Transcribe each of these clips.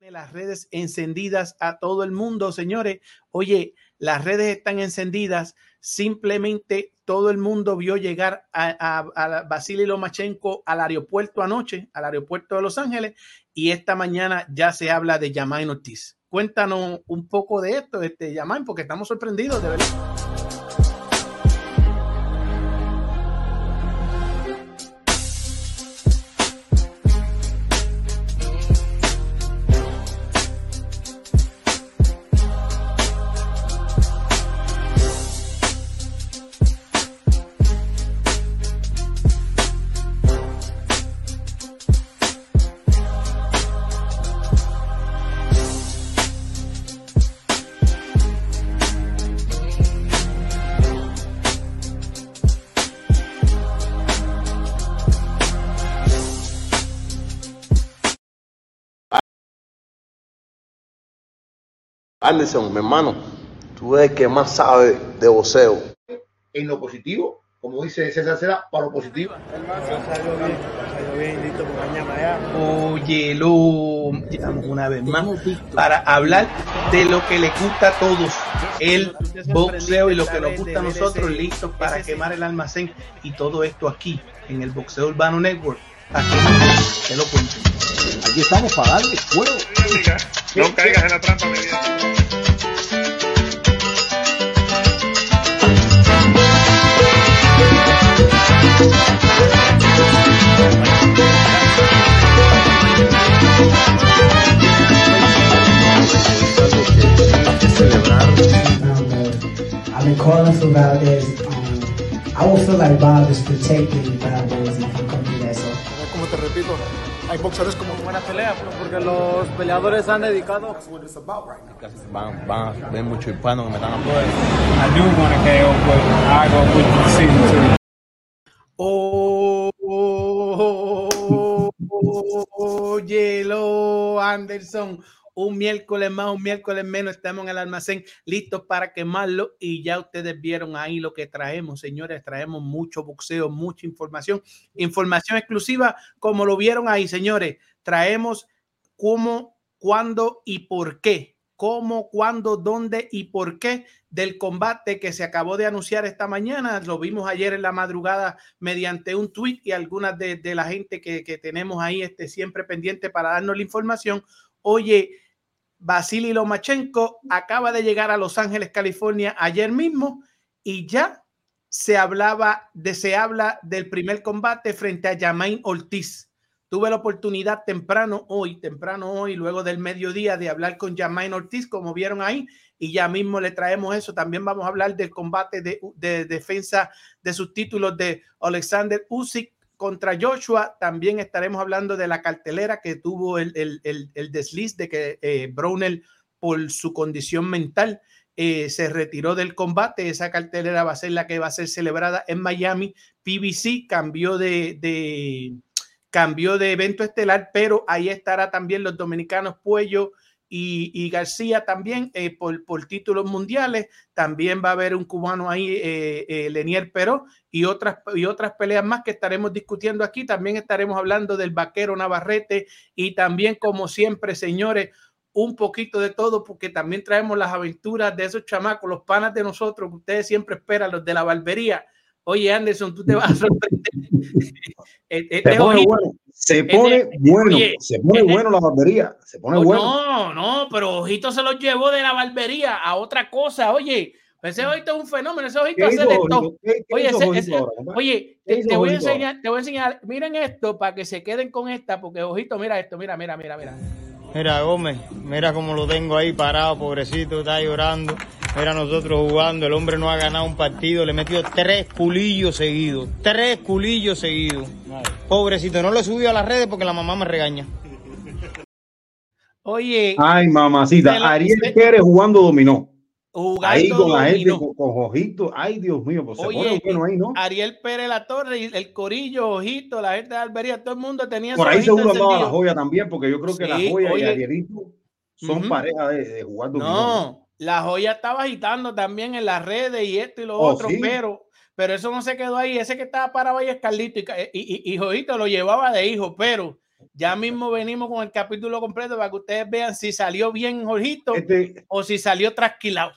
las redes encendidas a todo el mundo, señores. Oye, las redes están encendidas. Simplemente todo el mundo vio llegar a, a, Lomachenko al aeropuerto anoche, al aeropuerto de Los Ángeles, y esta mañana ya se habla de Yamain Ortiz. Cuéntanos un poco de esto, este Yamain, porque estamos sorprendidos, de verdad. Anderson, mi hermano, tú eres el que más sabe de voceo. En lo positivo, como dice César Cera, para lo positivo. Oye, lo una vez más para hablar de lo que le gusta a todos, el boxeo y lo que nos gusta a nosotros, listos para quemar el almacén y todo esto aquí en el Boxeo Urbano Network. Aquí te lo cuento. Aquí estamos para darle fuego. No caigas en la trampa, mi vida. I've been calling for Valdez. Um, I will feel like Bob is protecting Valdez if he come through that. So Como te repito, hay boxeadores como buena pelea, porque los peleadores han dedicado. Van, van, ven mucho hispano que me están apoyando. I do want to KO, but I go with the decision too. Oh, oye, lo Anderson, un miércoles más, un miércoles menos, estamos en el almacén listos para quemarlo y ya ustedes vieron ahí lo que traemos, señores, traemos mucho boxeo, mucha información, información exclusiva, como lo vieron ahí, señores, traemos cómo, cuándo y por qué, cómo, cuándo, dónde y por qué del combate que se acabó de anunciar esta mañana. Lo vimos ayer en la madrugada mediante un tweet y algunas de, de la gente que, que, tenemos ahí este, siempre pendiente para darnos la información. Oye, Vasily Lomachenko acaba de llegar a Los Ángeles, California ayer mismo y ya se hablaba de, se habla del primer combate frente a Yamain Ortiz. Tuve la oportunidad temprano hoy, temprano hoy, luego del mediodía, de hablar con Yamain Ortiz, como vieron ahí, y ya mismo le traemos eso. También vamos a hablar del combate de, de defensa de sus títulos de Alexander Usyk contra Joshua. También estaremos hablando de la cartelera que tuvo el, el, el, desliz de que eh, Brownell, por su condición mental, eh, se retiró del combate. Esa cartelera va a ser la que va a ser celebrada en Miami. PBC cambió de, de cambió de evento estelar, pero ahí estará también los dominicanos Puello y, y García también eh, por, por, títulos mundiales. También va a haber un cubano ahí, eh, eh, Lenier Peró, y otras, y otras peleas más que estaremos discutiendo aquí. También estaremos hablando del vaquero Navarrete y también, como siempre, señores, un poquito de todo, porque también traemos las aventuras de esos chamacos, los panas de nosotros que ustedes siempre esperan, los de la barbería Oye, Anderson, tú te vas a sorprender. pone bueno, se pone bueno, oye, se pone bueno la barbería, se pone oh, bueno. No, no, pero Ojito se los llevó de la barbería a otra cosa, oye. Ese ojito es un fenómeno, ese ojito hace de todo. Oye, ese, ese, oye te, te, voy a enseñar, te voy a enseñar, miren esto para que se queden con esta, porque ojito, mira esto, mira, mira, mira, mira. Mira, Gómez, mira cómo lo tengo ahí parado, pobrecito, está llorando. Mira nosotros jugando, el hombre no ha ganado un partido, le metió tres culillos seguidos, tres culillos seguidos. Pobrecito, no lo subió a las redes porque la mamá me regaña. Oye. Ay, mamacita, Ariel Pérez jugando dominó. ahí con la gente, con, con, Ojito, ay Dios mío, pues Oye, se pone bueno ahí, ¿no? Ariel Pérez La Torre, el Corillo, Ojito, la gente de Albería, todo el mundo tenía Por ahí seguro andaba la joya también, porque yo creo que sí, la joya oye, y Arielito son uh -huh. pareja de, de jugar dominó. No, la joya estaba agitando también en las redes y esto y lo oh, otro, ¿sí? pero, pero eso no se quedó ahí. Ese que estaba parado ahí es Carlito y, y, y, y Jojito lo llevaba de hijo, pero Ya mismo venimos con el capítulo completo para que ustedes vean si salió bien Jorgito este, o si salió trasquilado.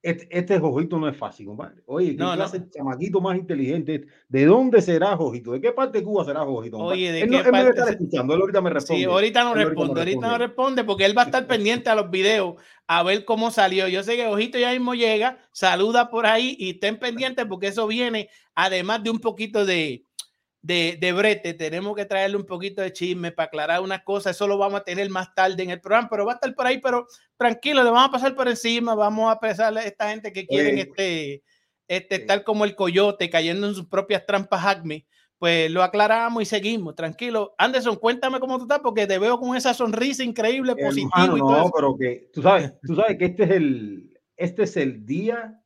Este, este Jojito no es fácil, compadre. Oye, ¿qué no, clase no. chamaquito más inteligente? ¿De dónde será Jojito? ¿De qué parte de Cuba será Jojito? Oye, ¿de él, qué no, él parte? me estar escuchando, él ahorita me responde. Sí, ahorita no responde, ahorita no responde porque él va a estar pendiente a los videos a ver cómo salió. Yo sé que Ojito ya mismo llega, saluda por ahí y estén pendientes porque eso viene además de un poquito de, de, de, brete, tenemos que traerle un poquito de chisme para aclarar unas cosas, eso lo vamos a tener más tarde en el programa, pero va a estar por ahí, pero tranquilo, le vamos a pasar por encima, vamos a pesarle a esta gente que quieren este, este estar como el coyote cayendo en sus propias trampas Acme, pues lo aclaramos y seguimos, tranquilo. Anderson, cuéntame cómo tú estás, porque te veo con esa sonrisa increíble, positiva. No, no, pero que tú sabes, tú sabes que este es el, este es el día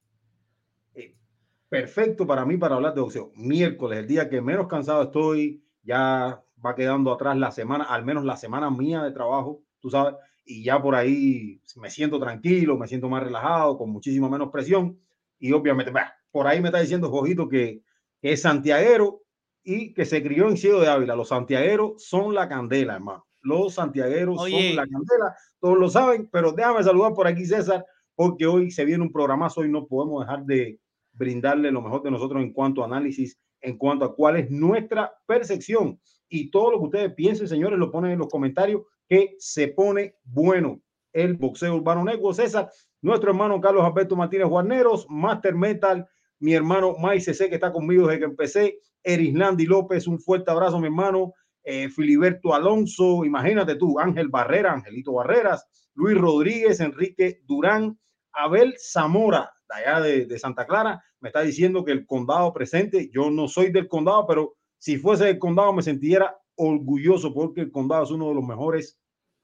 perfecto para mí para hablar de boxeo. Miércoles, el día que menos cansado estoy, ya va quedando atrás la semana, al menos la semana mía de trabajo, tú sabes, y ya por ahí me siento tranquilo, me siento más relajado, con muchísima menos presión. Y obviamente, bah, por ahí me está diciendo Jojito que, que, es santiaguero y que se crió en Cielo de Ávila. Los santiagueros son la candela, hermano. Los santiagueros Oye. son la candela, todos lo saben, pero déjame saludar por aquí, César, porque hoy se viene un programazo y no podemos dejar de, brindarle lo mejor de nosotros en cuanto a análisis, en cuanto a cuál es nuestra percepción. Y todo lo que ustedes piensen, señores, lo ponen en los comentarios, que se pone bueno el boxeo urbano negro. César, nuestro hermano Carlos Alberto Martínez Guarneros, Master Metal, mi hermano Mike CC, que está conmigo desde que empecé, Erislandi López, un fuerte abrazo, mi hermano, eh, Filiberto Alonso, imagínate tú, Ángel Barrera, Angelito Barreras, Luis Rodríguez, Enrique Durán, Abel Zamora, allá de, de, Santa Clara, me está diciendo que el condado presente, yo no soy del condado, pero si fuese del condado me sentiría orgulloso porque el condado es uno de los mejores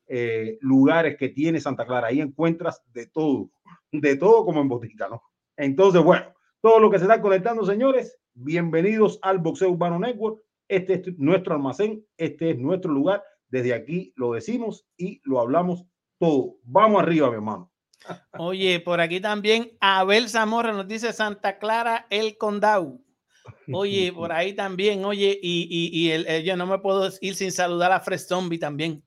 eh, lugares que tiene Santa Clara. Ahí encuentras de todo, de todo como en botica, ¿no? Entonces, bueno, todo lo que se está conectando, señores, bienvenidos al Boxeo Urbano Network. Este es nuestro almacén, este es nuestro lugar. Desde aquí lo decimos y lo hablamos todo. Vamos arriba, mi hermano. Oye, por aquí también Abel Zamora nos dice Santa Clara, el condado. Oye, por ahí también, oye, y, y, y el, el, yo no me puedo ir sin saludar a Fred Zombie también.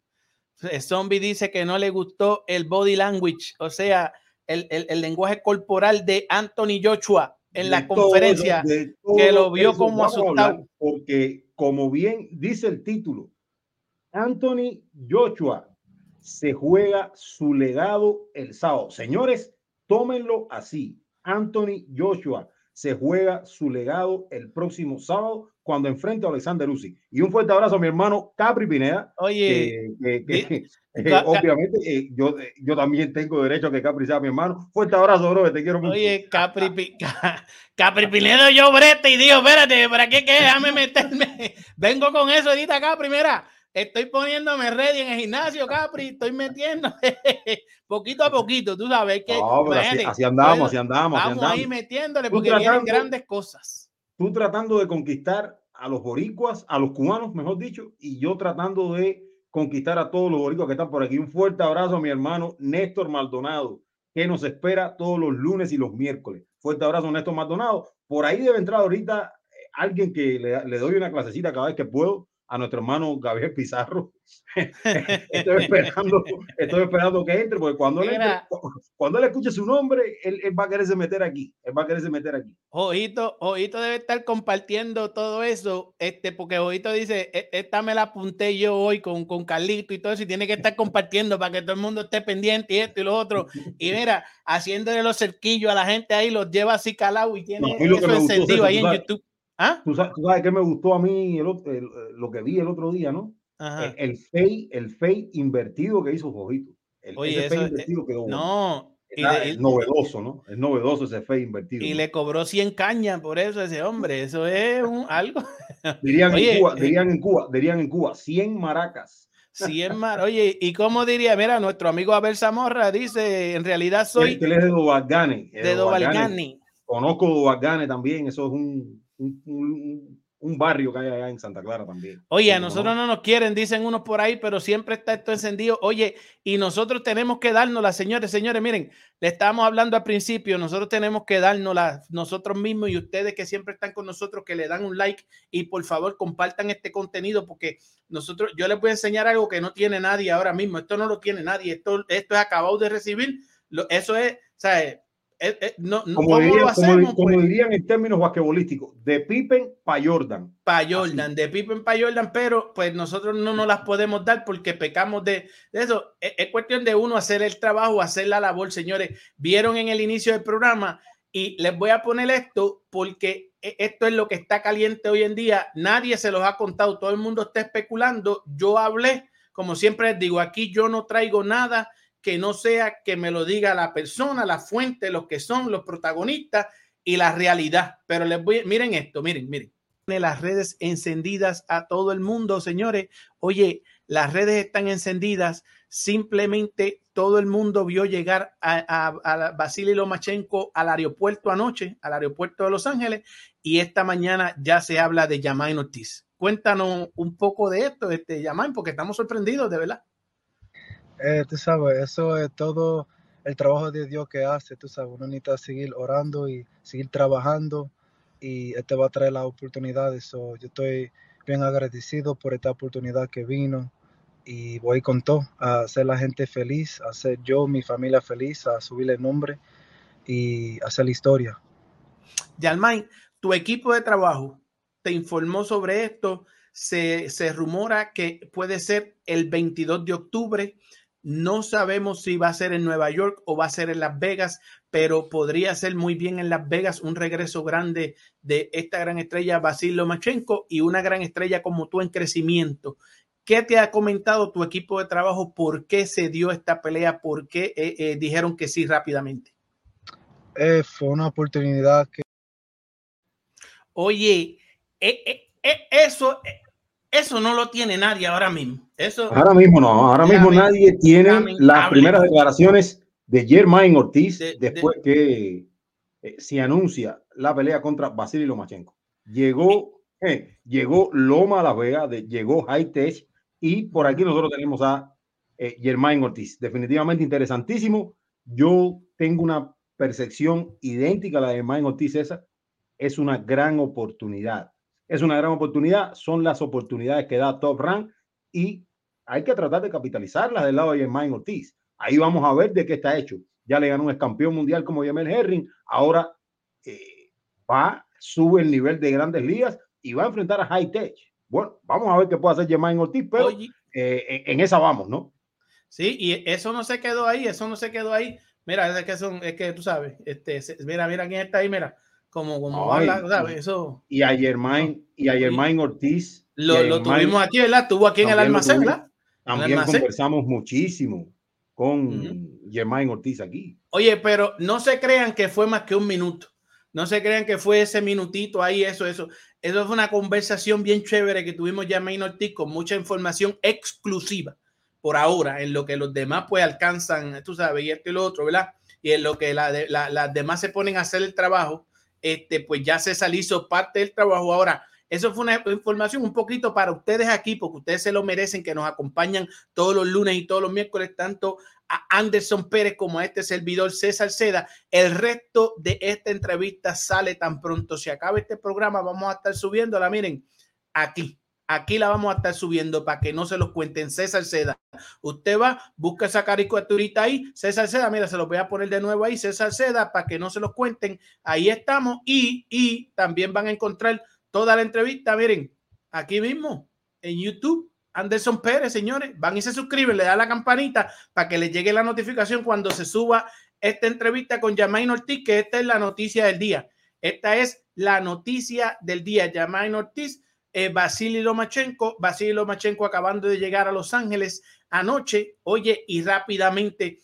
Fred Zombie dice que no le gustó el body language, o sea, el, el, el lenguaje corporal de Anthony Joshua en la todo, conferencia, que lo vio como asustado. Porque, como bien dice el título, Anthony Joshua se juega su legado el sábado. Señores, tómenlo así. Anthony Joshua se juega su legado el próximo sábado cuando enfrente a Alexander Usyk. Y un fuerte abrazo a mi hermano Capri Pineda. Oye, que, que, que, eh, obviamente eh, yo, yo también tengo derecho a que Capri sea mi hermano. Fuerte abrazo, bro, te quiero mucho. Oye, Capri, Capri Pineda, yo brete y digo, espérate, ¿para qué qué? Déjame meterme. Vengo con eso ahorita acá, primera estoy poniéndome ready en el gimnasio, Capri, estoy metiendo poquito a poquito, tú sabes que no, así, así, andamos, así andamos, vamos así andamos. ahí metiéndole porque vienen grandes cosas. Tú tratando de conquistar a los boricuas, a los cubanos, mejor dicho, y yo tratando de conquistar a todos los boricuas que están por aquí. Un fuerte abrazo a mi hermano Néstor Maldonado, que nos espera todos los lunes y los miércoles. Fuerte abrazo, Néstor Maldonado. Por ahí debe entrar ahorita eh, alguien que le, le doy una clasecita cada vez que puedo a nuestro hermano Gabriel Pizarro. estoy esperando, estoy esperando que entre, porque cuando él, entre, cuando él escuche su nombre, él, él, va a quererse meter aquí. Él va a quererse meter aquí. Ojito, Ojito debe estar compartiendo todo eso, este, porque Ojito dice, e, esta me la apunté yo hoy con, con Carlito y todo eso, y tiene que estar compartiendo para que todo el mundo esté pendiente y esto y lo otro. Y mira, haciéndole los cerquillos a la gente ahí, los lleva así calado y tiene no, eso encendido ahí en YouTube. ¿Ah? ¿Tú, sabes, ¿Tú sabes qué me gustó a mí el, el, lo que vi el otro día, no? Ajá. El, fade, el fade invertido que hizo Jojito. El, Oye, eso, invertido quedó no, Está, es novedoso, ¿no? Es novedoso ese fade invertido. Y ¿no? le cobró 100 cañas por eso ese hombre. Eso es un, algo. Dirían, Oye, en Cuba, eh, dirían en Cuba, dirían en Cuba, 100 maracas. 100 mar. Oye, ¿y cómo diría? Mira, nuestro amigo Abel Zamorra dice, en realidad soy... Él es de Dovalgane. De Dovalgane. Conozco Dovalgane también, eso es un, un, un un barrio que hay allá en Santa Clara también. Oye, a nosotros no nos quieren, dicen unos por ahí, pero siempre está esto encendido. Oye, y nosotros tenemos que darnos las señores, señores, miren, le estábamos hablando al principio, nosotros tenemos que darnos las nosotros mismos y ustedes que siempre están con nosotros, que le dan un like y por favor compartan este contenido porque nosotros, yo les voy a enseñar algo que no tiene nadie ahora mismo. Esto no lo tiene nadie, esto, esto es acabado de recibir. Lo, eso es, o sea, eh, eh, no, como, dirían, como, pues? dirían, en términos basquetbolísticos, de Pippen para Jordan. Para Jordan, de Pippen para Jordan, pero pues nosotros no nos las podemos dar porque pecamos de, eso. Es, es, cuestión de uno hacer el trabajo, hacer la labor, señores. Vieron en el inicio del programa y les voy a poner esto porque e, esto es lo que está caliente hoy en día. Nadie se los ha contado, todo el mundo está especulando. Yo hablé, como siempre les digo, aquí yo no traigo nada que no sea que me lo diga la persona, la fuente, los que son los protagonistas y la realidad. Pero les voy, miren esto, miren, miren. Las redes encendidas a todo el mundo, señores. Oye, las redes están encendidas. Simplemente todo el mundo vio llegar a, a, a Vasily Lomachenko al aeropuerto anoche, al aeropuerto de Los Ángeles, y esta mañana ya se habla de Yamain Ortiz. Cuéntanos un poco de esto, este Yamain, porque estamos sorprendidos, de verdad. Eh, tú sabes, eso es todo el trabajo de Dios que hace, tú sabes, uno necesita seguir orando y seguir trabajando y este va a traer las oportunidades. So, yo estoy bien agradecido por esta oportunidad que vino y voy con todo a hacer la gente feliz, a hacer yo, mi familia feliz, a subirle el nombre y hacer la historia. Yalmay, tu equipo de trabajo te informó sobre esto. Se, se rumora que puede ser el 22 de octubre no sabemos si va a ser en Nueva York o va a ser en Las Vegas, pero podría ser muy bien en Las Vegas un regreso grande de esta gran estrella Basil Lomachenko y una gran estrella como tú en crecimiento. ¿Qué te ha comentado tu equipo de trabajo? ¿Por qué se dio esta pelea? ¿Por qué eh, eh, dijeron que sí rápidamente? Eh, fue una oportunidad que... Oye, eso eso no lo tiene nadie ahora mismo. Eso, ahora mismo no, ahora mismo nadie tiene las primeras declaraciones de Germain Ortiz de, después de, que eh, se anuncia la pelea contra Vasily Lomachenko. Llegó, eh, llegó Loma La Vega, de, llegó High Tech y por aquí nosotros tenemos a eh, Germain Ortiz. Definitivamente interesantísimo. Yo tengo una percepción idéntica a la de Germain Ortiz. Esa es una gran oportunidad es una gran oportunidad, son las oportunidades que da Top Rank y hay que tratar de capitalizarlas del lado de Germain Ortiz. Ahí vamos a ver de qué está hecho. Ya le ganó un campeón mundial como Yamel Herring, ahora eh, va, sube el nivel de grandes ligas y va a enfrentar a High Tech. Bueno, vamos a ver qué puede hacer Germain Ortiz, pero eh, en, en, esa vamos, ¿no? Sí, y eso no se quedó ahí, eso no se quedó ahí. Mira, es que, son, es que tú sabes, este, mira, mira quién está ahí, mira como, como Ay, ¿sabes? Eso. Y a Germain, y a Germain Ortiz. Lo, Germain, tuvimos aquí, ¿verdad? Estuvo aquí en el almacén, tuvimos, ¿verdad? También almacén. conversamos muchísimo con uh. -huh. Germain Ortiz aquí. Oye, pero no se crean que fue más que un minuto. No se crean que fue ese minutito ahí, eso, eso. Eso fue una conversación bien chévere que tuvimos ya Main Ortiz con mucha información exclusiva por ahora, en lo que los demás pues alcanzan, tú sabes, y esto y lo otro, ¿verdad? Y en lo que las la, la, la demás se ponen a hacer el trabajo, este, pues ya César hizo parte del trabajo. Ahora, eso fue una información un poquito para ustedes aquí, porque ustedes se lo merecen, que nos acompañan todos los lunes y todos los miércoles, tanto a Anderson Pérez como a este servidor César Seda. El resto de esta entrevista sale tan pronto se acabe este programa. Vamos a estar subiéndola, miren, aquí. Aquí la vamos a estar subiendo para que no se los cuenten. César Seda. Usted va, busca esa caricaturita ahí. César Seda, mira, se los voy a poner de nuevo ahí. César Seda, para que no se los cuenten. Ahí estamos. Y, y también van a encontrar toda la entrevista. Miren, aquí mismo en YouTube. Anderson Pérez, señores, van y se suscriben, le dan la campanita para que les llegue la notificación cuando se suba esta entrevista con Yamain Ortiz, que esta es la noticia del día. Esta es la noticia del día. Yamain Ortiz eh, Vasily Lomachenko, Vasily Lomachenko acabando de llegar a Los Ángeles anoche, oye, y rápidamente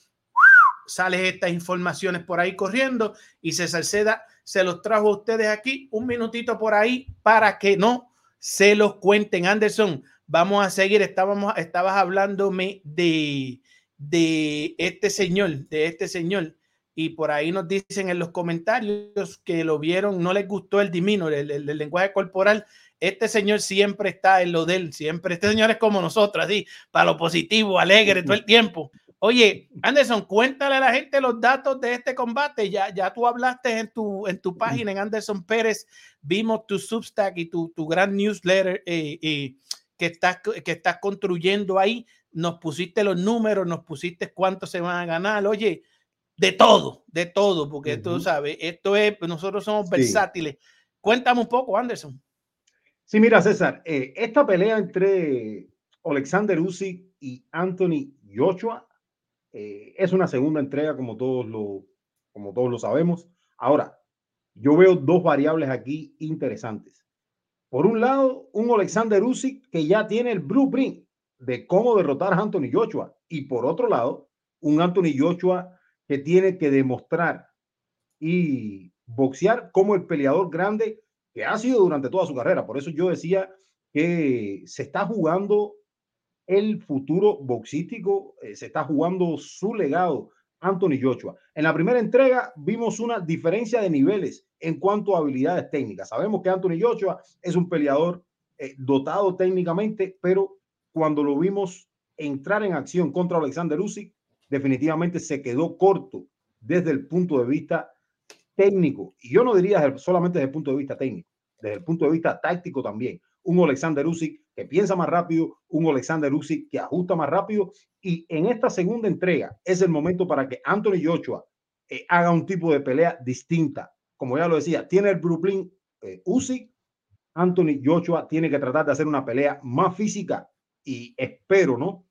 salen estas informaciones por ahí corriendo y César Seda se los trajo a ustedes aquí un minutito por ahí para que no se los cuenten. Anderson, vamos a seguir, estábamos, estabas hablándome de, de este señor, de este señor, y por ahí nos dicen en los comentarios que lo vieron, no les gustó el dimino, el lenguaje corporal. Este señor siempre está en lo de él, siempre. Este señor es como nosotros, así, para lo positivo, alegre todo el tiempo. Oye, Anderson, cuéntale a la gente los datos de este combate. Ya, ya tú hablaste en tu, en tu página, en Anderson Pérez, vimos tu Substack y tu, tu gran newsletter eh, eh, que, estás, que estás construyendo ahí. Nos pusiste los números, nos pusiste cuánto se van a ganar. Oye, de todo, de todo, porque uh -huh. tú sabes, esto es, nosotros somos versátiles. Sí. Cuéntame un poco, Anderson. Sí, mira, César, eh, esta pelea entre Alexander Usyk y Anthony Joshua eh, es una segunda entrega, como todos, lo, como todos lo sabemos. Ahora, yo veo dos variables aquí interesantes. Por un lado, un Alexander Usyk que ya tiene el blueprint de cómo derrotar a Anthony Joshua. Y por otro lado, un Anthony Joshua que tiene que demostrar y boxear como el peleador grande que ha sido durante toda su carrera. Por eso yo decía que se está jugando el futuro boxístico, eh, se está jugando su legado Anthony Joshua. En la primera entrega vimos una diferencia de niveles en cuanto a habilidades técnicas. Sabemos que Anthony Joshua es un peleador eh, dotado técnicamente, pero cuando lo vimos entrar en acción contra Alexander Usyk, definitivamente se quedó corto desde el punto de vista técnico. Y yo no diría solamente desde el punto de vista técnico, desde el punto de vista táctico también. Un Alexander Usyk que piensa más rápido, un Alexander Usyk que ajusta más rápido. Y en esta segunda entrega es el momento para que Anthony Joshua eh, haga un tipo de pelea distinta. Como ya lo decía, tiene el Brooklyn eh, Usyk. Anthony Joshua tiene que tratar de hacer una pelea más física y espero, ¿no?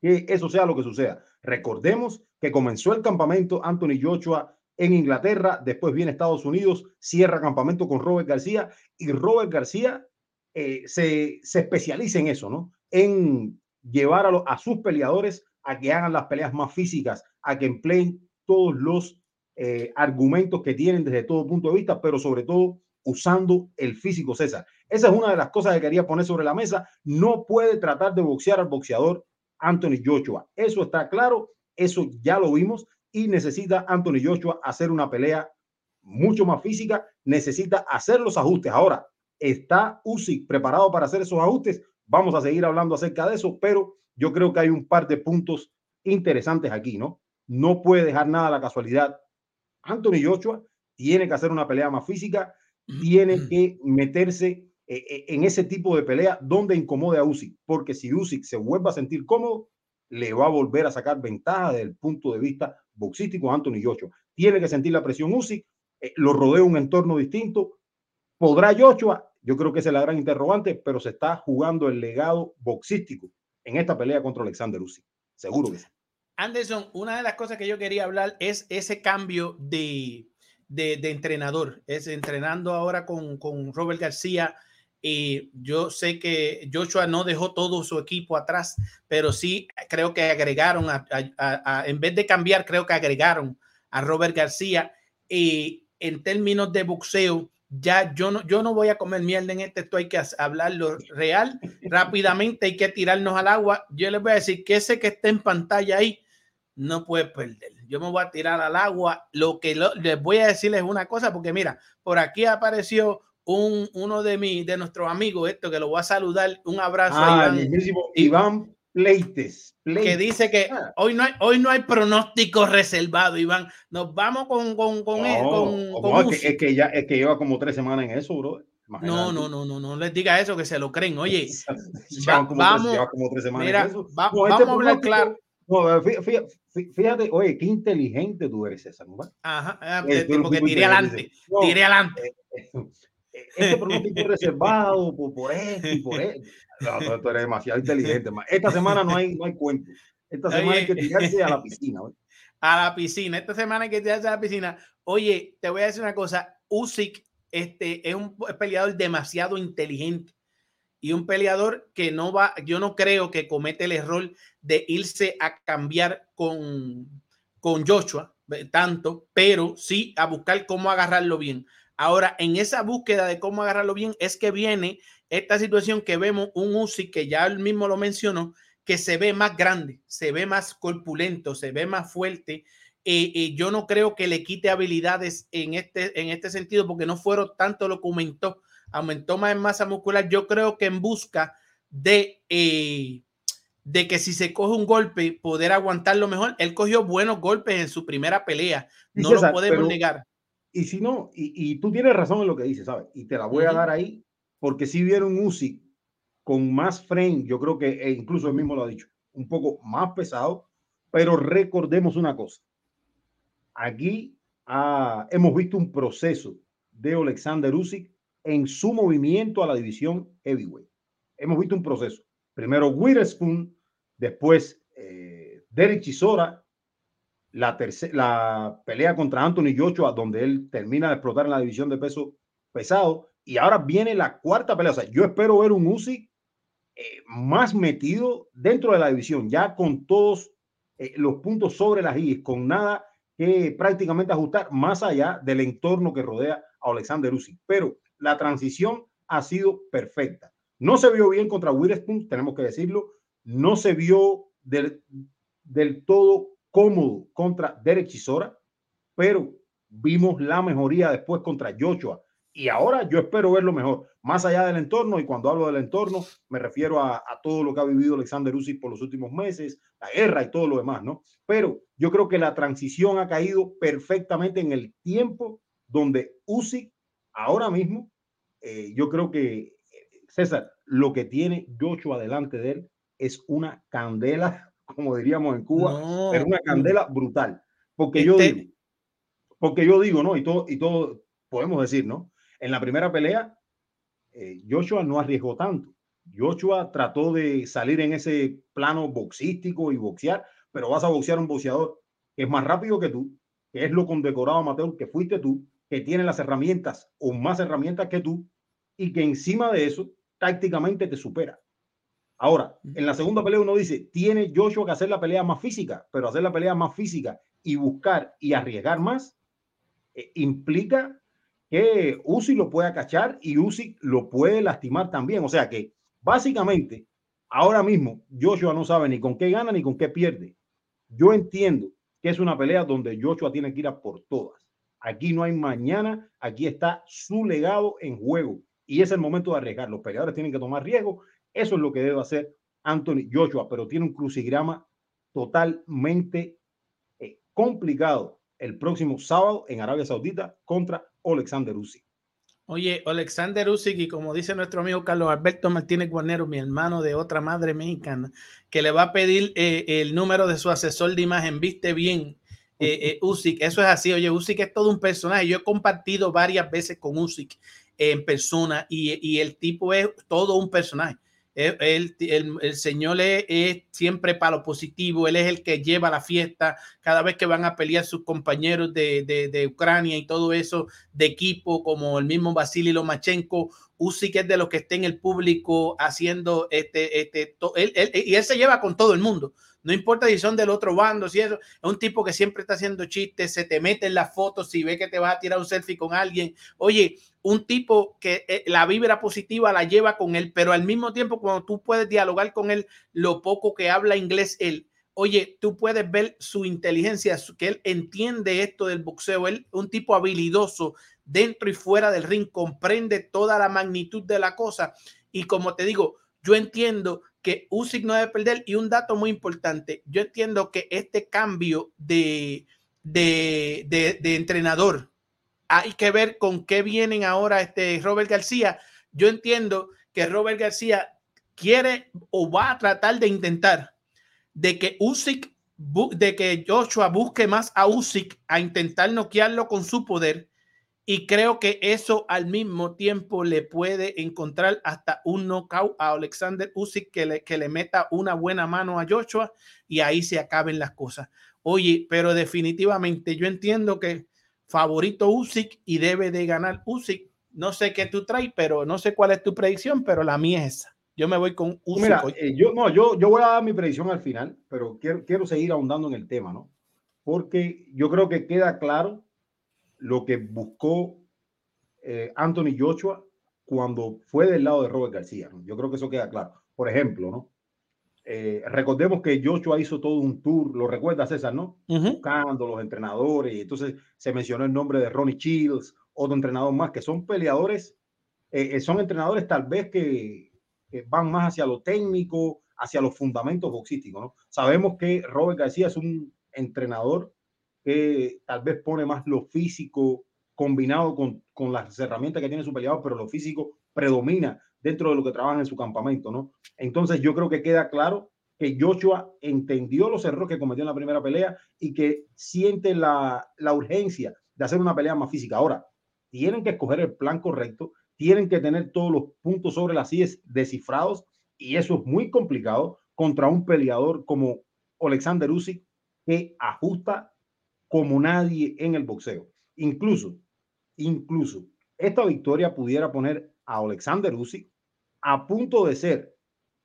Que eso sea lo que suceda. Recordemos que comenzó el campamento Anthony Joshua en Inglaterra, después viene Estados Unidos, cierra campamento con Robert García y Robert García eh, se, se, especializa en eso, ¿no? En llevar a, a, sus peleadores a que hagan las peleas más físicas, a que empleen todos los eh, argumentos que tienen desde todo punto de vista, pero sobre todo usando el físico César. Esa es una de las cosas que quería poner sobre la mesa. No puede tratar de boxear al boxeador Anthony Joshua. Eso está claro, eso ya lo vimos y necesita Anthony Joshua hacer una pelea mucho más física, necesita hacer los ajustes. Ahora, ¿está Usyk preparado para hacer esos ajustes? Vamos a seguir hablando acerca de eso, pero yo creo que hay un par de puntos interesantes aquí, ¿no? No puede dejar nada a la casualidad. Anthony Joshua tiene que hacer una pelea más física, tiene que meterse en ese tipo de pelea donde incomode a Usyk, porque si Usyk se vuelve a sentir cómodo, le va a volver a sacar ventaja desde el punto de vista boxístico Anthony Joshua. Tiene que sentir la presión Usyk, eh, lo rodea un entorno distinto. ¿Podrá Joshua? Yo creo que es la gran interrogante, pero se está jugando el legado boxístico en esta pelea contra Alexander Usyk. Seguro que sí. Anderson, una de las cosas que yo quería hablar es ese cambio de, de, de entrenador. Es entrenando ahora con, con Robert García y yo sé que Joshua no dejó todo su equipo atrás, pero sí creo que agregaron, a, en vez de cambiar, creo que agregaron a Robert García. Y en términos de boxeo, ya yo no, yo no voy a comer mierda en este, esto hay que hablarlo real, rápidamente hay que tirarnos al agua. Yo les voy a decir que ese que está en pantalla ahí no puede perder. Yo me voy a tirar al agua. Lo que lo, les voy a decirles una cosa, porque mira, por aquí apareció un, uno de, mi, de nuestros amigos, esto que lo voy a saludar, un abrazo ah, a Iván. Iván Pleites, Pleites, Que dice que ah. hoy, no hay, hoy no hay pronóstico reservado, Iván. Nos vamos con, con, con, no, él, con, con no, es, que, es, que, ya, es que lleva como tres semanas en eso, bro. No, no, no, no, no les diga eso, que se lo creen. Oye, va, como vamos, tres, como tres semanas mira, en eso. Va, no, vamos este a hablar claro. No, fíjate, fíjate, oye, qué inteligente tú eres, César. ¿no? Ajá, eh, porque tiré adelante, tiré adelante. Eh, este pronóstico es reservado por, por esto y por esto. No, tú eres demasiado inteligente. Esta semana no hay, no hay cuento. Esta semana Oye. hay que tirarse a la piscina. ¿oye? A la piscina. Esta semana hay que tirarse a la piscina. Oye, te voy a decir una cosa. Usyk este, es un peleador demasiado inteligente y un peleador que no va, yo no creo que comete el error de irse a cambiar con, con Joshua tanto, pero sí a buscar cómo agarrarlo bien. Ahora, en esa búsqueda de cómo agarrarlo bien, es que viene esta situación que vemos un Uzi que ya él mismo lo mencionó, que se ve más grande, se ve más corpulento, se ve más fuerte. eh, eh, yo no creo que le quite habilidades en este, en este sentido, porque no fueron tanto lo que aumentó, aumentó más en masa muscular. Yo creo que en busca de, eh, de que si se coge un golpe, poder aguantarlo mejor. Él cogió buenos golpes en su primera pelea, no lo podemos negar. Y si no, y, tú tienes razón en lo que dices, ¿sabes? Y te la voy a dar ahí, porque si vieron Uzi con más frame, yo creo que e incluso él mismo lo ha dicho, un poco más pesado, pero recordemos una cosa. Aquí ah, hemos visto un proceso de Alexander Usyk en su movimiento a la división heavyweight. Hemos visto un proceso. Primero Witherspoon, después eh, Derek Chisora, la, la pelea contra Anthony Joshua, donde él termina de explotar en la división de peso pesado, y ahora viene la cuarta pelea. O sea, yo espero ver un Usyk eh, más metido dentro de la división, ya con todos eh, los puntos sobre las i, con nada que prácticamente ajustar más allá del entorno que rodea a Alexander Usyk. Pero la transición ha sido perfecta. No se vio bien contra Witherspoon, tenemos que decirlo. No se vio del, del todo cómodo contra Derek Chisora, pero vimos la mejoría después contra Joshua y ahora yo espero verlo mejor, más allá del entorno, y cuando hablo del entorno me refiero a, todo lo que ha vivido Alexander Usyk por los últimos meses, la guerra y todo lo demás, ¿no? Pero yo creo que la transición ha caído perfectamente en el tiempo donde Usyk ahora mismo, eh, yo creo que, César, lo que tiene Joshua delante de él es una candela, como diríamos en Cuba, pero una candela brutal. Porque yo este digo, porque yo digo, ¿no? Y todo, y todo podemos decir, ¿no? En la primera pelea, eh, Joshua no arriesgó tanto. Joshua trató de salir en ese plano boxístico y boxear, pero vas a boxear un boxeador que es más rápido que tú, que es lo condecorado amateur que fuiste tú, que tiene las herramientas o más herramientas que tú y que encima de eso tácticamente te supera. Ahora, en la segunda pelea uno dice, tiene Joshua que hacer la pelea más física, pero hacer la pelea más física y buscar y arriesgar más eh, implica que Uzi lo puede cachar y Uzi lo puede lastimar también. O sea que básicamente ahora mismo Joshua no sabe ni con qué gana ni con qué pierde. Yo entiendo que es una pelea donde Joshua tiene que ir a por todas. Aquí no hay mañana, aquí está su legado en juego y es el momento de arriesgar. Los peleadores tienen que tomar riesgo. Eso es lo que debe hacer Anthony Joshua, pero tiene un crucigrama totalmente eh, complicado el próximo sábado en Arabia Saudita contra Alexander Usyk. Oye, Alexander Usyk, y como dice nuestro amigo Carlos Alberto Martínez Guarnero, mi hermano de otra madre mexicana, que le va a pedir eh, el número de su asesor de imagen, viste bien, eh, eh, Usyk, eso es así, oye, Usyk es todo un personaje, yo he compartido varias veces con Usyk en persona y, y el tipo es todo un personaje. El, el, Señor es, siempre para lo positivo, Él es el que lleva la fiesta cada vez que van a pelear sus compañeros de, de, Ucrania y todo eso de equipo, como el mismo Vasily Lomachenko, que es de los que está en el público haciendo este, este, y él se lleva con todo el mundo. No importa si son del otro bando, si es un tipo que siempre está haciendo chistes, se te mete en las fotos, si ve que te vas a tirar un selfie con alguien. Oye, un tipo que eh, la vibra positiva la lleva con él, pero al mismo tiempo cuando tú puedes dialogar con él, lo poco que habla inglés él, oye, tú puedes ver su inteligencia, que él entiende esto del boxeo, él un tipo habilidoso dentro y fuera del ring, comprende toda la magnitud de la cosa. Y como te digo, yo entiendo que Usyk no debe perder y un dato muy importante, yo entiendo que este cambio de, de, de, entrenador, hay que ver con qué vienen ahora este Robert García. Yo entiendo que Robert García quiere o va a tratar de intentar de que Usyk, de que Joshua busque más a Usyk a intentar noquearlo con su poder y creo que eso al mismo tiempo le puede encontrar hasta un knockout a Alexander Usyk que le, que le meta una buena mano a Joshua y ahí se acaben las cosas. Oye, pero definitivamente yo entiendo que favorito Usyk y debe de ganar Usyk. No sé qué tú traes, pero no sé cuál es tu predicción, pero la mía es esa. Yo me voy con Usyk. Mira, eh, yo, no, yo, yo voy a dar mi predicción al final, pero quiero, quiero seguir ahondando en el tema, ¿no? Porque yo creo que queda claro lo que buscó eh, Anthony Joshua cuando fue del lado de Robert García. Yo creo que eso queda claro. Por ejemplo, ¿no? Eh, recordemos que Joshua hizo todo un tour, lo recuerda César, ¿no? Buscando los entrenadores, y entonces se mencionó el nombre de Ronnie Childs, otro entrenador más, que son peleadores, eh, eh, son entrenadores tal vez que, que van más hacia lo técnico, hacia los fundamentos boxísticos, ¿no? Sabemos que Robert García es un entrenador que tal vez pone más lo físico combinado con, con las herramientas que tiene su peleador, pero lo físico predomina dentro de lo que trabaja en su campamento, ¿no? Entonces yo creo que queda claro que Joshua entendió los errores que cometió en la primera pelea y que siente la, la urgencia de hacer una pelea más física. Ahora, tienen que escoger el plan correcto, tienen que tener todos los puntos sobre las IES descifrados y eso es muy complicado contra un peleador como Alexander Usyk que ajusta como nadie en el boxeo. Incluso, incluso esta victoria pudiera poner a Alexander Usyk a punto de ser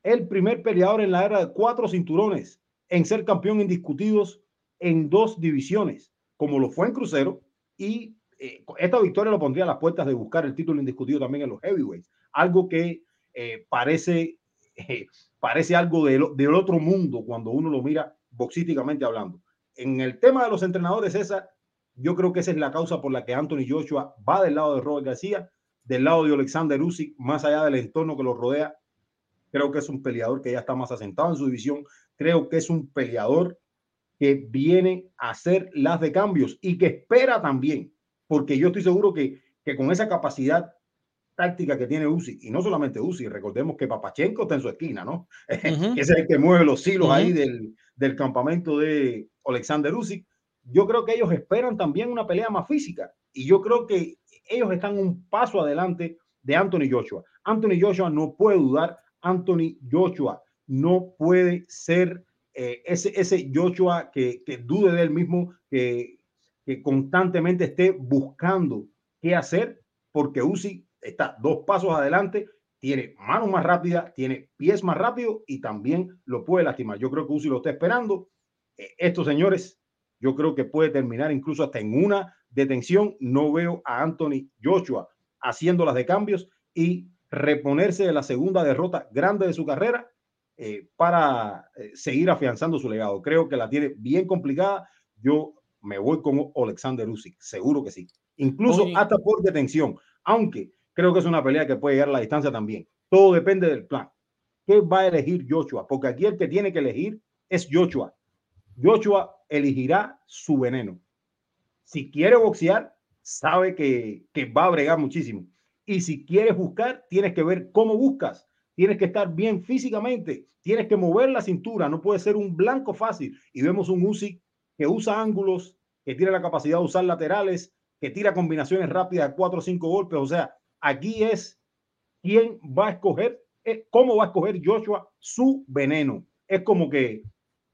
el primer peleador en la era de cuatro cinturones en ser campeón indiscutidos en dos divisiones, como lo fue en crucero y eh, esta victoria lo pondría a las puertas de buscar el título indiscutido también en los heavyweights, algo que eh, parece, eh, parece algo del, del otro mundo cuando uno lo mira boxísticamente hablando. En el tema de los entrenadores, esa, yo creo que esa es la causa por la que Anthony Joshua va del lado de Robert García, del lado de Alexander Usyk, más allá del entorno que lo rodea. Creo que es un peleador que ya está más asentado en su división. Creo que es un peleador que viene a hacer las de cambios y que espera también, porque yo estoy seguro que, que con esa capacidad táctica que tiene Usyk, y no solamente Usyk, recordemos que Papachenko está en su esquina, ¿no? Que es el que mueve los hilos Ujú. ahí del, del campamento de Alexander Usyk. Yo creo que ellos esperan también una pelea más física y yo creo que ellos están un paso adelante de Anthony Joshua. Anthony Joshua no puede dudar, Anthony Joshua no puede ser eh, ese, ese Joshua que, que dude de él mismo, que, que constantemente esté buscando qué hacer, porque Usyk está dos pasos adelante, tiene manos más rápidas, tiene pies más rápidos y también lo puede lastimar. Yo creo que Usyk lo está esperando. Eh, estos señores, yo creo que puede terminar incluso hasta en una detención. No veo a Anthony Joshua haciendo las de cambios y reponerse de la segunda derrota grande de su carrera eh, para eh, seguir afianzando su legado. Creo que la tiene bien complicada. Yo me voy con Alexander Usyk, seguro que sí. Incluso Oye. hasta por detención, aunque creo que es una pelea que puede llegar a la distancia también. Todo depende del plan. ¿Qué va a elegir Joshua? Porque aquí el que tiene que elegir es Joshua. Joshua elegirá su veneno. Si quiere boxear, sabe que, que va a bregar muchísimo. Y si quieres buscar, tienes que ver cómo buscas. Tienes que estar bien físicamente. Tienes que mover la cintura. No puede ser un blanco fácil. Y vemos un Usyk que usa ángulos, que tiene la capacidad de usar laterales, que tira combinaciones rápidas cuatro o cinco golpes. O sea, aquí es quién va a escoger, eh, cómo va a escoger Joshua su veneno. Es como que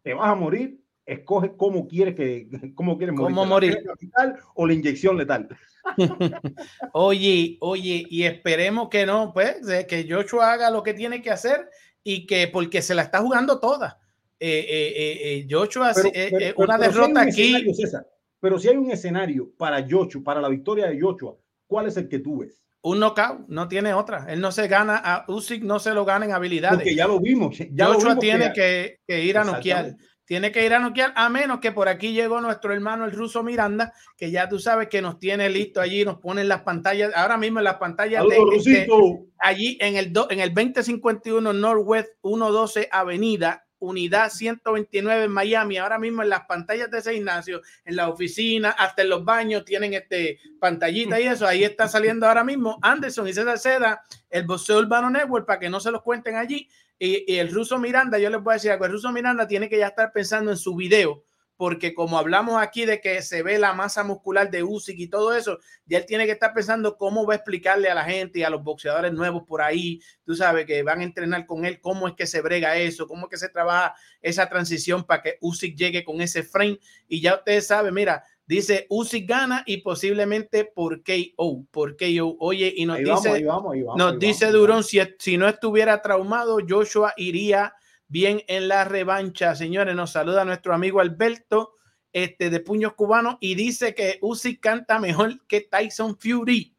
te vas a morir, escoge cómo quieres que, cómo quieres morir. ¿Cómo ¿La morir? capital o la inyección letal. Oye, oye, y esperemos que no, pues, que Joshua haga lo que tiene que hacer y que porque se la está jugando toda. Eh, eh, eh, eh, Joshua, Pero- eh, pero- eh, pero- una pero si derrota un aquí. César, pero si hay un escenario para Joshua, para la victoria de Joshua, ¿cuál es el que tú ves? un knockout, no tiene otra. Él no se gana, a Usyk no se lo gana en habilidades. Porque ya lo vimos. Ya lo Joshua vimos tiene que, que ir a noquear. Tiene que ir a noquear, a menos que por aquí llegó nuestro hermano el ruso Miranda, que ya tú sabes que nos tiene listo allí, nos pone en las pantallas, ahora mismo en las pantallas de, Rusito. allí en el, do- en el 2051 Northwest 112 Avenida, unidad 129 en Miami. Ahora mismo en las pantallas de ese gimnasio, en la oficina, hasta en los baños tienen este pantallita y eso. Ahí está saliendo ahora mismo Anderson y César Seda, el Boxeo Urbano Network, para que no se los cuenten allí. Y, y el ruso Miranda, yo les voy a decir algo, el ruso Miranda tiene que ya estar pensando en su video, porque como hablamos aquí de que se ve la masa muscular de Usyk y todo eso, ya él tiene que estar pensando cómo va a explicarle a la gente y a los boxeadores nuevos por ahí, tú sabes, que van a entrenar con él, cómo es que se brega eso, cómo es que se trabaja esa transición para que Usyk llegue con ese frame. Y ya ustedes saben, mira, dice Usyk gana y posiblemente por KO, por KO. Oye, y nos Ahí dice, vamos, ahí vamos, ahí vamos, nos dice Durón, si, si no estuviera traumado, Joshua iría bien en la revancha. Señores, nos saluda nuestro amigo Alberto este, de Puños Cubanos y dice que Usyk canta mejor que Tyson Fury.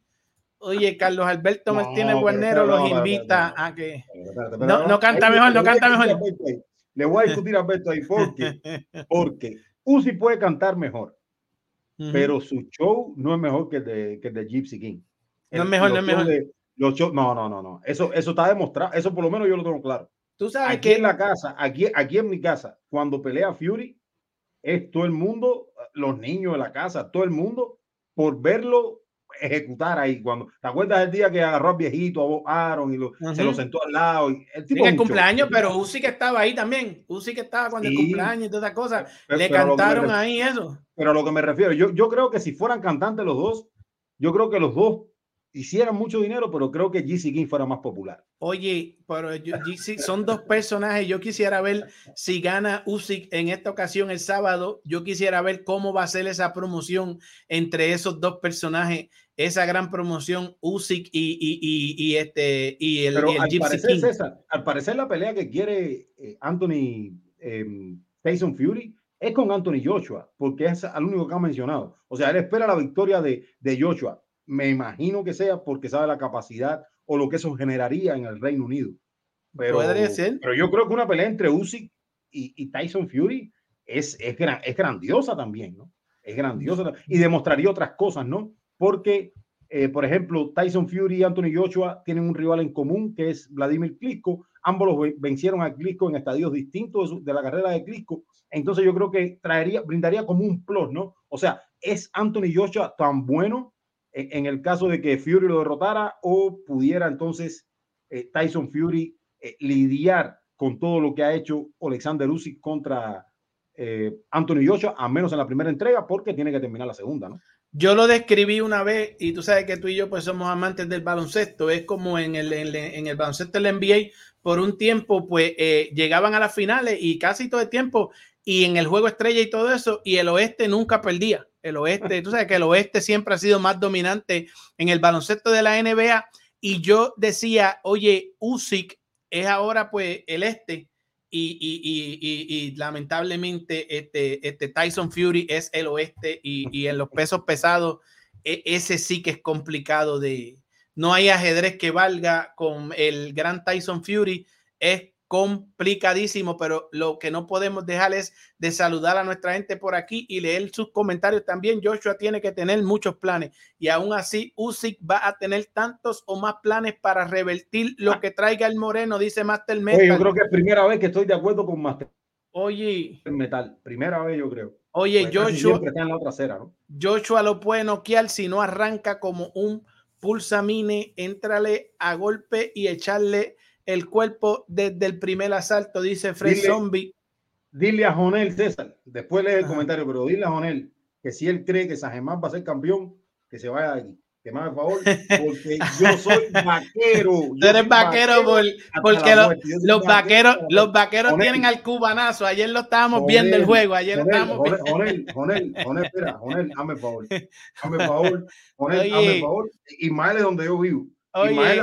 Oye, Carlos Alberto No, Martínez Guarnero los no, invita a que... No, no canta mejor, no canta mejor. le voy a discutir a Beto ahí porque, porque Uzi puede cantar mejor, pero su show no es mejor que el de, que el de Gypsy King. No es mejor, no es mejor. de- los shows- no, no, no, no. Eso, eso está demostrado. Eso por lo menos yo lo tengo claro. Tú sabes Aquí que en la casa, aquí, aquí en mi casa, cuando pelea Fury, es todo el mundo, los niños de la casa, todo el mundo, por verlo ejecutar ahí. Cuando, ¿Te acuerdas del día que agarró al viejito, a Bob Aaron y lo- se lo sentó al lado? Y el tipo es el show. cumpleaños, pero Uzi que estaba ahí también. Uzi que estaba cuando el Sí. cumpleaños y todas esas cosas. Pero- Le pero cantaron ahí eso. Pero a lo que me refiero, yo, yo creo que si fueran cantantes los dos, yo creo que los dos hicieran mucho dinero, pero creo que GC King fuera más popular. Oye, pero yo- sí, son dos personajes. Yo quisiera ver si gana Usyk en esta ocasión el sábado. Yo quisiera ver cómo va a ser esa promoción entre esos dos personajes, esa gran promoción Usyk y, y, y, y este y el, Pero y el al Gypsy parecer, King. César, al parecer la pelea que quiere eh, Anthony eh, Tyson Fury es con Anthony Joshua, porque es al único que ha mencionado. O sea, él espera la victoria de, de Joshua. Me imagino que sea porque sabe la capacidad o lo que eso generaría en el Reino Unido. Pero, Podría ser. pero yo creo que una pelea entre Usyk y, y Tyson Fury es, es, gran- es grandiosa también, ¿no? Es grandiosa y demostraría otras cosas, ¿no? Porque, eh, por ejemplo, Tyson Fury y Anthony Joshua tienen un rival en común que es Vladimir Klitschko. Ambos los ven- vencieron a Klitschko en estadios distintos de, su- de la carrera de Klitschko. Entonces yo creo que traería, brindaría como un plus, ¿no? O sea, ¿es Anthony Joshua tan bueno en, el caso de que Fury lo derrotara o pudiera entonces eh, Tyson Fury eh, lidiar con todo lo que ha hecho Alexander Usyk contra eh, Anthony Joshua, a menos en la primera entrega, porque tiene que terminar la segunda, ¿no? Yo lo describí una vez y tú sabes que tú y yo pues somos amantes del baloncesto. Es como en el, en en el baloncesto del NBA, por un tiempo pues eh, llegaban a las finales y casi todo el tiempo y en el juego estrella y todo eso y el oeste nunca perdía. El oeste, tú sabes que el oeste siempre ha sido más dominante en el baloncesto de la NBA y yo decía, oye, Usyk es ahora pues el este. Y, y, y, y, lamentablemente este, este Tyson Fury es el oeste y, en los pesos pesados e- ese sí que es complicado de no hay ajedrez que valga con el gran Tyson Fury complicadísimo pero lo que no podemos dejar es de saludar a nuestra gente por aquí y leer sus comentarios también Joshua tiene que tener muchos planes y aún así Usyk va a tener tantos o más planes para revertir lo que traiga el Moreno dice Master Metal Oye, yo creo que es primera vez que estoy de acuerdo con Master Oye, Metal. Primera vez, yo creo. Oye, Joshua, siempre está en la otra acera, ¿no? Joshua lo puede noquear si no arranca como un pulsamine, entrale a golpe y echarle el cuerpo desde el primer asalto, dice Fred Dile- Zombie. Dile a Jonel, César, después lee el Ajá. comentario, pero dile a Jonel que si él cree que Sajemán va a ser campeón, que se vaya de aquí. Que me haga el favor, porque yo soy vaquero. Tú yo eres soy vaquero por- porque lo- soy los vaqueros, los vaqueros Jonel. tienen al cubanazo. Ayer lo estábamos Jonel, viendo el juego. Ayer lo Jonel, estábamos Jonel, viendo. Jonel, Jonel, Jonel, espera, Jonel, hazme el favor. Hazme el favor, Jonel, hazme el favor. Ismael es donde yo vivo. Oye.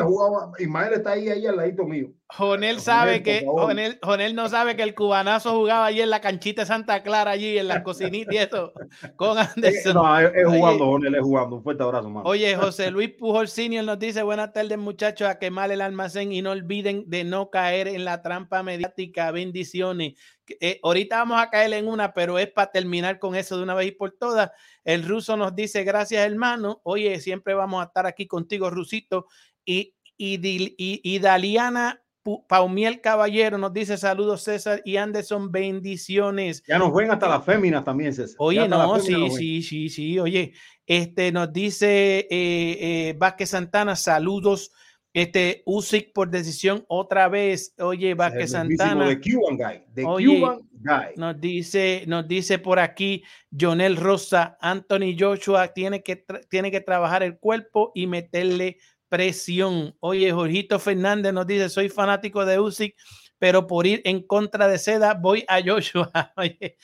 Ismael, está ahí, ahí al ladito mío. Jonel sabe que. Jonel, Jonel no sabe que el cubanazo jugaba allí en la canchita de Santa Clara, allí en la cocinita y eso, con Eh, Anderson. no, es, Oye. jugando, Jonel, es jugando. Un fuerte abrazo, mano. Oye, José Luis Pujol Senior nos dice buenas tardes muchachos, a quemar el almacén y no olviden de no caer en la trampa mediática, bendiciones. Eh, ahorita vamos a caer en una, pero es para terminar con eso de una vez y por todas. El ruso nos dice gracias hermano, oye, siempre vamos a estar aquí contigo, Rusito. Y, y, y, y Daliana Paumiel Caballero nos dice saludos César y Anderson, bendiciones. Ya nos ven hasta las féminas también, César. Oye, no, sí, sí, sí, sí. Oye, este nos dice eh, eh, Vázquez Santana, saludos. Este Usyk por decisión otra vez. Oye, Vázquez Santana De Cuban Guy. De Oye, Cuban Guy. nos dice, nos dice por aquí Jonel Rosa, Anthony Joshua tiene que, tiene que trabajar el cuerpo y meterle presión. Oye, Jorgito Fernández nos dice, soy fanático de Usyk, pero por ir en contra de Seda voy a Joshua. Oye,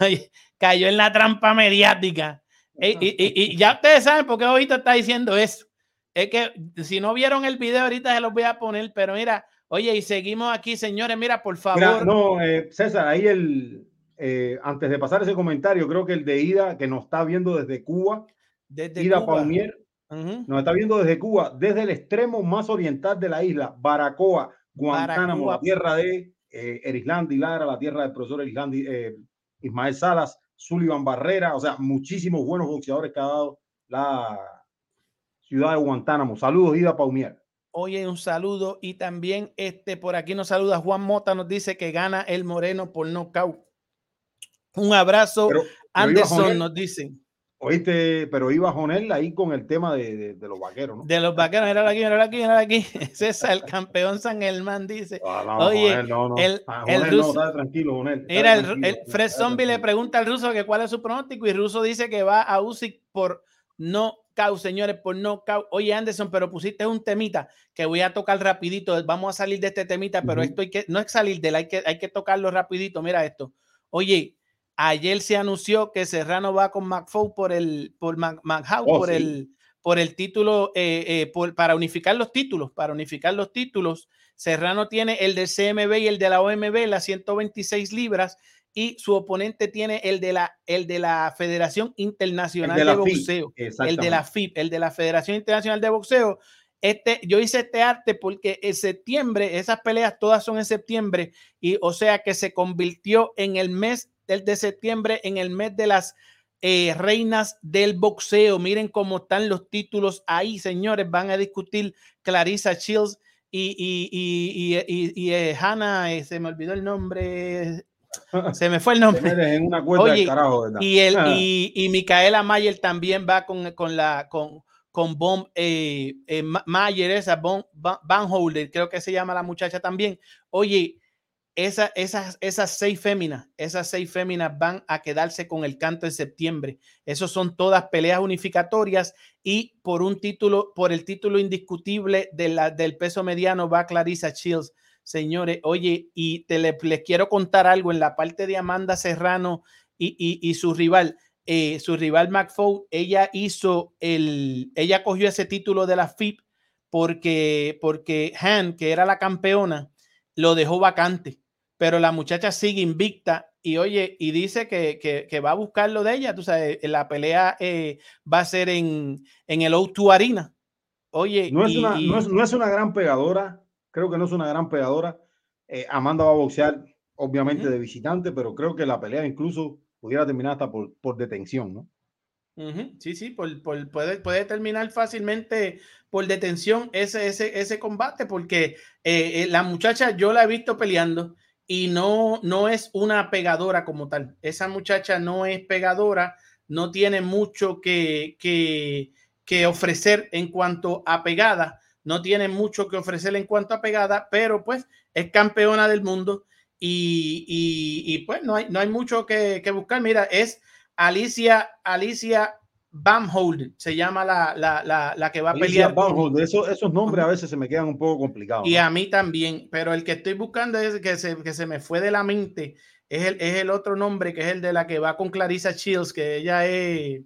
oye, cayó en la trampa mediática. Y- y ya ustedes saben por qué Jorgito está diciendo eso. Es que si no vieron el video ahorita se los voy a poner, pero mira, oye, y seguimos aquí, señores, mira, por favor. Mira, no, eh, César, ahí el, eh, antes de pasar ese comentario, creo que el de Ida, que nos está viendo desde Cuba, Desde Ida Cuba. Nos está viendo desde Cuba, desde el extremo más oriental de la isla, Baracoa, Guantánamo, Baracoa. la tierra de eh, Erislandi Lara, la tierra del profesor Erislandi, eh, Ismael Salas, Sullivan Barrera, o sea, muchísimos buenos boxeadores que ha dado la ciudad de Guantánamo. Saludos, Ida Paumier. Oye, un saludo y también este por aquí nos saluda Juan Mota, nos dice que gana el Moreno por nocaut. Un abrazo. Pero- Anderson Jonel- nos dicen Oíste, pero iba Jonel ahí con el tema de, de- de los vaqueros, ¿no? de los vaqueros, mira aquí, mira aquí, mira aquí. César, el campeón San Germán dice. Ah, no, Oye, Jonel, no, no. el- Ah, el Jonel, no, ruso- estate tranquilo, Jonel. Mira, el, tranquilo, el Fred Zombie le pregunta al ruso que cuál es su pronóstico y ruso dice que va a Usyk por no caut, señores, por no caut. Oye, Anderson, pero pusiste un temita que voy a tocar rapidito. Vamos a salir de este temita, pero esto hay que, no es salir de él, hay que, hay que tocarlo rapidito. Mira esto. Oye, ayer se anunció que Serrano va con McFaul por el, por Mac- Oh, por sí. el, por el título, eh, eh, por- para unificar los títulos, para unificar los títulos. Serrano tiene el del CMB y el de la OMB, las 126 libras, y su oponente tiene el de la, el de la Federación Internacional El de, de FIB, Boxeo, el de la FIB, el de la Federación Internacional de Boxeo. Este, yo hice este arte porque en septiembre, esas peleas todas son en septiembre, y o sea que se convirtió en el mes del de septiembre, en el mes de las eh, reinas del boxeo. Miren cómo están los títulos ahí, señores. Van a discutir Clarissa Shields y, y, y, y, y- y, eh, Hannah, eh, se me olvidó el nombre, se me fue el nombre. metes en una cuenta Oye, del carajo, ¿verdad? Y, el, Ah. y, y Micaela Mayer también va con, con la con, con Bomb eh, eh, Ma- Mayer, esa Bomb Van Holder, creo que se llama la muchacha también. Oye, esa, esas, esas seis féminas, esas seis féminas van a quedarse con el canto en septiembre. Esos son todas peleas unificatorias y por un título, por el título indiscutible de la, del peso mediano va Clarissa Shields. Señores, oye, y te le- les quiero contar algo en la parte de Amanda Serrano y, y- y su rival, eh, su rival McFaul, ella hizo el, ella cogió ese título de la FIP porque, porque Han, que era la campeona, lo dejó vacante, pero la muchacha sigue invicta y oye, y dice que, que- que va a buscar lo de ella, tú sabes, la pelea eh, va a ser en, en el O2 Arena. Oye, No es, y- una, no, es, no es una gran pegadora, creo que no es una gran pegadora. Eh, Amanda va a boxear, obviamente, Ujú. de visitante, pero creo que la pelea incluso pudiera terminar hasta por, por detención, ¿no? Sí, sí, por, por- puede, puede terminar fácilmente por detención ese, ese, ese combate, porque eh, eh, la muchacha yo la he visto peleando y no, no es una pegadora como tal. Esa muchacha no es pegadora, no tiene mucho que, que, que ofrecer en cuanto a pegada, no tiene mucho que ofrecer en cuanto a pegada, pero pues es campeona del mundo y, y- y, pues no hay, no hay mucho que, que buscar. Mira, es Alicia, Alicia Bamholder, se llama la, la, la, la que va a Alicia pelear. Bamhold, eso- esos nombres a veces se me quedan un poco complicados. y ¿no? a mí también, pero el que estoy buscando es que se, que se me fue de la mente, es el, es el otro nombre, que es el de la que va con Clarissa Shields, que ella es,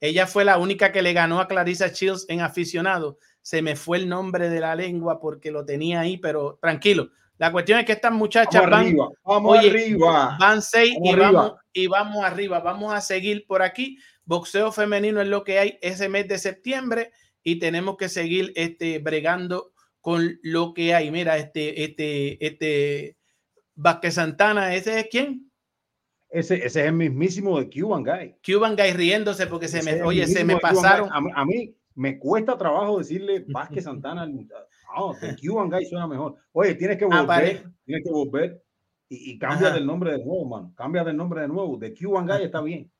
ella fue la única que le ganó a Clarissa Shields en aficionado. Se me fue el nombre de la lengua porque lo tenía ahí, pero tranquilo. La cuestión es que estas muchachas Vamos van, arriba, vamos Oye, arriba. van seis Vamos y arriba. vamos, y vamos arriba. Vamos a seguir por aquí. Boxeo femenino es lo que hay ese mes de septiembre y tenemos que seguir este, bregando con lo que hay. Mira, este, este, este Vázquez Santana, ¿ese es quién? Ese, ese es el mismísimo de Cuban Guy. Cuban Guy riéndose porque se Ese me, es el oye, se me pasaron. A mí, a mí me cuesta trabajo decirle Vázquez Santana. al muchacho. No, de Cuban Guy suena mejor. Oye, tienes que volver. Apare- Tienes que volver y, y cambia del nombre de nuevo, mano. Cambia del nombre de nuevo. De Cuban Guy está bien.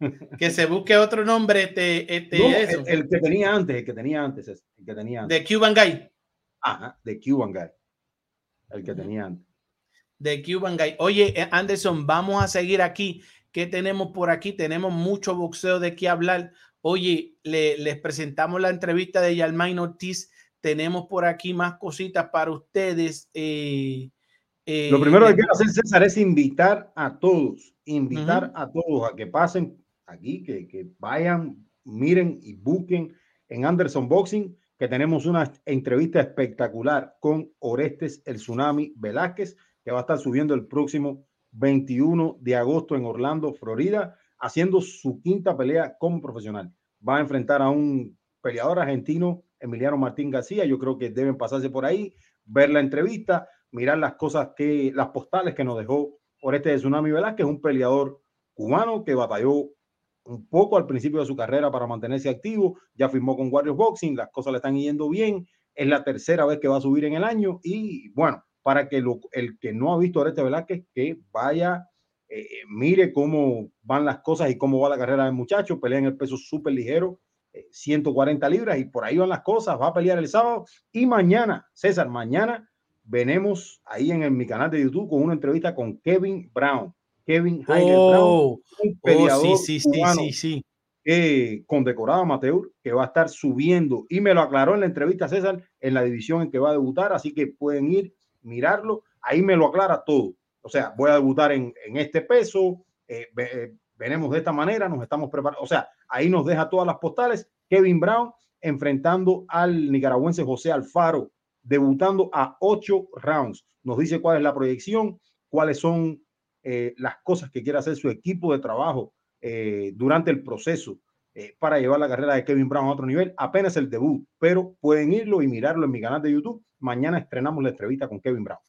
Que se busque otro nombre, este, este, No, eso, el, el que tenía antes, el que tenía antes, ese, el que tenía antes. de Cuban Guy. Ajá, de Cuban Guy. El que tenía antes. de Cuban Guy. Oye, eh, Anderson, vamos a seguir aquí. ¿Qué tenemos por aquí? Tenemos mucho boxeo de qué hablar. Oye, le- les presentamos la entrevista de Yalmain Ortiz. Tenemos por aquí más cositas para ustedes. eh, eh, Lo primero que quiero hacer, César, es invitar a todos, invitar a todos a que pasen aquí, que, que vayan, miren y busquen en Anderson Boxing, que tenemos una entrevista espectacular con Orestes el Tsunami Velázquez, que va a estar subiendo el próximo 21 de agosto en Orlando, Florida, haciendo su quinta pelea como profesional. Va a enfrentar a un peleador argentino, Emiliano Martín García. Yo creo que deben pasarse por ahí, ver la entrevista mirar las cosas que, las postales que nos dejó por este de Tsunami Velázquez, un peleador cubano que batalló un poco al principio de su carrera para mantenerse activo, ya firmó con Warriors Boxing, las cosas le están yendo bien, es la tercera vez que va a subir en el año y bueno, para que lo, el que no ha visto Oreste Velázquez, que vaya, eh, mire cómo van las cosas y cómo va la carrera del muchacho, pelea en el peso súper ligero, 140 eh, libras y por ahí van las cosas, va a pelear el sábado y mañana, César, mañana venemos ahí en, en mi canal de YouTube con una entrevista con Kevin Brown. Kevin Heiger Brown, Oh, un oh, peleador sí, sí, sí, cubano sí, sí. que condecorado amateur que va a estar subiendo y me lo aclaró en la entrevista César en la división en que va a debutar, así que pueden ir, mirarlo, ahí me lo aclara todo. O sea, voy a debutar en, en este peso, eh, ve- eh, de esta manera, nos estamos preparando, o sea, ahí nos deja todas las postales. Kevin Brown enfrentando al nicaragüense José Alfaro, debutando a ocho rounds. Nos dice cuál es la proyección, cuáles son eh, las cosas que quiere hacer su equipo de trabajo eh, durante el proceso para llevar la carrera de Kevin Brown a otro nivel. Apenas el debut, pero pueden irlo y mirarlo en mi canal de YouTube. Mañana estrenamos la entrevista con Kevin Brown.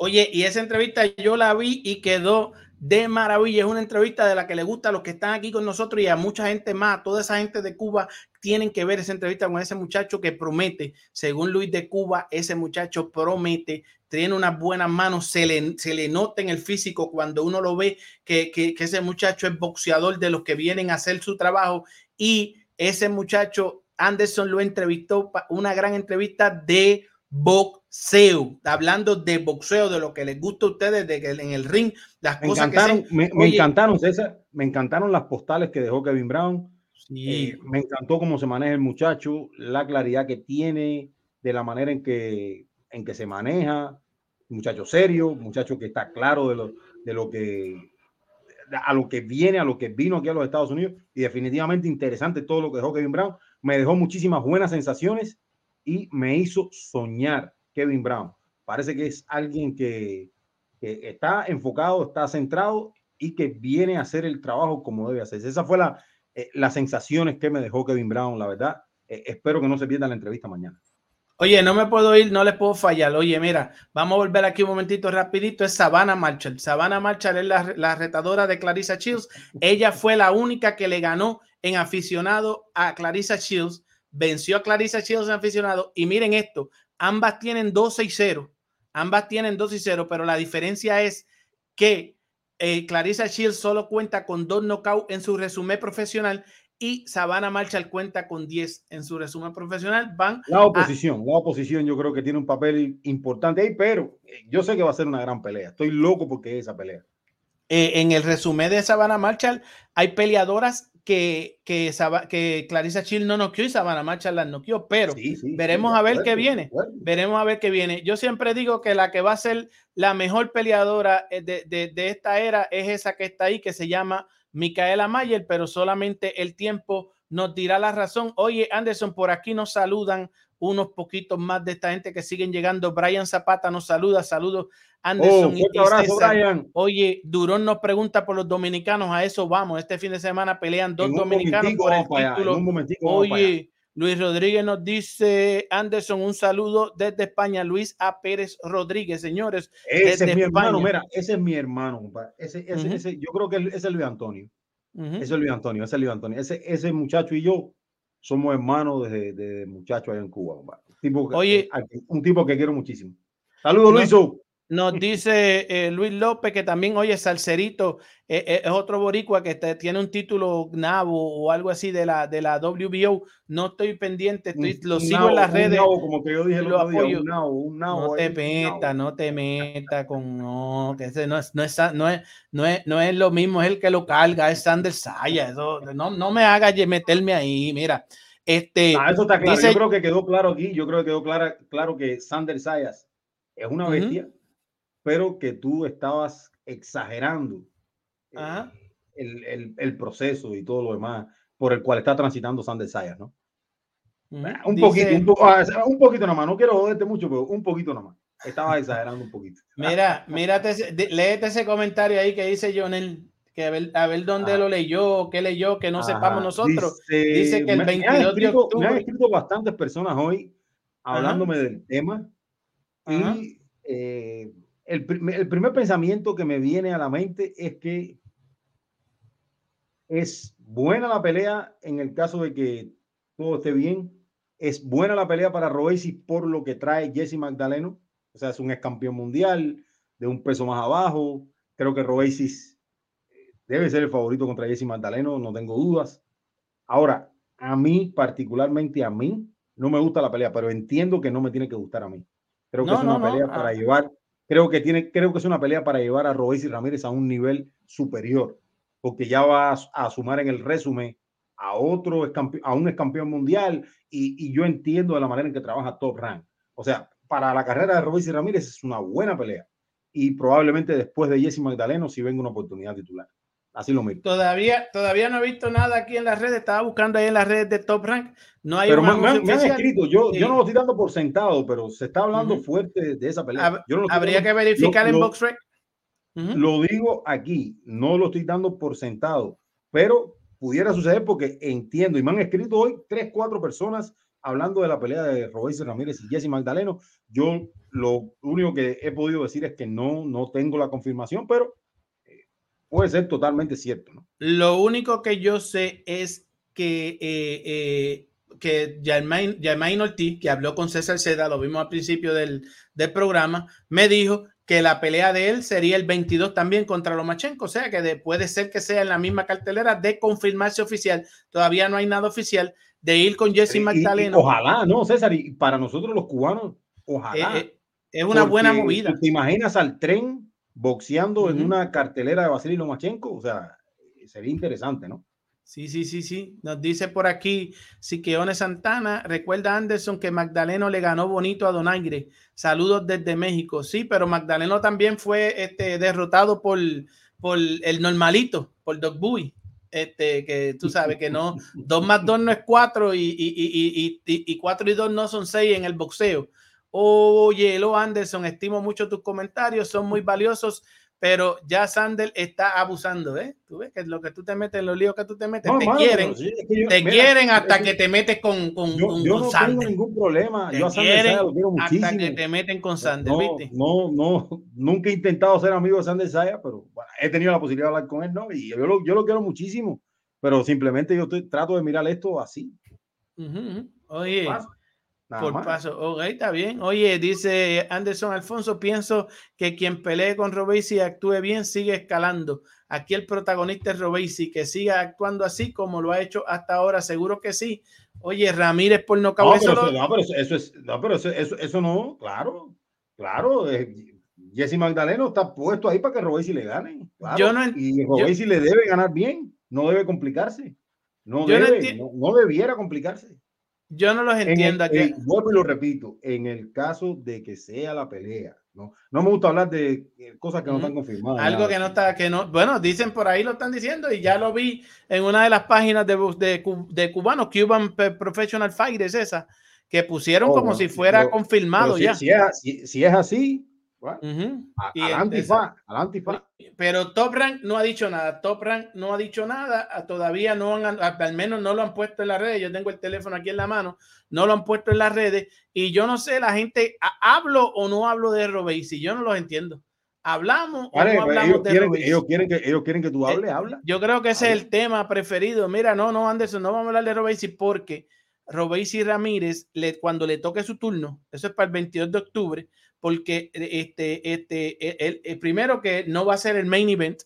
Oye, y esa entrevista yo la vi y quedó de maravilla. Es una entrevista de la que le gusta a los que están aquí con nosotros y a mucha gente más. Toda esa gente de Cuba tienen que ver esa entrevista con ese muchacho que promete, según Luis de Cuba, ese muchacho promete, tiene unas buenas manos, se le, se le nota en el físico cuando uno lo ve que, que, que ese muchacho es boxeador de los que vienen a hacer su trabajo y ese muchacho, Anderson lo entrevistó, una gran entrevista de boxeo, hablando de boxeo, de lo que les gusta a ustedes, de que en el ring, las Me cosas encantaron, que se... me, me Oye, encantaron, César, me encantaron las postales que dejó Kevin Brown. sí, Eh, me encantó cómo se maneja el muchacho, la claridad que tiene, de la manera en que, en que se maneja. Muchacho serio, muchacho que está claro de lo, de lo que a lo que viene, a lo que vino aquí a los Estados Unidos. Y definitivamente interesante todo lo que dejó Kevin Brown. Me dejó muchísimas buenas sensaciones y me hizo soñar Kevin Brown. Parece que es alguien que, está enfocado, está centrado y que viene a hacer el trabajo como debe hacerse. Esa fue la, eh, las sensaciones que me dejó Kevin Brown, la verdad. Eh, espero que no se pierda la entrevista mañana. Oye, no me puedo ir, no les puedo fallar. Oye, mira, vamos a volver aquí un momentito rapidito. Es Savannah Marshall. Savannah Marshall es la, la retadora de Clarissa Shields. Ella fue la única que le ganó en aficionado a Clarissa Shields. Venció a Clarissa Shields en aficionado. Y miren esto, ambas tienen 12 y 0. Ambas tienen 2 y 0, pero la diferencia es que eh, Clarissa Shields solo cuenta con dos knockouts en su resumen profesional y Savannah Marshall cuenta con 10 en su resumen profesional. Van La oposición, la oposición yo creo que tiene un papel importante ahí, pero eh, yo sé que va a ser una gran pelea. Estoy loco porque es esa pelea. eh, en el resumen de Savannah Marshall hay peleadoras que, que, que Clarissa Shields no noqueó y Savannah Marshall las noqueó, pero Sí, sí, veremos sí, a ver qué viene. Veremos a ver qué viene. Yo siempre digo que la que va a ser la mejor peleadora eh, de, de- de esta era es esa que está ahí, que se llama Micaela Mayer, pero solamente el tiempo nos dirá la razón. Oye, Anderson, por aquí nos saludan unos poquitos más de esta gente que siguen llegando. Brian Zapata nos saluda. Saludos, Anderson. Oh, y- abrazo. Brian. Oye, Durón nos pregunta por los dominicanos, a eso vamos. Este fin de semana pelean dos dominicanos por el título. allá. Oye, Luis Rodríguez nos dice, Anderson, un saludo desde España. Luis A. Pérez Rodríguez, señores. Ese desde es mi hermano, España. mira, ese es mi hermano, compadre. Ese, ese, Ujú. ese, yo creo que ese es el Luis Antonio. Ujú. Ese es Luis Antonio, ese es Luis Antonio. Ese, ese muchacho y yo somos hermanos desde, desde muchacho allá en Cuba. Un tipo, que- Oye. un tipo que quiero muchísimo. Saludos. Luiso. Nos dice eh, Luis López que también, oye, Salcerito eh, eh, es otro boricua que te- tiene un título nabo o algo así de la, de la WBO. No estoy pendiente, estoy, lo sigo nabo- en las redes. nabo, como que yo dije lo otro día, apoyo. un nabo, un nabo No te metas, no te metas con no, que ese no es, no es, no es, no es, no es lo mismo, es el que lo carga, es Sander Saya. Eso, no, no me hagas meterme ahí, mira. Este, Ah, eso está claro. dice- yo creo que quedó claro aquí. Yo creo que quedó clara- claro que Sander Sayas es una bestia, pero que tú estabas exagerando eh, Ajá. el, el- el proceso y todo lo demás por el cual está transitando Sander Sayas, ¿no? Un dice- poquito, un, po- ah, un poquito nomás. No quiero joderte mucho, pero un poquito nomás. Estaba exagerando un poquito. Mira, mírate, léete ese comentario ahí que dice Jonel, que a ver, a ver dónde Ah. lo leyó, qué leyó, que no sepamos Ajá, nosotros. Dice, Dice que el me- me han 22 de escrito- Me han octubre- escrito bastantes personas hoy hablándome del tema Ajá. y eh, el, el primer pensamiento que me viene a la mente es que es buena la pelea en el caso de que todo esté bien. Es buena la pelea para Roesi por lo que trae Jesse Magdaleno. O sea, es un ex campeón mundial de un peso más abajo. Creo que Roesis debe ser el favorito contra Jesse Magdaleno, no tengo dudas. Ahora, a mí, particularmente a mí, no me gusta la pelea, pero entiendo que no me tiene que gustar a mí. Creo que No, es una no, no, pelea ah. para llevar, creo que tiene, creo que es una pelea para llevar a Royce y Ramírez a un nivel superior, porque ya va a, sumar en el resumen a otro a un campeón mundial y, yo entiendo de la manera en que trabaja Top Rank. O sea, para la carrera de Royce y Ramírez es una buena pelea y probablemente después de Jesse Magdaleno si venga una oportunidad titular. Así lo mismo. Todavía, todavía no he visto nada aquí en las redes. Estaba buscando ahí en las redes de Top Rank. No hay Pero me, me me han escrito, yo, Sí. yo no lo estoy dando por sentado, pero se está hablando Ujú. fuerte de esa pelea. Yo no Habría dando- que verificar lo- en BoxRec. Ujú. Lo digo aquí, no lo estoy dando por sentado, pero pudiera suceder porque entiendo, y me han escrito hoy tres, cuatro personas hablando de la pelea de Royce Ramírez y Jesse Magdaleno. Yo lo único que he podido decir es que no, no tengo la confirmación, pero puede ser totalmente cierto, ¿no? Lo único que yo sé es que, eh, eh, que Germain, Germain Ortiz, que habló con César Seda, lo vimos al principio del, del programa, me dijo que la pelea de él sería el 22 también contra Lomachenko, o sea que de- puede ser que sea en la misma cartelera de confirmarse oficial. Todavía no hay nada oficial de ir con Jesse Y- y- y Magdaleno. ojalá, ¿no, César? Y para nosotros los cubanos, ojalá. Eh, eh, es una buena movida. ¿Te imaginas al tren boxeando en Ujú. una cartelera de Vasily Lomachenko? O sea, sería interesante, ¿no? Sí, sí, sí, sí. Nos dice por aquí Siqueone Santana. Recuerda Anderson que Magdaleno le ganó bonito a Donaire. Saludos desde México. Sí, pero Magdaleno también fue este, derrotado por, por el normalito, por Doc Bowie. Este, que tú sabes que no, dos más dos no es cuatro y, y, y, y, y, y cuatro y dos no son seis en el boxeo. Oye, Lo Anderson, estimo mucho tus comentarios, son muy valiosos pero ya Sandel está abusando, ¿eh? Tú ves que lo que tú te metes, los líos que tú te metes, No, te mano, quieren, sí, es que yo- te mira, quieren hasta es que te metes con, con, yo, con- yo con no tengo Sandel. ningún problema. Te Yo a Sandel Saya lo quiero hasta muchísimo. que te meten con Sandel, no, ¿viste? no, no, nunca he intentado ser amigo de Sandel Saya, pero bueno, he tenido la posibilidad de hablar con él, ¿no? Y yo lo, yo lo quiero muchísimo, pero simplemente yo estoy- trato de mirar esto así. Ujú, ujú. Oye, nada por más. paso, ok, está bien. Oye, dice Anderson Alfonso, pienso que quien pelee con Robesi y actúe bien sigue escalando. Aquí el protagonista es Robesi, que siga actuando así como lo ha hecho hasta ahora, seguro que sí. Oye, Ramírez por no No, eso pero, lo- eso, no, pero eso, eso es, no, pero eso, eso, eso no, claro, claro. eh, Jesse Magdaleno está puesto ahí para que Robesi le gane. claro, Yo no y yo- Robesi le debe ganar bien, no debe complicarse. No debe, no debiera complicarse. Yo no los En el- entiendo. aquí. en- vuelvo y lo repito, en el caso de que sea la pelea, no, no me gusta hablar de eh, cosas que no están confirmadas. Algo nada. que no está, que no, bueno, dicen por ahí lo están diciendo y ya lo vi en una de las páginas de, de, cu- de cubanos, Cuban Professional Fighters, esa, que pusieron Oh, como bueno, si fuera pero- confirmado Pero si, ya. si es, si- si es así, bueno, Ujú. a- Y adelante, fa. Pero Top Rank no ha dicho nada. Top Rank no ha dicho nada. Todavía no han, al menos no lo han puesto en las redes. Yo tengo el teléfono aquí en la mano. No lo han puesto en las redes. Y yo no sé, la gente, ¿ha- ¿hablo o no hablo de Robesi? Yo no los entiendo. ¿Hablamos o Vale, no pues, hablamos ellos, de quieren, ellos, quieren que, ellos quieren que tú hables, Eh, habla. Yo creo que ese es Habla. el tema preferido. Mira, no, no, Anderson, no vamos a hablar de Robesi porque Robesi Ramírez, le, cuando le toque su turno, eso es para el 22 de octubre, porque eh, este, este, el, el primero que no va a ser el main event,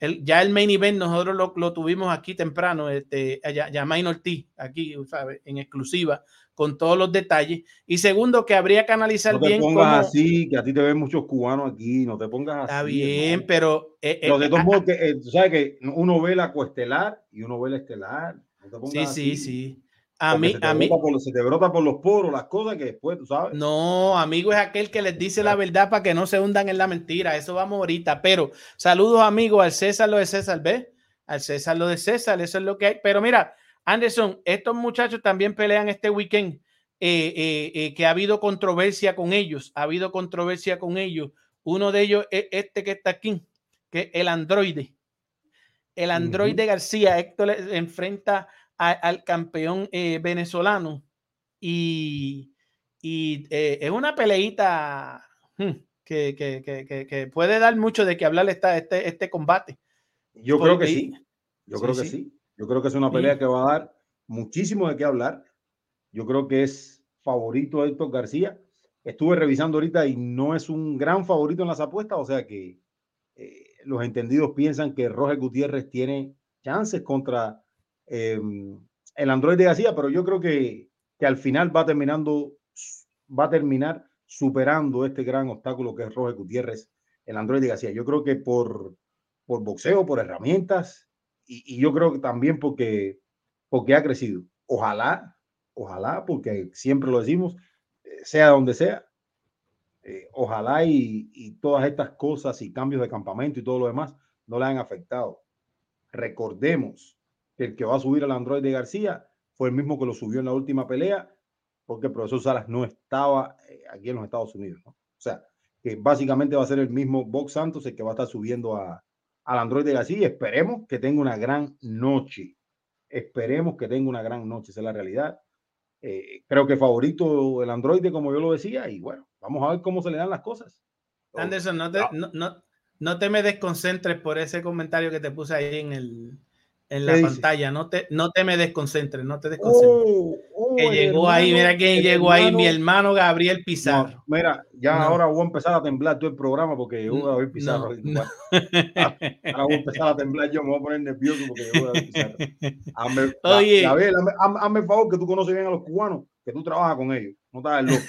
el, ya el main event nosotros lo, lo tuvimos aquí temprano, este, ya, ya Main Ortiz, aquí, ¿sabes? En exclusiva, con todos los detalles. Y segundo, que habría que analizar No te bien pongas cómo... así, que a ti te ven muchos cubanos aquí, no te pongas así. Está bien, hermano. pero... eh, Pero eh, de todos ah, modos, que, eh, tú sabes que uno ve la coestelar y uno ve la estelar. No te pongas Sí, sí, así, sí. A mí, se te, a mí, por, se te brota por los poros las cosas que después, tú sabes. no, amigo es aquel que les dice la verdad para que no se hundan en la mentira. Eso vamos ahorita. Pero saludos, amigos, al César lo de César, ¿ves? Al César lo de César, eso es lo que hay. Pero mira, Anderson, estos muchachos también pelean este weekend. eh, eh, eh, que ha habido controversia con ellos, ha habido controversia con ellos. Uno de ellos es este que está aquí, que es el androide. El androide García, Héctor le- enfrenta a- al campeón eh, venezolano y, y, eh, es una peleita hmm, que, que, que, que, puede dar mucho de que hablar esta, este, este combate. Yo creo que sí. Yo creo que sí. Yo creo que es una pelea que va a dar muchísimo de qué hablar. Yo creo que es favorito Héctor García. Estuve revisando ahorita y no es un gran favorito en las apuestas, o sea que eh, los entendidos piensan que Roger Gutiérrez tiene chances contra em, el Android de García, pero yo creo que, que al final va terminando, va a terminar superando este gran obstáculo que es Roger Gutiérrez, el Android de García. Yo creo que por, por boxeo, por herramientas, y, y, yo creo que también porque, porque ha crecido. Ojalá, ojalá, porque siempre lo decimos, eh, sea donde sea, eh, ojalá y, y, todas estas cosas y cambios de campamento y todo lo demás no le han afectado. Recordemos que el que va a subir al Android de García fue el mismo que lo subió en la última pelea, porque el profesor Salas no estaba eh, aquí en los Estados Unidos. ¿no? O sea, que básicamente va a ser el mismo Box Santos el que va a estar subiendo a, al Android de García. Esperemos que tenga una gran noche. Esperemos que tenga una gran noche, esa es la realidad. Eh, creo que favorito el Android, como yo lo decía, y bueno, vamos a ver cómo se le dan las cosas. Anderson, no te, no, no, no te me desconcentres por ese comentario que te puse ahí en el, en la pantalla. No te, no te me desconcentres, no te desconcentres. Oh, oh, que llegó hermano, ahí, mira quién llegó hermano, ahí, mi hermano Gabriel Pizarro. No, mira, ya no. ahora voy a empezar a temblar todo el programa porque llegó Gabriel Pizarro. Ahora voy a empezar a temblar yo, me voy a poner nervioso porque llegó Gabriel Pizarro. Hazme, Oye, Gabriel, hazme, hazme el favor que tú conoces bien a los cubanos, que tú trabajas con ellos. No estás loco.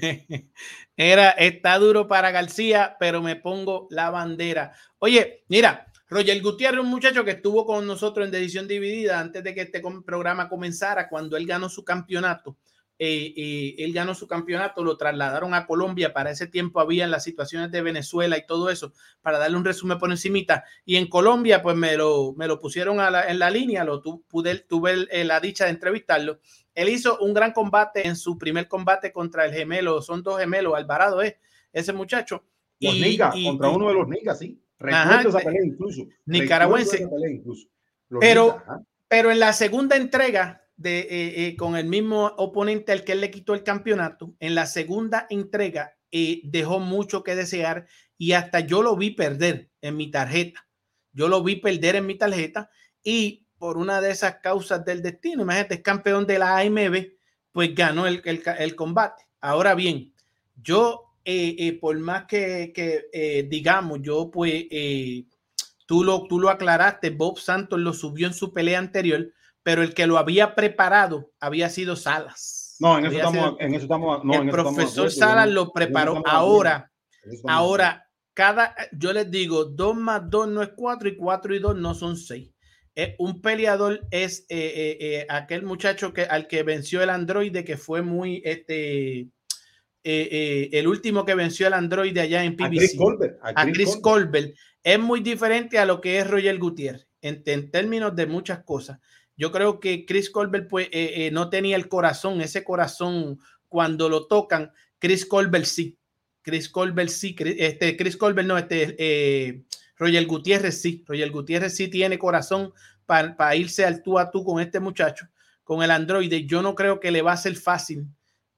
Era, está duro para García, pero me pongo la bandera. Oye, mira, Roger Gutiérrez, un muchacho que estuvo con nosotros en edición dividida antes de que este programa comenzara, cuando él ganó su campeonato. Eh, eh, él ganó su campeonato, lo trasladaron a Colombia. Para ese tiempo había las situaciones de Venezuela y todo eso, para darle un resumen por encimita. Y en Colombia, pues me lo, me lo pusieron la, en la línea, lo tu, pude, tuve el, el, la dicha de entrevistarlo. Él hizo un gran combate en su primer combate contra el gemelo, son dos gemelos, Alvarado es ese muchacho. Los y, contra y, uno de los Nicas, sí. Recuerdo esa pelea incluso. Nicaragüense. Esa pelea incluso. Pero, pero en la segunda entrega, de, eh, eh, con el mismo oponente al que él le quitó el campeonato, en la segunda entrega eh, dejó mucho que desear y hasta yo lo vi perder en mi tarjeta. Yo lo vi perder en mi tarjeta y por una de esas causas del destino, imagínate, es campeón de la AMB, pues ganó el, el, combate. Ahora bien, yo, eh, por más que, que digamos, yo pues, tú, lo, tú lo aclaraste, Bob Santos lo subió en su pelea anterior, pero el que lo había preparado había sido Salas. No, en eso estamos, sido, en eso estamos, no, el profesor Salas lo preparó. Ahora, ahora, cada, yo les digo, dos más dos no es cuatro y cuatro y dos no son seis. Eh, un peleador es eh, eh, eh, aquel muchacho que, al que venció el androide, que fue muy, este, el último que venció el androide allá en PBC. A Chris Colbert. A Chris, a Chris Colbert. Colbert. Es muy diferente a lo que es Roger Gutiérrez, en, en términos de muchas cosas. Yo creo que Chris Colbert pues, no tenía el corazón, ese corazón cuando lo tocan, Chris Colbert sí. Chris Colbert sí, este, Chris Colbert no, este, eh, Roger Gutiérrez sí, Roger Gutiérrez sí tiene corazón para, irse al tú a tú con este muchacho, con el androide. Yo no creo que le va a ser fácil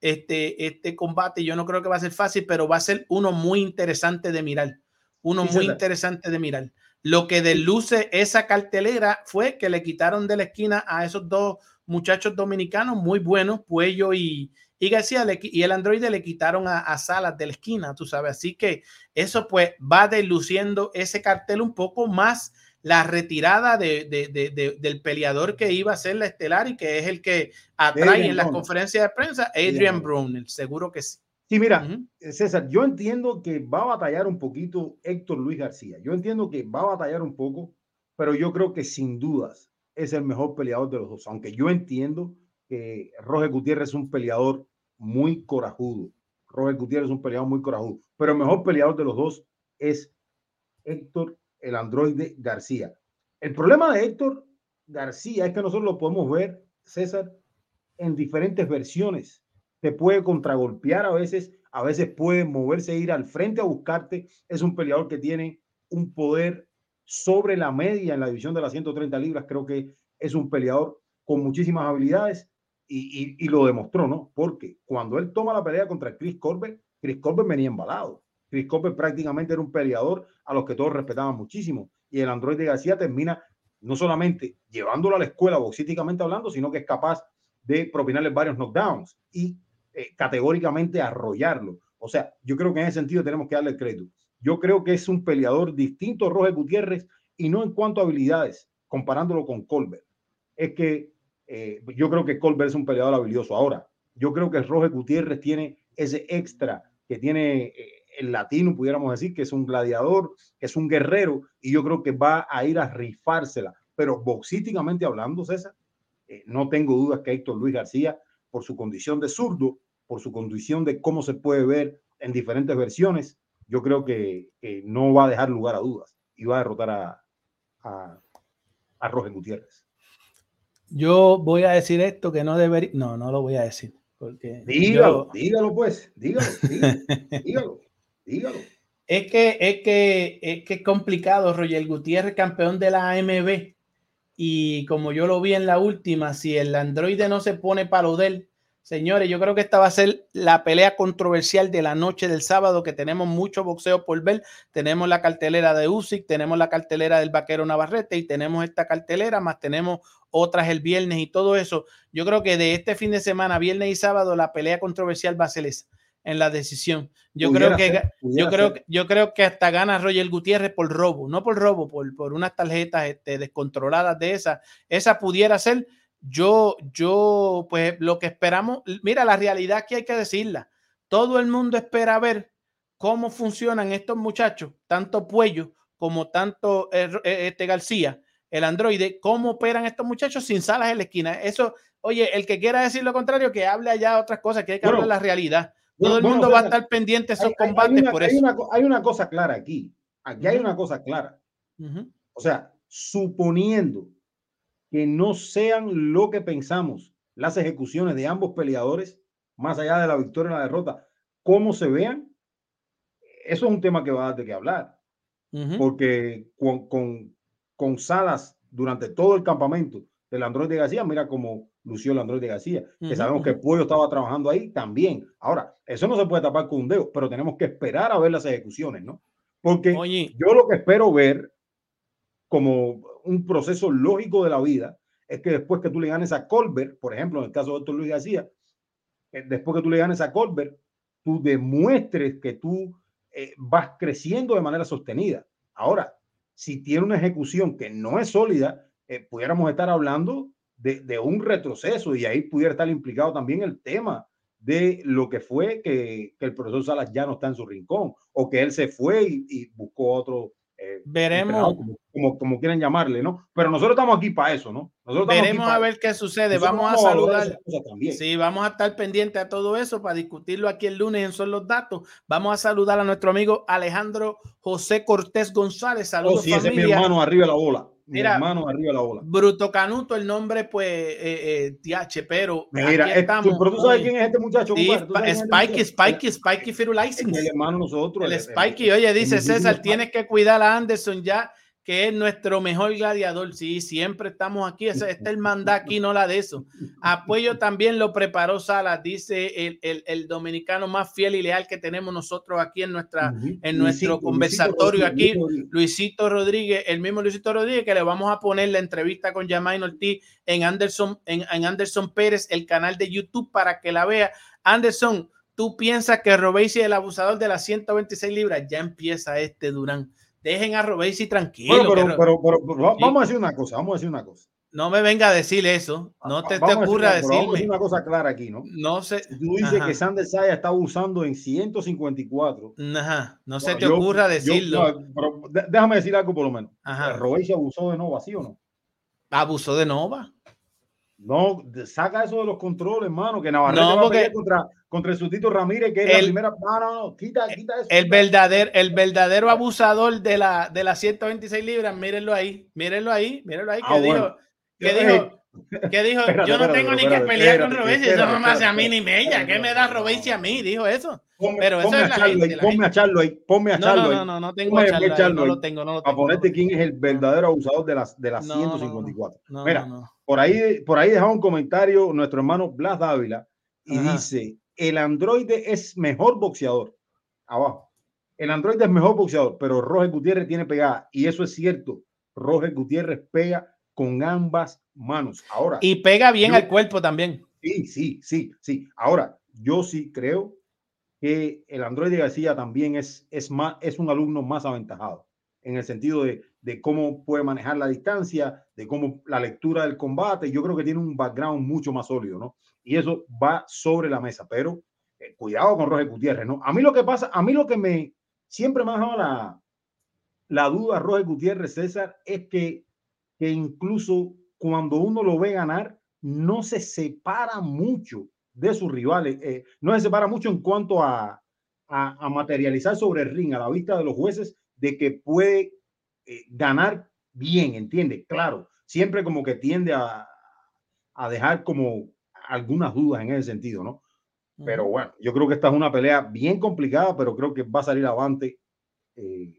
este, este combate, yo no creo que va a ser fácil, pero va a ser uno muy interesante de mirar, uno sí, muy interesante de mirar. Lo que desluce esa cartelera fue que le quitaron de la esquina a esos dos muchachos dominicanos muy buenos, Puello y, y García le, y el androide le quitaron a, a, Salas de la esquina, tú sabes. Así que eso pues va desluciendo ese cartel un poco más la retirada de, de, de, del peleador que iba a ser la estelar y que es el que atrae Adrian en las conferencias de prensa, Adrian Brownell, seguro que sí. Sí, mira, uh -huh. César, yo entiendo que va a batallar un poquito Héctor Luis García. Yo entiendo que va a batallar un poco, pero yo creo que sin dudas es el mejor peleador de los dos. Aunque yo entiendo que Roger Gutiérrez es un peleador muy corajudo. Roger Gutiérrez es un peleador muy corajudo, pero el mejor peleador de los dos es Héctor el androide García. El problema de Héctor García es que nosotros lo podemos ver, César, en diferentes versiones. Te puede contragolpear a veces, a veces puede moverse ir al frente a buscarte. Es un peleador que tiene un poder sobre la media en la división de las 130 libras. Creo que es un peleador con muchísimas habilidades Y, y, y, lo demostró, ¿no? Porque cuando él toma la pelea contra Chris Corbett, Chris Corbett venía embalado. Chris Corbett prácticamente era un peleador a los que todos respetaban muchísimo. Y el androide García termina no solamente llevándolo a la escuela boxísticamente hablando, sino que es capaz de propinarle varios knockdowns y eh, categóricamente arrollarlo. O sea, yo creo que en ese sentido tenemos que darle el crédito. Yo creo que es un peleador distinto Roger Gutiérrez y no en cuanto a habilidades, comparándolo con Colbert. Es que eh, yo creo que Colbert es un peleador habilidoso. Ahora, yo creo que Roger Gutiérrez tiene ese extra que tiene eh, el latino, pudiéramos decir, que es un gladiador, que es un guerrero, y yo creo que va a ir a rifársela. Pero boxísticamente hablando, César, no tengo dudas que Héctor Luis García, por su condición de zurdo, por su condición de cómo se puede ver en diferentes versiones, yo creo que, no va a dejar lugar a dudas y va a derrotar a, a, a Roger Gutiérrez. Yo voy a decir esto que no debería, no, no lo voy a decir. Porque dígalo, dígalo pues, dígalo, dígalo, dígalo, Es que, es que es que es complicado, Roger Gutiérrez, campeón de la AMB. Y como yo lo vi en la última, si el androide no se pone para lo de él, señores, yo creo que esta va a ser la pelea controversial de la noche del sábado, que tenemos mucho boxeo por ver. Tenemos la cartelera de Usyk, tenemos la cartelera del vaquero Navarrete y tenemos esta cartelera, más tenemos otras el viernes y todo eso. Yo creo que de este fin de semana, viernes y sábado, la pelea controversial va a ser esa en la decisión. Yo creo que yo creo yo creo que hasta gana Roger Gutiérrez por robo, no por robo, por, por unas tarjetas este, descontroladas de esa. Esa pudiera ser yo yo pues lo que esperamos, mira la realidad que hay que decirla. Todo el mundo espera ver cómo funcionan estos muchachos, tanto Puello como tanto eh, eh, este García, el androide, cómo operan estos muchachos sin salas en la esquina. Eso, oye, el que quiera decir lo contrario, que hable allá otras cosas, que hay que hablar la realidad. Todo el mundo va a estar pendiente de esos combates una, por eso. hay una, cosa clara aquí. Aquí hay una cosa clara. O sea, suponiendo que no sean lo que pensamos las ejecuciones de ambos peleadores, más allá de la victoria y la derrota, cómo se vean, eso es un tema que va a dar de qué hablar. Porque con, con, con Salas durante todo el campamento del Android de García, mira cómo lució el Android de García, que sabemos que Pueblo estaba trabajando ahí también. Ahora, eso no se puede tapar con un dedo, pero tenemos que esperar a ver las ejecuciones, ¿no? Porque yo lo que espero ver como un proceso lógico de la vida es que después que tú le ganes a Colbert, por ejemplo, en el caso de Héctor Luis García, eh, después que tú le ganes a Colbert, tú demuestres que tú eh, vas creciendo de manera sostenida. Ahora, si tiene una ejecución que no es sólida, eh, pudiéramos estar hablando de, un retroceso y ahí pudiera estar implicado también el tema de lo que fue que, el profesor Salas ya no está en su rincón o que él se fue y, buscó otro. Eh, Veremos. Como, como, quieren llamarle, ¿no? Pero nosotros estamos aquí para eso, ¿no? Nosotros Veremos a ver qué sucede. Vamos, a saludar. Sí, vamos a estar pendientes a todo eso para discutirlo aquí el lunes en Son los Datos. Vamos a saludar a nuestro amigo Alejandro José Cortés González. Saludos, oh, sí, ese es mi hermano arriba de la bola. Mira, hermano arriba la bola. Bruto Canuto, el nombre, pues, eh, eh TH, pero. Mira, estamos, pero tú sabes quién es este muchacho. Sí, Spikey, Spikey, Spikey Firulais. El hermano nosotros. El, Spikey, oye, dice César, tienes que cuidar a Anderson ya que es nuestro mejor gladiador. Sí, siempre estamos aquí. Este es el manda aquí, no la de eso. Apoyo también lo preparó Salas, dice el, el, el, dominicano más fiel y leal que tenemos nosotros aquí en, nuestra, en nuestro conversatorio aquí. Luisito Rodríguez, el mismo Luisito Rodríguez, que le vamos a poner la entrevista con Yamain Ortiz en Anderson, en, en Anderson Pérez, el canal de YouTube, para que la vea. Anderson, ¿tú piensas que Robesi es el abusador de las 126 libras? Ya empieza este Durán dejen a Robesi tranquilo. pero, pero, pero, vamos a decir una cosa, vamos a decir una cosa. No me venga a decir eso. No te, te ocurra decirme. Vamos a decir una cosa clara aquí, ¿no? No sé. Tú dices que Sander Saya está usando en 154. Ajá. No se te ocurra decirlo. pero déjame decir algo por lo menos. Ajá. Robesi abusó de Nova, ¿sí o no? Abusó de Nova. No, saca eso de los controles, hermano, que Navarrete no, va a contra, contra el sustito Ramírez, que es el, la primera. No, no, no, quita, quita eso. El verdadero, el verdadero abusador de la de las 126 libras, mírenlo ahí, mírenlo ahí, mírenlo ahí. Ah, que dijo, que dijo ¿Qué dijo? Espérate, yo no espérate, tengo ni que pelear con Robesi, eso no me hace a mí ni mella. ¿Qué me da Robesi a mí? Dijo eso. Ponme, Pero eso ponme es a la Charlo gente, ahí, la ponme gente. a Charlo ahí, ponme a No, Charlo no, no, no, no tengo a a Charlo ahí, Charlo no ahí, lo tengo, no lo Para tengo. no lo ponerte quién es el verdadero abusador de las, de las No, no, no. 154. No, Mira, por ahí, por ahí dejaba un comentario nuestro hermano Blas Dávila y Ajá. dice: el androide es mejor boxeador. Abajo. El androide es mejor boxeador, pero Roger Gutiérrez tiene pegada. Y eso es cierto. Roger Gutiérrez pega con ambas manos. Ahora, Y pega bien Yo- al cuerpo también. sí, sí, sí, sí. Ahora, yo sí creo que el androide García también es, es, más, es un alumno más aventajado en el sentido de, de cómo puede manejar la distancia, de cómo la lectura del combate. Yo creo que tiene un background mucho más sólido, ¿no? Y eso va sobre la mesa, pero eh, cuidado con Roger Gutiérrez, ¿no? A mí lo que pasa, a mí lo que me siempre me ha dejado la, la duda, Roger Gutiérrez, César, es que, que incluso cuando uno lo ve ganar, no se separa mucho de sus rivales, eh, no se separa mucho en cuanto a, a, a materializar sobre el ring a la vista de los jueces de que puede eh, ganar bien, ¿entiende? Claro, siempre como que tiende a, a dejar como algunas dudas en ese sentido, ¿no? Pero bueno, yo creo que esta es una pelea bien complicada, pero creo que va a salir avante eh,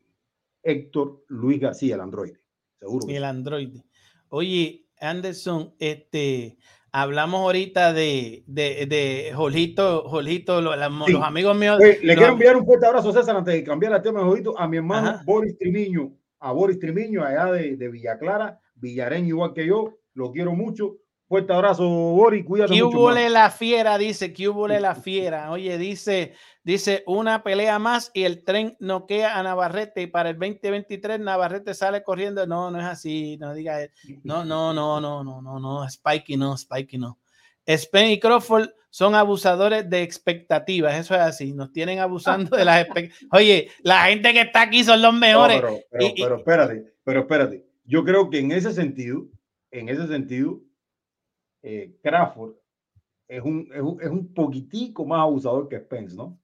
Héctor Luis García, el androide. Seguro. que el androide. Oye, Anderson, este, hablamos ahorita de, de, de Jorgito, Jorgito, Sí. los amigos míos. Oye, le los quiero enviar un fuerte abrazo, César, antes de cambiar el tema de jodito, a mi hermano Ajá. Boris Trimiño, a Boris Trimiño, allá de, de Villa Clara, villareño igual que yo, lo quiero mucho. Fuerte abrazo, Boris, cuídate ¿Qué mucho. hubo hermano. la fiera? Dice, ¿qué hubo la fiera? Oye, dice, dice, una pelea más y el tren noquea a Navarrete y para el 2023 Navarrete sale corriendo. No, no es así, no diga, no, no, no, no, no, no, no, Spikey no, Spikey no. Spain y Crawford son abusadores de expectativas, eso es así, nos tienen abusando de las expectativas. Oye, la gente que está aquí son los No, mejores. pero, pero, Y- y- pero espérate, pero espérate. Yo creo que en ese sentido, en ese sentido, eh, Crawford es un, es, un, es un poquitico más abusador que Spence, ¿no?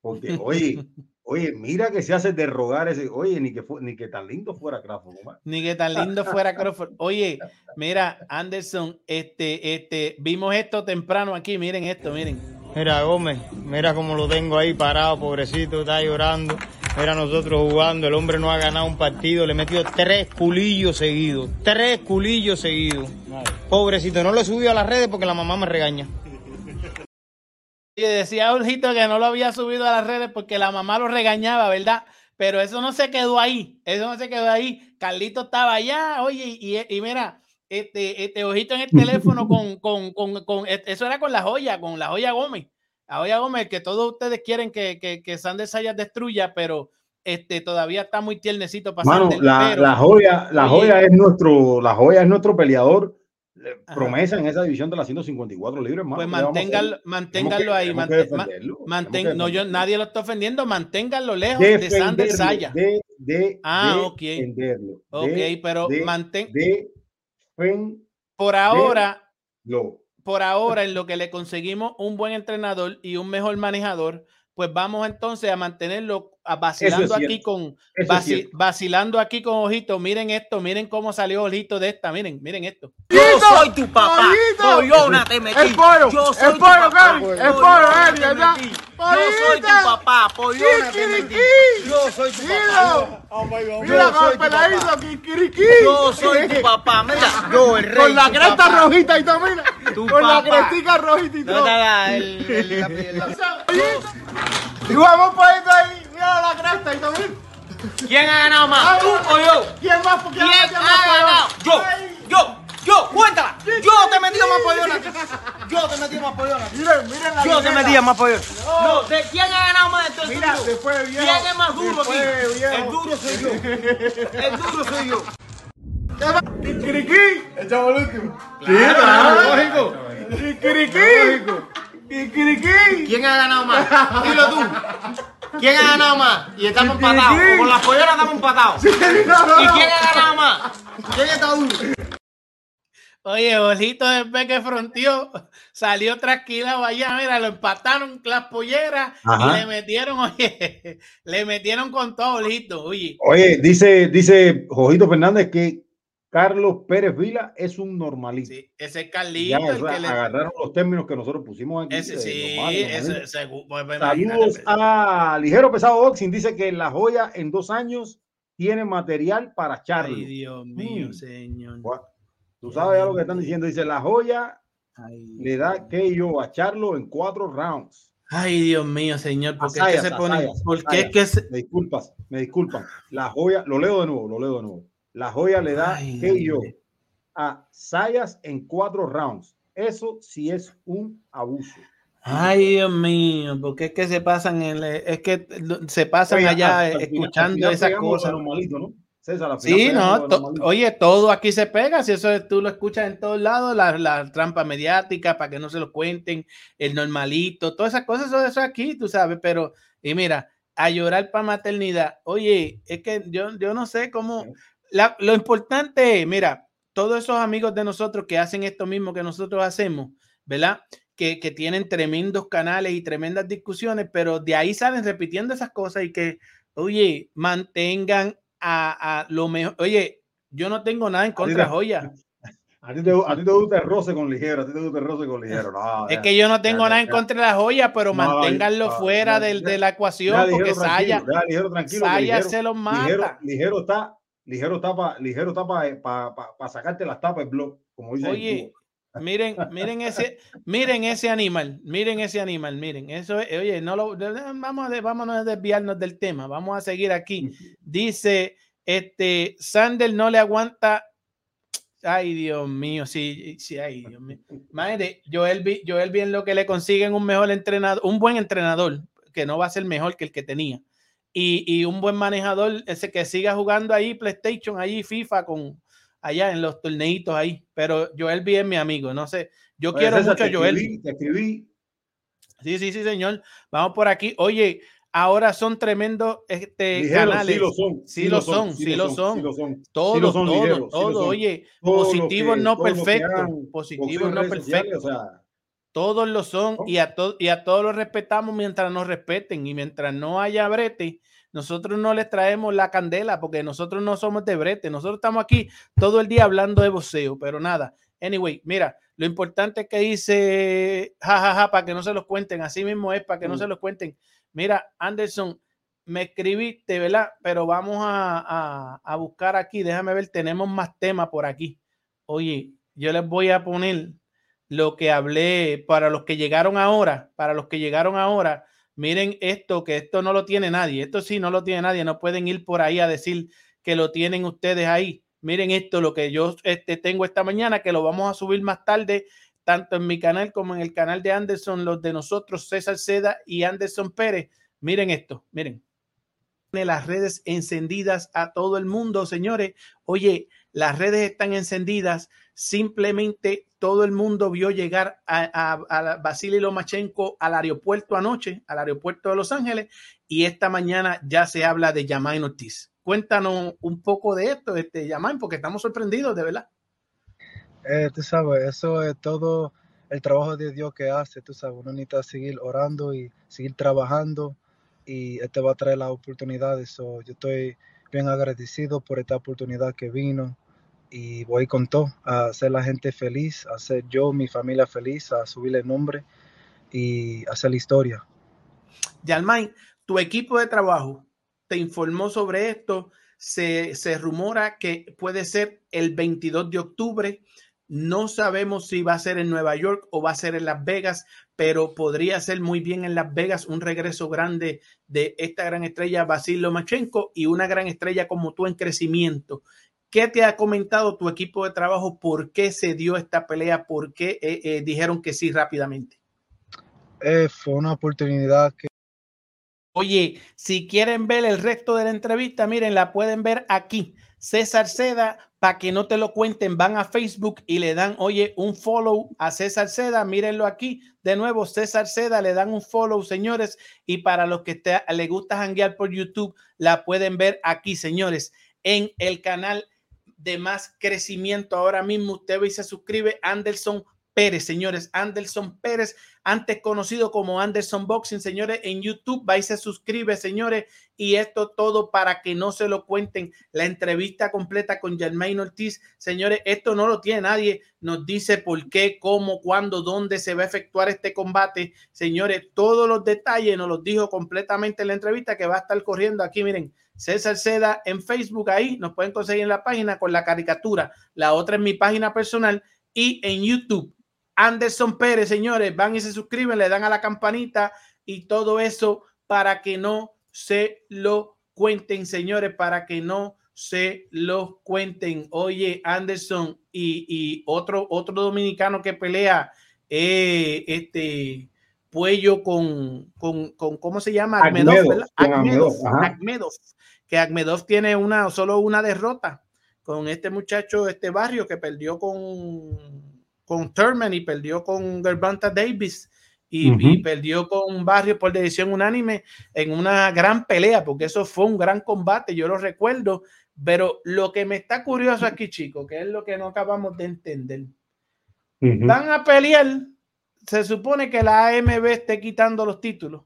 Porque, oye, oye, mira que se hace de rogar ese, oye, ni que, fu- ni que tan lindo fuera Crawford, compadre. Ni que tan lindo fuera Crawford. Oye, mira, Anderson, este, este, vimos esto temprano aquí, miren esto, miren. Mira, Gómez, mira cómo lo tengo ahí parado, pobrecito, está llorando. Mira nosotros jugando, el hombre no ha ganado un partido, le metió tres culillos seguidos, tres culillos seguidos. Pobrecito, no lo he subido a las redes porque la mamá me regaña. Y decía Urgito que no lo había subido a las redes porque la mamá lo regañaba, ¿verdad? Pero eso no se quedó ahí, eso no se quedó ahí. Carlito estaba allá, oye, y, y mira, este, este ojito en el teléfono con, con, con, con- eso era con la joya, con la joya Gómez. La joya Gómez, que todos ustedes quieren que, que, que Sander Sayas destruya, pero este, todavía está muy tiernecito para Mano, la, pero- la joya, la joya es nuestro, la joya es nuestro peleador, eh, Ajá. promesa en esa división de las 154 libres. Pues ¿qué vamos a manténganlo, manténganlo ahí. mantén- no, yo, nadie lo está ofendiendo. Manténganlo lejos de Sander defenderlo, Saya. de, de, Ah, ok. Ok, de- pero mantén. defenderlo. Por ahora, Lo- por ahora, en lo que le conseguimos un buen entrenador y un mejor manejador, pues vamos entonces a mantenerlo vacilando aquí con vaci- vacilando aquí con Ojito. Miren esto, miren cómo salió Ojito de esta. Miren, miren esto. Yo soy tu papá. Pollona te metí. El pollo, Yo el soy tu papá. El pollo, ¿verdad? Yo soy tu papá. Pollona te metí. Yo soy tu papá. mira Yo soy peladito, kikiriki. Yo soy tu papá. Mira, yo el rey. Con la cresta papá. rojita y todo, mira. Tu Con la crestica rojita y todo. ¿Dónde está el, el, lápiz, el lápiz? Y vamos por ahí, ¿Quién ha ganado más? ¿Tú o yo? ¿Quién más? ¿Quién, ¿Quién quién ha más ganado? Yo, yo, yo, cuéntala. Yo te he metido más pollona. Yo te he metido más pollona. Miren, miren la Yo te libreta. metía más pollona. No, ¿de quién ha ganado más esto? Mira, después de viejo. ¿Quién es más duro aquí? El duro soy yo. El duro soy yo. Kikiriki. Echamos el último. claro, lógico. Kikiriki. Kikiriki. ¿Quién ha ganado más? Dilo tú. ¿Quién ha ganado más? Y estamos empatados. O Con las pollonas estamos empatados. ¿Y quién ha ganado más? ¿Quién está duro? Oye, Ojito después que fronteó, salió trasquilado allá, mira, lo empataron las polleras Ajá. y le metieron, oye, le metieron con todo, Ojito, oye. Oye, dice, dice Jojito Fernández que Carlos Pérez Vila es un normalito. Sí, ese Ya, Carlito, el eso, que le- agarraron los términos que nosotros pusimos aquí. ese sí, ese, ese- imagínate, Saludos a Ligero Pesado Boxing. Dice que La Joya en dos años tiene material para Charlo. Ay, Dios mío, Mm. señor. Gua- Tú sabes ya lo que están diciendo. Dice La Joya Ay, le da KO a Charlo en cuatro rounds. Ay, Dios mío, señor, ¿por qué es que se pone? asayas, ¿Por qué es asayas. que se... Me disculpas, me disculpan. La Joya, lo leo de nuevo, lo leo de nuevo. La Joya le da Ay, KO a Sayas en cuatro rounds. Eso sí es un abuso. Ay, Dios mío, ¿por qué es que se pasan en el- es que se pasan Oye, allá al- al al escuchando esas cosas? normalito, ¿no? César, Sí, no, to- oye, todo aquí se pega, si eso es- tú lo escuchas en todos lados, la, la trampa mediática para que no se lo cuenten, el normalito, todas esas cosas, eso, eso aquí, tú sabes, pero, y mira, a llorar para maternidad, oye, es que yo, yo no sé cómo, la- lo importante es, mira, todos esos amigos de nosotros que hacen esto mismo que nosotros hacemos, ¿verdad? Que, que tienen tremendos canales y tremendas discusiones, pero de ahí salen repitiendo esas cosas y que, oye, mantengan a, a lo mejor. Oye, yo no tengo nada en contra de te- Joya. A ti, te, a ti te gusta el roce con ligero, a ti te gusta el roce con ligero. No, Es ya, que yo no tengo ya, nada en ya. contra de la joya, pero manténganlo no, fuera ya- de la ecuación, porque Saya, ligero tranquilo. Saya ligero, se los mata. ligero, ligero está, ligero para ligero está para sacarte las tapas del blog, como dicen. en Oye, miren, miren ese, miren ese animal, miren ese animal, miren, eso es, oye, no lo, vamos a, vámonos a desviarnos del tema, vamos a seguir aquí. Dice, este, Sander no le aguanta, ay Dios mío, sí, sí, ay Dios mío. Madre, Joel, Vi- Joel bien lo que le consiguen un mejor entrenador, un buen entrenador, que no va a ser mejor que el que tenía. Y, y un buen manejador, ese que siga jugando ahí PlayStation, ahí FIFA con allá en los torneitos ahí. Pero Joel bien mi amigo, no sé. Yo quiero mucho a Joel. escribí, te escribí. Sí, sí, sí, señor. Vamos por aquí. Oye, ahora son tremendos este, canales. sí lo son, Sí lo son, sí lo son. sí lo son, todo, ligeros, sí lo todo. son. Oye, positivos no perfectos. Positivos no perfectos. Todos lo son y a, to- y a todos los respetamos mientras nos respeten y mientras no haya brete, nosotros no les traemos la candela porque nosotros no somos de brete, nosotros estamos aquí todo el día hablando de boxeo, pero nada. Anyway, mira, lo importante es que dice jajaja para que no se los cuenten, así mismo es para que no Mm. se los cuenten. Mira, Anderson, me escribiste, ¿verdad? Pero vamos a, a- a buscar aquí, déjame ver, tenemos más temas por aquí. Oye, yo les voy a poner lo que hablé para los que llegaron ahora, para los que llegaron ahora, miren esto, que esto no lo tiene nadie, esto sí no lo tiene nadie, no pueden ir por ahí a decir que lo tienen ustedes ahí. Miren esto, lo que yo este, tengo esta mañana, que lo vamos a subir más tarde, tanto en mi canal como en el canal de Anderson, los de nosotros, César Seda y Anderson Pérez. Miren esto, miren. Las redes encendidas a todo el mundo, señores. Oye, las redes están encendidas. Simplemente todo el mundo vio llegar a, a, a Lomachenko al aeropuerto anoche, al aeropuerto de Los Ángeles, y esta mañana ya se habla de Yamain Ortiz. Cuéntanos un poco de esto, este Yamain, porque estamos sorprendidos, de verdad. Eh, tú sabes, eso es todo el trabajo de Dios que hace, tú sabes, uno necesita seguir orando y seguir trabajando y este va a traer las oportunidades. So, yo estoy bien agradecido por esta oportunidad que vino y voy con todo a hacer la gente feliz, a hacer yo, mi familia feliz, a subirle el nombre y hacer la historia. Yalmain, tu equipo de trabajo te informó sobre esto. Se, se rumora que puede ser el 22 de octubre. No sabemos si va a ser en Nueva York o va a ser en Las Vegas, pero podría ser muy bien en Las Vegas un regreso grande de esta gran estrella Basil Lomachenko y una gran estrella como tú en crecimiento. ¿Qué te ha comentado tu equipo de trabajo? ¿Por qué se dio esta pelea? ¿Por qué eh, eh, dijeron que sí rápidamente? Eh, fue una oportunidad que Oye, si quieren ver el resto de la entrevista, miren, la pueden ver aquí. César Seda, para que no te lo cuenten, van a Facebook y le dan, oye, un follow a César Seda, mírenlo aquí. De nuevo, César Seda, le dan un follow, señores. Y para los que te, le gusta janguear por YouTube, la pueden ver aquí, señores, en el canal de más crecimiento. Ahora mismo usted ve y se suscribe, Anderson Pérez, señores. Anderson Pérez, antes conocido como Anderson Boxing, señores, en YouTube. Va y se suscribe, señores. Y esto todo para que no se lo cuenten. La entrevista completa con Germain Ortiz, señores, esto no lo tiene nadie. Nos dice por qué, cómo, cuándo, dónde se va a efectuar este combate. Señores, todos los detalles nos los dijo completamente en la entrevista que va a estar corriendo aquí. Miren, César Seda en Facebook, ahí nos pueden conseguir en la página con la caricatura. La otra es mi página personal y en YouTube. Anderson Pérez, señores, van y se suscriben, le dan a la campanita y todo eso para que no se lo cuenten, señores, para que no se lo cuenten. Oye, Anderson y, otro, otro dominicano que pelea, eh, este Puello con, con, con, ¿cómo se llama? Agmedov, Agmedov, que Agmedov tiene una, solo una derrota con este muchacho, este barrio que perdió con con Thurman y perdió con Gervonta Davis y, perdió con Barrio por decisión unánime en una gran pelea, porque eso fue un gran combate, yo lo recuerdo. Pero lo que me está curioso aquí, chicos, que es lo que no acabamos de entender, van a pelear. Se supone que la AMB esté quitando los títulos,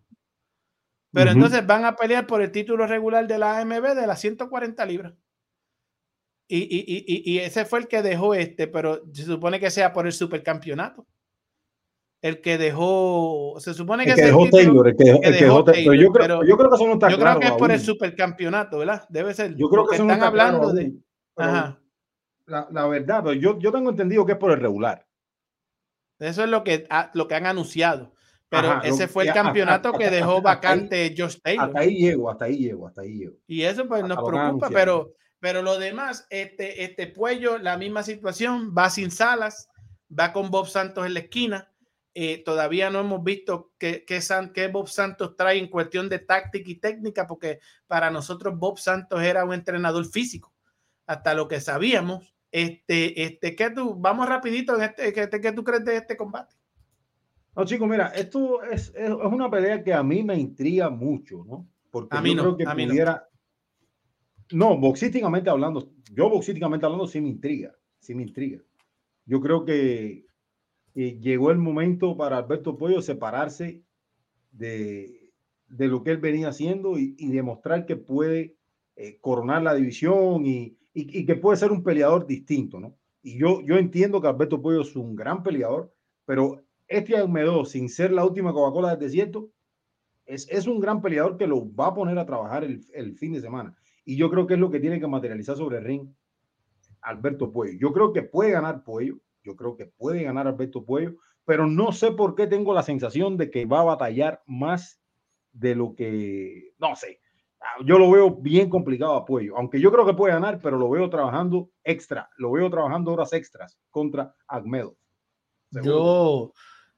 pero entonces van a pelear por el título regular de la AMB de las 140 libras. Y, y, y, y, ese fue el que dejó este, pero se supone que sea por el supercampeonato. El que dejó, se supone que, el que dejó Taylor, el que, dejó, Taylor. Yo creo, yo creo que eso no está Yo creo que es por el supercampeonato, ¿verdad? Debe ser. Yo creo que eso están no está hablando claro de. Ajá. La, la, verdad, yo, yo tengo entendido que es por el regular. Eso es lo que, lo que han anunciado. Pero Ajá, ese fue el hasta- campeonato hasta- que hasta- dejó hasta ahí- vacante Josh Taylor. Hasta ahí llego, hasta ahí llego, hasta ahí llego. Y eso pues nos que preocupa, pero, pero lo demás, este, este Puello, la misma situación, va sin Salas, va con Bob Santos en la esquina. Eh, todavía no hemos visto qué, qué San- qué Bob Santos trae en cuestión de táctica y técnica, porque para nosotros Bob Santos era un entrenador físico, hasta lo que sabíamos. Este, este, ¿qué tú, vamos rapidito en este, ¿qué, qué tú crees de este combate? No, chicos, mira, esto es, es, una pelea que a mí me intriga mucho, ¿no? Porque A mí yo no, creo que a pudiera. No, boxísticamente hablando, yo boxísticamente hablando sí me intriga, sí me intriga. Yo creo que, llegó el momento para Alberto Pollo separarse de, de lo que él venía haciendo y, demostrar que puede eh, coronar la división y, y- y que puede ser un peleador distinto, ¿no? Y yo, yo entiendo que Alberto Pollo es un gran peleador, pero este Almedo, sin ser la última Coca-Cola del desierto, es, es un gran peleador que lo va a poner a trabajar el, el fin de semana. Y yo creo que es lo que tiene que materializar sobre el ring Alberto Puello. Yo creo que puede ganar Puello, yo creo que puede ganar Alberto Puello, pero no sé por qué tengo la sensación de que va a batallar más de lo que, no sé, Ah, yo lo veo bien complicado a Puello, aunque yo creo que puede ganar, pero lo veo trabajando extra, lo veo trabajando horas extras contra Agmedo. Yo,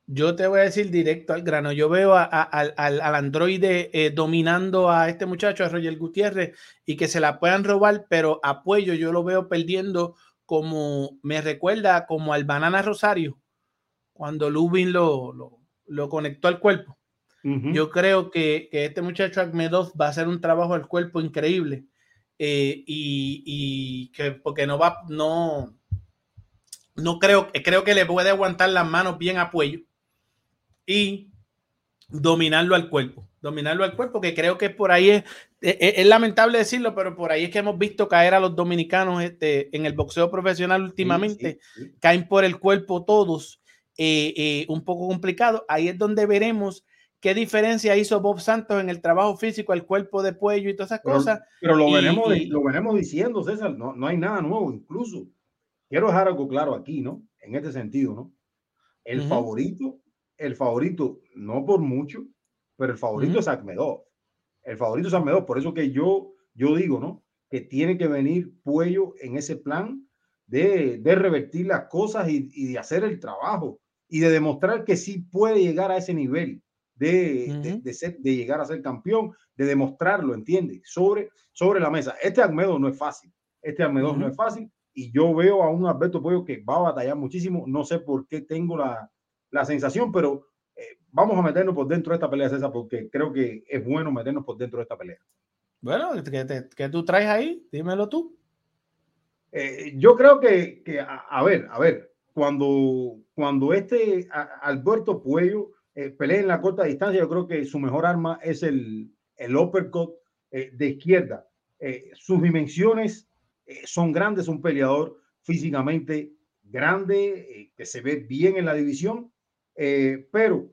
yo te voy a decir directo al grano. Yo veo a- a- al, al- al androide eh, dominando a este muchacho, a Roger Gutiérrez, y que se la puedan robar, pero apoyo yo lo veo perdiendo como me recuerda como al Banana Rosario, cuando Lubin lo, lo, lo conectó al cuerpo. Yo creo que, que este muchacho Agmedov va a hacer un trabajo al cuerpo increíble. eh, y, y que porque no va, no, no creo, creo que le puede aguantar las manos bien a Puello y dominarlo al cuerpo. Dominarlo al cuerpo, que creo que por ahí es, es, es lamentable decirlo, pero por ahí es que hemos visto caer a los dominicanos este, en el boxeo profesional últimamente. Caen por el cuerpo todos, eh, eh, un poco complicado. Ahí es donde veremos qué diferencia hizo Bob Santos en el trabajo físico, el cuerpo de Puello y todas esas Pero, cosas. pero lo, Y- veremos, y- lo veremos diciendo, César, no, no hay nada nuevo. Incluso quiero dejar algo claro aquí, ¿no? En este sentido, ¿no? El Ujú. favorito, el favorito, no por mucho, pero el favorito es Akmedov. El favorito es Akmedov. Por eso que yo, yo digo, ¿no? Que tiene que venir Puello en ese plan de, de revertir las cosas y, y de hacer el trabajo y de demostrar que sí puede llegar a ese nivel de, de, de ser- de llegar a ser campeón, de demostrarlo, ¿entiendes? Sobre, sobre la mesa. Este Almedo no es fácil. Este Almedo no es fácil y yo veo a un Alberto Pollo que va a batallar muchísimo. No sé por qué tengo la, la sensación, pero eh, vamos a meternos por dentro de esta pelea, César, porque creo que es bueno meternos por dentro de esta pelea. Bueno, ¿qué, te- qué tú traes ahí? Dímelo tú. Eh, yo creo que, que a, a ver, a ver, cuando, cuando este Alberto Puello eh, pelea en la corta distancia, yo creo que su mejor arma es el, el uppercut eh, de izquierda. Eh, sus dimensiones son grandes, un peleador físicamente grande, que se ve bien en la división, pero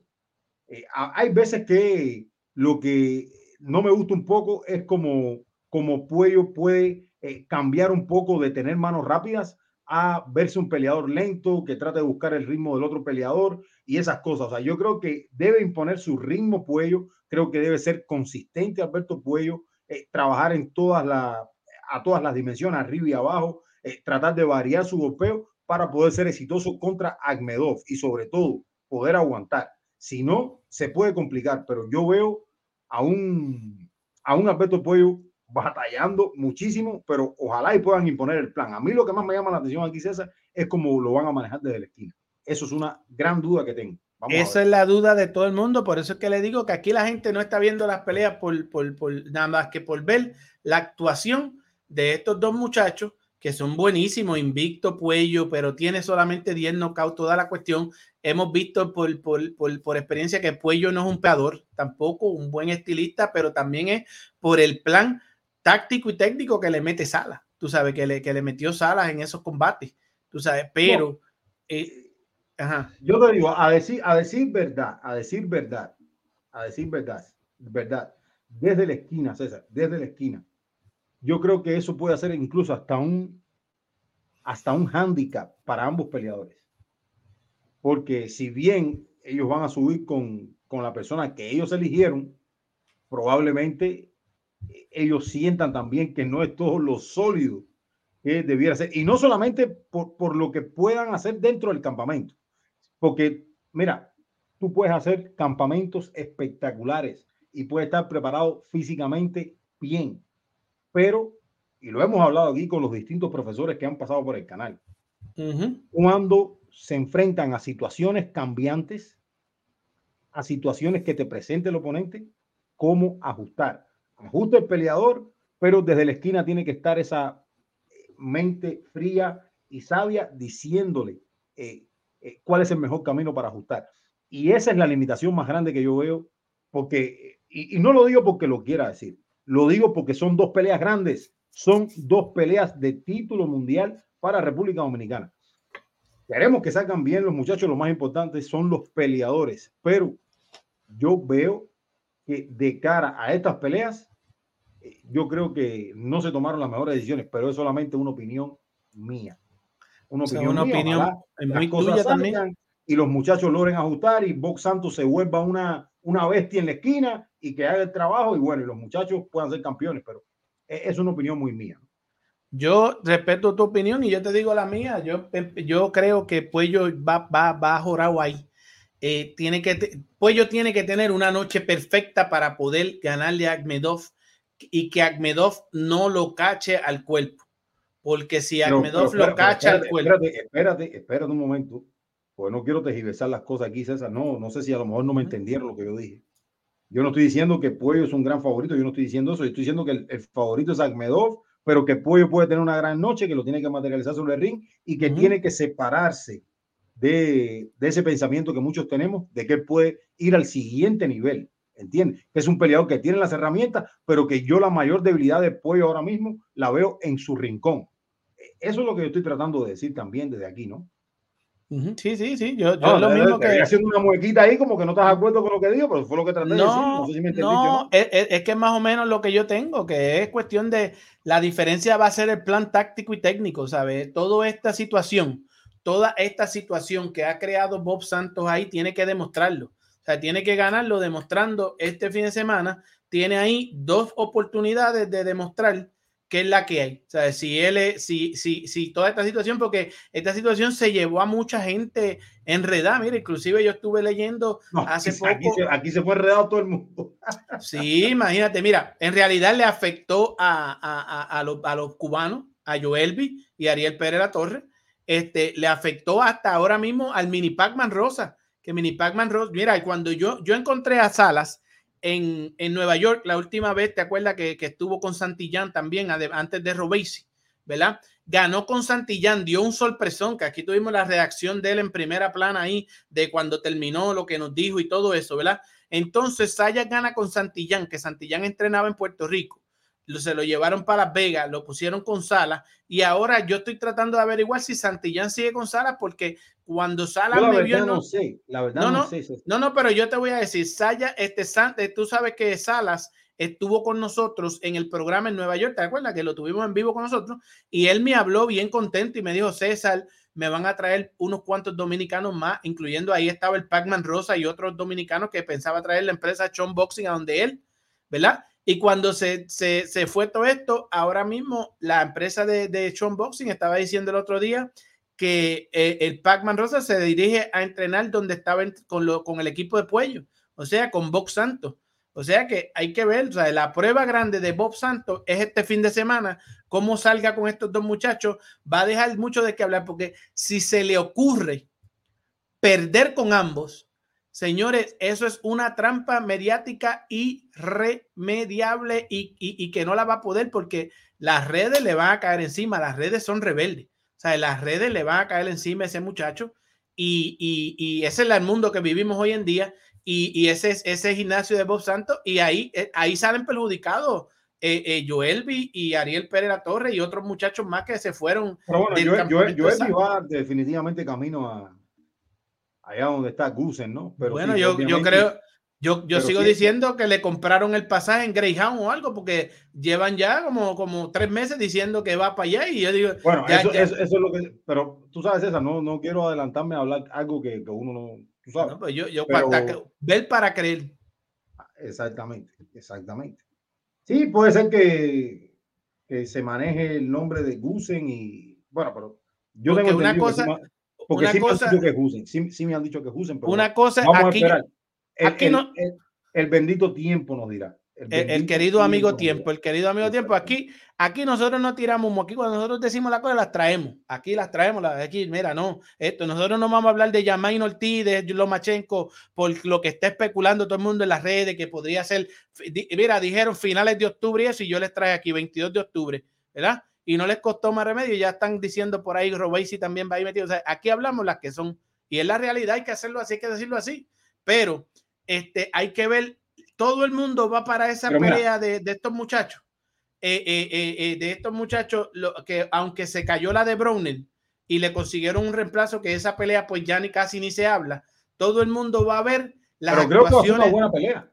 hay veces que lo que no me gusta un poco es como, como Puello puede cambiar un poco de tener manos rápidas a verse un peleador lento que trata de buscar el ritmo del otro peleador y esas cosas. O sea, yo creo que debe imponer su ritmo Puello, creo que debe ser consistente Alberto Puello, eh, trabajar en todas las, a todas las dimensiones, arriba y abajo, eh, tratar de variar su golpeo para poder ser exitoso contra Agmedov y sobre todo poder aguantar. Si no, se puede complicar, pero yo veo a un, a un Alberto Puello batallando muchísimo, pero ojalá y puedan imponer el plan. A mí lo que más me llama la atención aquí, César, es cómo lo van a manejar desde la esquina. Eso es una gran duda que tengo. Esa es la duda de todo el mundo, por eso es que le digo que aquí la gente no está viendo las peleas por, por, por nada más que por ver la actuación de estos dos muchachos que son buenísimos, Invicto, Puello, pero tiene solamente 10 knockouts toda la cuestión. Hemos visto por, por, por, por, experiencia que Puello no es un peador, tampoco un buen estilista, pero también es por el plan táctico y técnico que le mete Salas. Tú sabes que le, que le metió Salas en esos combates. Tú sabes, pero. Eh, ajá. Yo te digo, a decir, a decir verdad, a decir verdad, a decir verdad, verdad, desde la esquina, César, desde la esquina. Yo creo que eso puede hacer incluso hasta un hasta un handicap para ambos peleadores. Porque si bien ellos van a subir con, con la persona que ellos eligieron, probablemente ellos sientan también que no es todo lo sólido que debiera ser. Y no solamente por, por lo que puedan hacer dentro del campamento, porque mira, tú puedes hacer campamentos espectaculares y puedes estar preparado físicamente bien, pero, y lo hemos hablado aquí con los distintos profesores que han pasado por el canal, cuando se enfrentan a situaciones cambiantes, a situaciones que te presente el oponente, cómo ajustar ajuste el peleador, pero desde la esquina tiene que estar esa mente fría y sabia diciéndole eh, eh, cuál es el mejor camino para ajustar. Y esa es la limitación más grande que yo veo, porque, y, no lo digo porque lo quiera decir, lo digo porque son dos peleas grandes, son dos peleas de título mundial para República Dominicana. Queremos que salgan bien los muchachos, lo más importante son los peleadores, pero yo veo que de cara a estas peleas, yo creo que no se tomaron las mejores decisiones, pero es solamente una opinión mía. Una opinión, muy tuya también. Y los muchachos logren ajustar y Box Santos se vuelva una, una bestia en la esquina y que haga el trabajo y bueno, y los muchachos puedan ser campeones, pero e, es una opinión muy mía. Yo respeto tu opinión y yo te digo la mía. Yo, yo creo que Puello va, va, va jorado ahí. Eh, tiene que, Puello tiene que tener una noche perfecta para poder ganarle a Agmedov y que Agmedov no lo cache al cuerpo. Porque si Agmedov lo cacha al cuerpo. Espérate, espérate, espérate un momento. Pues no quiero tergiversar las cosas aquí, César. No, no sé si a lo mejor no me entendieron lo que yo dije. Yo no estoy diciendo que Puello es un gran favorito, yo no estoy diciendo eso. Yo estoy diciendo que el, favorito es Agmedov, pero que Puello puede tener una gran noche, que lo tiene que materializar sobre el ring y que tiene que separarse de, ese pensamiento que muchos tenemos, de que él puede ir al siguiente nivel. ¿Entiendes? Es un peleador que tiene las herramientas, pero que yo la mayor debilidad de Pollo ahora mismo la veo en su rincón. Eso es lo que yo estoy tratando de decir también desde aquí, ¿no? Sí, sí, sí. Yo, yo lo mismo que. haciendo una muequita ahí, como que no estás de acuerdo con lo que digo, pero fue lo que traté de decir. No sé si me no, es, es, que es más o menos lo que yo tengo, que es cuestión de la diferencia va a ser el plan táctico y técnico, ¿sabes? Toda esta situación toda esta situación que ha creado Bob Santos ahí tiene que demostrarlo. O sea, tiene que ganarlo demostrando este fin de semana. Tiene ahí dos oportunidades de demostrar qué es la que hay. O sea, si él es, si, si, si toda esta situación, porque esta situación se llevó a mucha gente enredada. Mira, inclusive yo estuve leyendo hace poco. Aquí se, fue enredado todo el mundo. sí, imagínate, mira, en realidad le afectó a, a, a, los, a los cubanos, a Joelvi y Ariel Pérez La Torre este, le afectó hasta ahora mismo al mini Pac-Man Rosa, que mini Pac-Man Rosa, mira, cuando yo, yo encontré a Salas en, en Nueva York la última vez, ¿te acuerdas que, que estuvo con Santillán también antes de Robesi? ¿verdad? Ganó con Santillán, dio un sorpresón, que aquí tuvimos la reacción de él en primera plana ahí, de cuando terminó lo que nos dijo y todo eso, ¿verdad? Entonces Saya gana con Santillán, que Santillán entrenaba en Puerto Rico. Se lo llevaron para Las Vegas, lo pusieron con Salas y ahora yo estoy tratando de averiguar si Santillán sigue con Salas porque cuando Salas me vio no no, sé, la verdad no, no, no, sé. no, no, pero yo te voy a decir, Saya, este, San- eh, tú sabes que Salas estuvo con nosotros en el programa en Nueva York, ¿te acuerdas? Que lo tuvimos en vivo con nosotros y él me habló bien contento y me dijo, César, me van a traer unos cuantos dominicanos más, incluyendo ahí estaba el Pac-Man Rosa y otros dominicanos que pensaba traer la empresa Chon Boxing a donde él, ¿verdad? Y cuando se, se, se fue todo esto, ahora mismo la empresa de, de Chon Boxing estaba diciendo el otro día que eh, el Pac-Man Rosa se dirige a entrenar donde estaba con, lo, con el equipo de Puello, o sea, con Box Santos. O sea que hay que ver, o sea, la prueba grande de Bob Santos es este fin de semana, cómo salga con estos dos muchachos, va a dejar mucho de qué hablar, porque si se le ocurre perder con ambos, señores, eso es una trampa mediática irremediable y, y, y que no la va a poder porque las redes le van a caer encima, las redes son rebeldes, o sea, las redes le van a caer encima a ese muchacho y, y, y ese es el mundo que vivimos hoy en día y, y ese es ese gimnasio de Bob Santos y ahí, eh, ahí salen perjudicados eh, eh, Joelvi y Ariel Pérez La Torre y otros muchachos más que se fueron. Pero bueno, del yo, yo, campamento yo, esa. va definitivamente camino a allá donde está Gusen, ¿no? Pero bueno, sí, yo, yo creo, yo, yo sigo sí, diciendo que le compraron el pasaje en Greyhound o algo, porque llevan ya como, como tres meses diciendo que va para allá y yo digo, Bueno, ya- eso, ya- eso, eso es lo que. Pero tú sabes, César, no, no quiero adelantarme a hablar algo que, que uno no. Tú sabes. no, pues yo, yo pero- que- ver para creer. Exactamente, exactamente. Sí, puede ser que, que se maneje el nombre de Gusen y. Bueno, pero yo Porque tengo una que cosa- porque una sí cosa- me han dicho que es Gusen, sí, sí me han dicho que es Gusen, pero Una cosa, vamos aquí, a esperar. El, aquí el- no- el- el bendito tiempo nos dirá. el, el querido amigo tiempo, el querido amigo tiempo. Aquí, aquí nosotros no tiramos. Aquí cuando nosotros decimos las cosas, las traemos. Aquí las traemos. Las, aquí, mira, no, esto, nosotros no vamos a hablar de Yamain Ortiz, de Lomachenko, por lo que está especulando todo el mundo en las redes, que podría ser, di- mira, dijeron finales de octubre y eso, y yo les traje aquí 22 de octubre, ¿verdad? Y no les costó más remedio, ya están diciendo por ahí, Robesi también va ahí metido. O sea, aquí hablamos las que son, y es la realidad, hay que hacerlo así, hay que decirlo así, pero este, hay que ver, todo el mundo va para esa Pero pelea de, de estos muchachos, eh, eh, eh, eh, de estos muchachos, lo, que aunque se cayó la de Brownell y le consiguieron un reemplazo, que esa pelea pues ya ni casi ni se habla, todo el mundo va a ver las Pero creo que va a ser una buena pelea.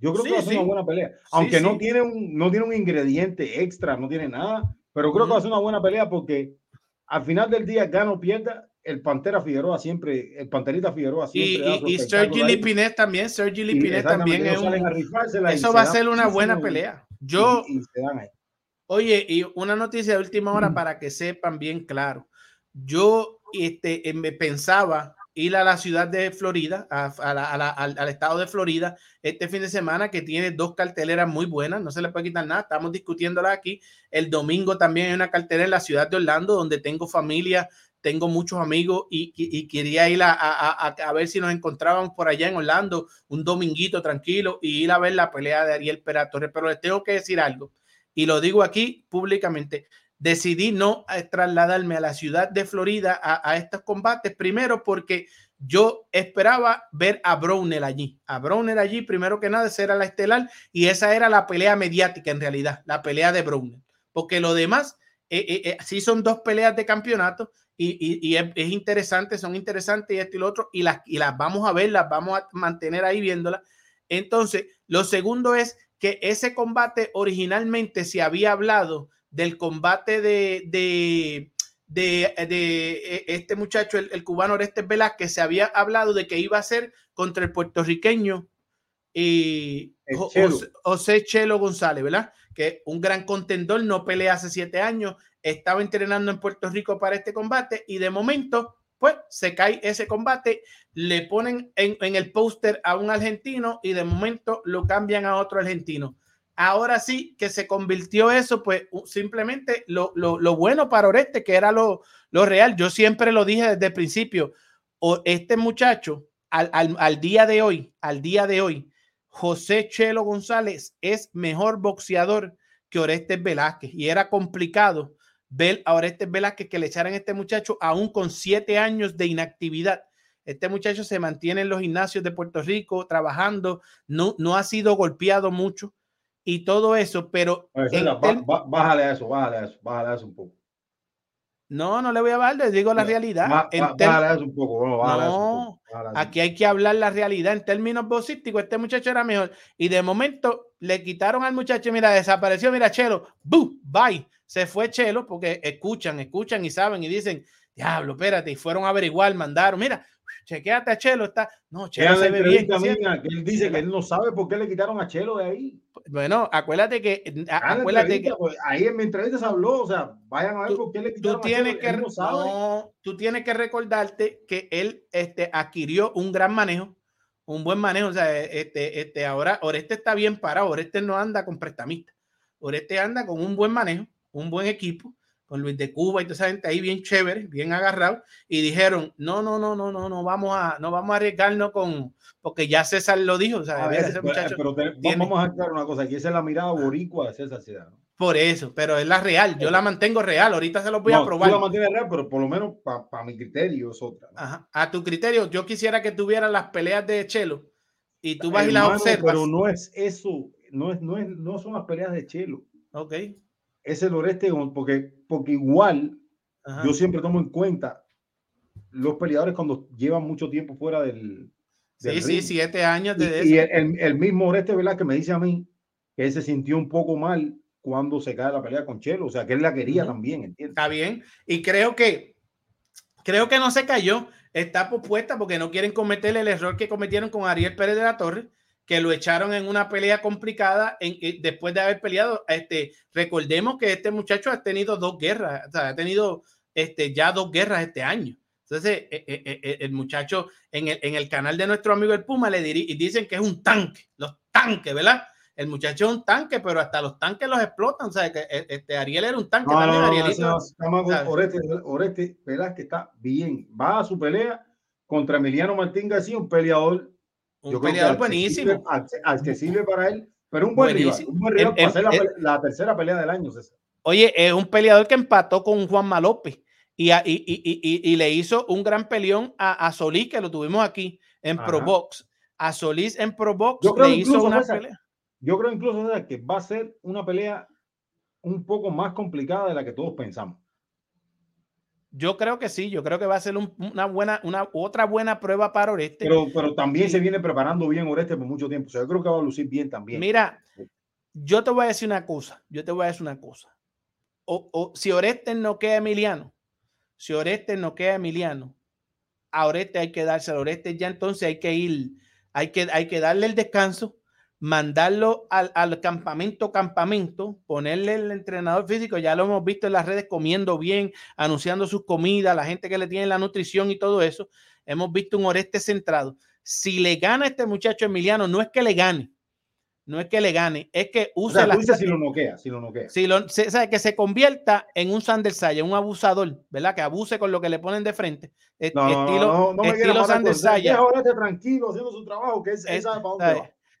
Yo creo Sí, que va a ser sí. una buena pelea. Sí, Aunque no sí. tiene un no tiene un ingrediente extra, no tiene nada, pero creo que va a ser una buena pelea porque al final del día gana o pierda, el Pantera Figueroa siempre, el Panterita Figueroa Y, siempre da y, y espectáculo Sergi. Lipinet también, Sergi Y Lipinet también es un, y eso va a ser una buena y- pelea. y- Yo, y se dan ahí. Oye, y una noticia de última hora para que sepan bien claro. Yo este, me pensaba ir a la ciudad de Florida, al, estado de Florida, este fin de semana, que tiene dos carteleras muy buenas, no se le puede quitar nada, estamos discutiéndola aquí. El domingo también hay una cartelera en la ciudad de Orlando, donde tengo familia, tengo muchos amigos y, y- y quería ir a ver si nos encontrábamos por allá en Orlando un dominguito tranquilo y ir a ver la pelea de Ariel Pera Torres. Pero les tengo que decir algo y lo digo aquí públicamente, decidí no eh, trasladarme a la ciudad de Florida a, estos combates, primero porque yo esperaba ver a Brownell allí, a Brownell allí, primero que nada, esa era la estelar y esa era la pelea mediática en realidad, la pelea de Brownell, porque lo demás, eh, eh, eh, sí son dos peleas de campeonato y, y- y es, es interesante, son interesantes y esto y lo otro, y las, y las vamos a ver, las vamos a mantener ahí viéndolas. Entonces, lo segundo es que ese combate originalmente se había hablado del combate de, de, de, de, eh, este muchacho, el, el cubano Orestes Velázquez, se había hablado de que iba a ser contra el puertorriqueño El Jo- Chelo. José, José Chelo González, ¿verdad? Que un gran contendor, no pelea hace siete años, estaba entrenando en Puerto Rico para este combate y de momento, pues se cae ese combate, le ponen en, en el póster a un argentino y de momento lo cambian a otro argentino. Ahora sí que se convirtió eso, pues simplemente lo, lo, lo bueno para Oreste, que era lo, lo real. Yo siempre lo dije desde el principio. O este muchacho, al, al, al día de hoy, al día de hoy, José Chelo González es mejor boxeador que Orestes Velázquez y era complicado ver a Orestes Velázquez que le echaran a este muchacho aún con siete años de inactividad. Este muchacho se mantiene en los gimnasios de Puerto Rico trabajando, no, no ha sido golpeado mucho y todo eso, pero... bájale a eso, bájale a eso, bájale a eso un poco. No, no le voy a bajar, les digo la realidad. bájale eso un poco, no, aquí hay que hablar la realidad en términos boxísticos. Este muchacho era mejor y de momento le quitaron al muchacho, mira, desapareció, mira, Chelo, ¡bu! Bye. Se fue Chelo porque escuchan, escuchan y saben y dicen, diablo, espérate, y fueron a averiguar, mandaron, mira, chequeate a Chelo, está. No, Chelo se ve bien. que él dice que él no sabe por qué le quitaron a Chelo de ahí. Bueno, acuérdate que. acuérdate que pues, ahí en mi entrevista se habló, o sea, vayan a ver por qué le quitaron tú tienes a Chelo, que, no, tú tienes que recordarte que él este, adquirió un gran manejo, un buen manejo. O sea, este, este, ahora Oreste está bien parado, Oreste no anda con prestamistas. Oreste anda con un buen manejo, un buen equipo con Luis de Cuba y toda esa gente ahí bien chévere, bien agarrado, y dijeron, no, no, no, no, no, no vamos a, no vamos a arriesgarnos con, porque ya César lo dijo, o sea, ese muchacho pero vamos a aclarar una cosa, aquí esa es la mirada boricua de César Ciudad, Por eso, pero es la real, yo la mantengo real, ahorita se los voy a probar. Tú la mantienes real, pero por lo menos para mi criterio es otra. A tu criterio, yo quisiera que tuvieran las peleas de Chelo y tú vas y las observas. Pero no es eso, no, es, no, es, no son las peleas de Chelo. Ok es el Oreste, porque, porque igual yo siempre tomo en cuenta los peleadores cuando llevan mucho tiempo fuera del. sí, sí, siete años de y, el, mismo Oreste, ¿verdad? Que me dice a mí que él se sintió un poco mal cuando se cae la pelea con Chelo, o sea, que él la quería también, ¿entiendes? Está bien, y creo que creo que no se cayó, está propuesta porque no quieren cometer el error que cometieron con Ariel Pérez de la Torre, que lo echaron en una pelea complicada en, después de haber peleado. Este, recordemos que este muchacho ha tenido dos guerras, o sea, ha tenido este, ya dos guerras este año. Entonces, e, e, e, el muchacho en el, en el canal de nuestro amigo el Puma le dicen que es un tanque, los tanques, ¿verdad? El muchacho es un tanque, pero hasta los tanques los explotan. O sea, que este Ariel era un tanque no, también. Arielito, Oreste, Oreste, que está bien. Va a su pelea contra Emiliano Martín García, un peleador un peleador buenísimo. Accesible, para él, pero un buen rival. Un buen rival para hacer la, tercera pelea del año, Oye, es un peleador que empató con Juan Malope y, y, y, y, le hizo un gran peleón a, a Solís, que lo tuvimos aquí en Pro Box. A Solís en Pro Box le hizo una pelea. Yo creo incluso que va a ser una pelea un poco más complicada de la que todos pensamos. Yo creo que sí, yo creo que va a ser una buena, una otra buena prueba para Oreste. Pero, pero también se viene preparando bien Oreste por mucho tiempo. O sea, yo creo que va a lucir bien también. Mira, yo te voy a decir una cosa, yo te voy a decir una cosa. O, si Oreste no queda Emiliano, si Oreste no queda Emiliano, a Oreste hay que darse a Oreste ya entonces hay que ir, hay que, hay que darle el descanso mandarlo al, campamento, campamento, ponerle el entrenador físico, ya lo hemos visto en las redes comiendo bien, anunciando sus comidas, la gente que le tiene la nutrición y todo eso. Hemos visto un Oreste centrado. Si le gana este muchacho Emiliano, no es que le gane, no es que le gane, es que use la. si lo noquea, si lo noquea. Si lo, se, que se convierta en un Sander Saya, un abusador, ¿verdad? Que abuse con lo que le ponen de frente. No, estilo, no, no, estilo Sander Saya. tranquilo haciendo su trabajo, que es, esa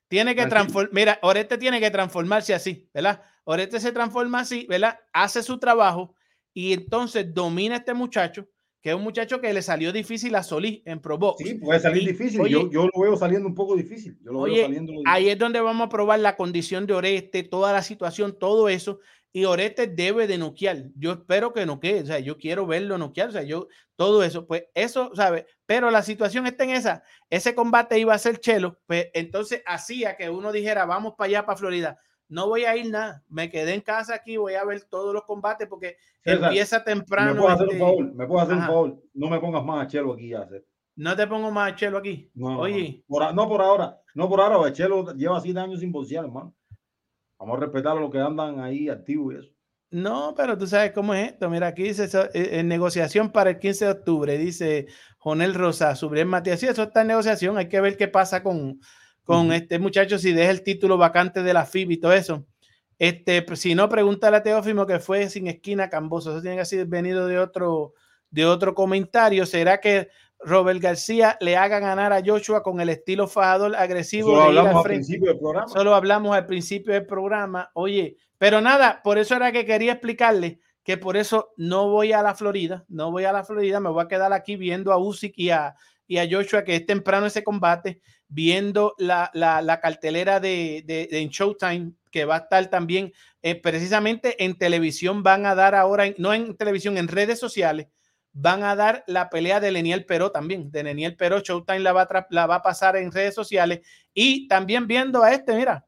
tiene que transformar, mira, Oreste tiene que transformarse así, ¿verdad? Oreste se transforma así, ¿verdad? Hace su trabajo y entonces domina a este muchacho, que es un muchacho que le salió difícil a Solís en Pro Box. Sí, puede salir difícil. yo, yo, lo veo saliendo un poco difícil. Yo lo veo saliendo ahí es donde vamos a probar la condición de Oreste, toda la situación, todo eso y Orete debe de noquear. Yo espero que noquee, o sea, yo quiero verlo noquear, o sea, yo, todo eso, pues eso, ¿sabe? Pero la situación está en esa. Ese combate iba a ser chelo, pues entonces hacía que uno dijera, vamos para allá, para Florida. No voy a ir nada, me quedé en casa aquí, voy a ver todos los combates porque empieza temprano. Me puedo hacer un este favor, me puedo hacer un favor, no me pongas más a Chelo aquí ya. No te pongo más a Chelo aquí. No, Oye. No, por, ahora, no por ahora, Chelo lleva siete años sin bolsear, hermano. Vamos a respetar a los que andan ahí activos y eso. No, pero tú sabes cómo es esto. Mira, aquí dice eh, en negociación para el 15 de octubre, dice Jonel Rosa, Subriel Matías. Sí, eso está en negociación. Hay que ver qué pasa con, con este muchacho si deja el título vacante de la FIB y todo eso. Este, si no, pregúntale a Teófimo que fue sin esquina Camboso. Eso tiene que haber venido de otro, de otro comentario. ¿Será que Robert García le haga ganar a Joshua con el estilo fajador agresivo. Solo hablamos al principio del programa. Solo hablamos al principio del programa. Oye, pero nada, por eso era que quería explicarle que por eso no voy a la Florida, no voy a la Florida, me voy a quedar aquí viendo a Usyk y a, y a Joshua, que es temprano ese combate, viendo la, la, la cartelera de, de, de, Showtime, que va a estar también eh, precisamente en televisión, van a dar ahora, no en televisión, en redes sociales, van a dar la pelea de Leniel Peró también, de Leniel Peró, Showtime la va, a la va a pasar en redes sociales y también viendo a este, mira,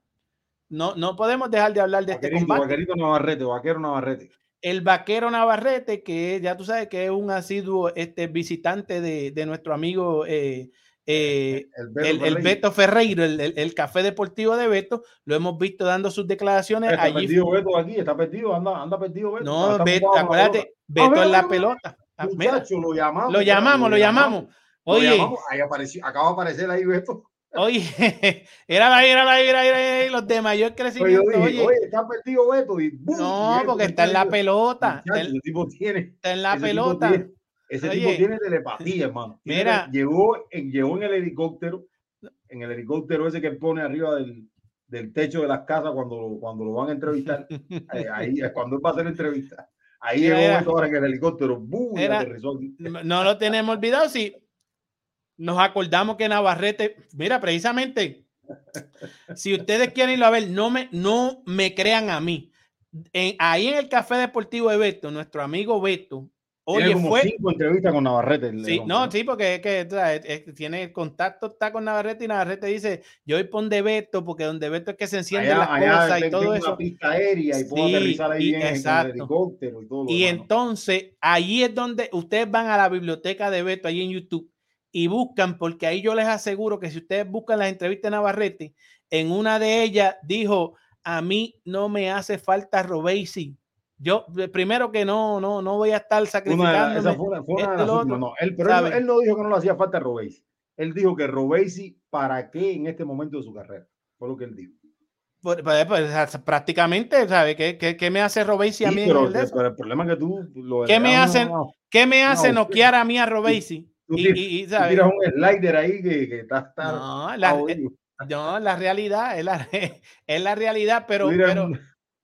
no, no podemos dejar de hablar de este combate. Vaquerito Navarrete, Vaquero Navarrete el vaquero Navarrete, que ya tú sabes que es un asiduo este, visitante de, de nuestro amigo eh, eh, el, Beto el, el, Beto Ferreiro, el, el, café deportivo de Beto, lo hemos visto dando sus declaraciones. Está allí perdido Beto aquí, está perdido, anda, anda perdido Beto. No, Beto, acuérdate, Beto en la pelota. Ah, muchacho, lo llamamos. Lo llamamos, lo llamamos. Oye, lo llamamos. Ahí apareció, acaba de aparecer ahí Beto. Oye, era la era era, era, los de mayor crecimiento. Oye, oye, oye está perdido Beto. Y boom, no, porque está en la pelota. Muchacho, el, tipo tiene, está en la pelota. Tipo tiene, ese oye, tipo tiene telepatía, hermano. Tiene, mira, llegó, llegó en el helicóptero, en el helicóptero ese que pone arriba del, del techo de las casas cuando, cuando lo van a entrevistar. ahí, ahí es cuando él va a hacer la entrevista. Ahí llegó ahora en el helicóptero, boom, era, No lo tenemos olvidado, sí. Nos acordamos que Navarrete, mira, precisamente, si ustedes quieren irlo a ver, no me, no me crean a mí. En, ahí en el Café Deportivo de Beto, nuestro amigo Beto, oye, como fue cinco entrevistas con Navarrete. Sí, no, sí, porque es que es, es, tiene el contacto, está con Navarrete y Navarrete dice, yo voy por de Beto, porque donde Beto es que se encienden las allá cosas y todo eso. Una pista aérea y puedo sí, aterrizar ahí y, bien exacto. en el helicóptero y todo. Y entonces, ahí es donde ustedes van a la biblioteca de Beto, ahí en YouTube, y buscan, porque ahí yo les aseguro que si ustedes buscan las entrevistas de Navarrete, en una de ellas dijo, a mí no me hace falta Robesi. Yo, primero que no, no, no voy a estar sacrificando. no, no, él, pero él, él, no dijo que no le hacía falta Robesi. Él dijo que Robesi, ¿para qué en este momento de su carrera? Fue lo que él dijo. Pues, pues, pues prácticamente, ¿sabe? ¿Qué, qué, qué me hace Robesi a mí? Sí, pero, el, pero, el problema es que tú... Lo ¿Qué, me hace, no, ¿Qué me hace noquear a mí a Robesi? Tú, y, y, y ¿sabes? tiras un slider ahí que, que está, está no, la, no, la realidad es la, es la realidad, pero, pero,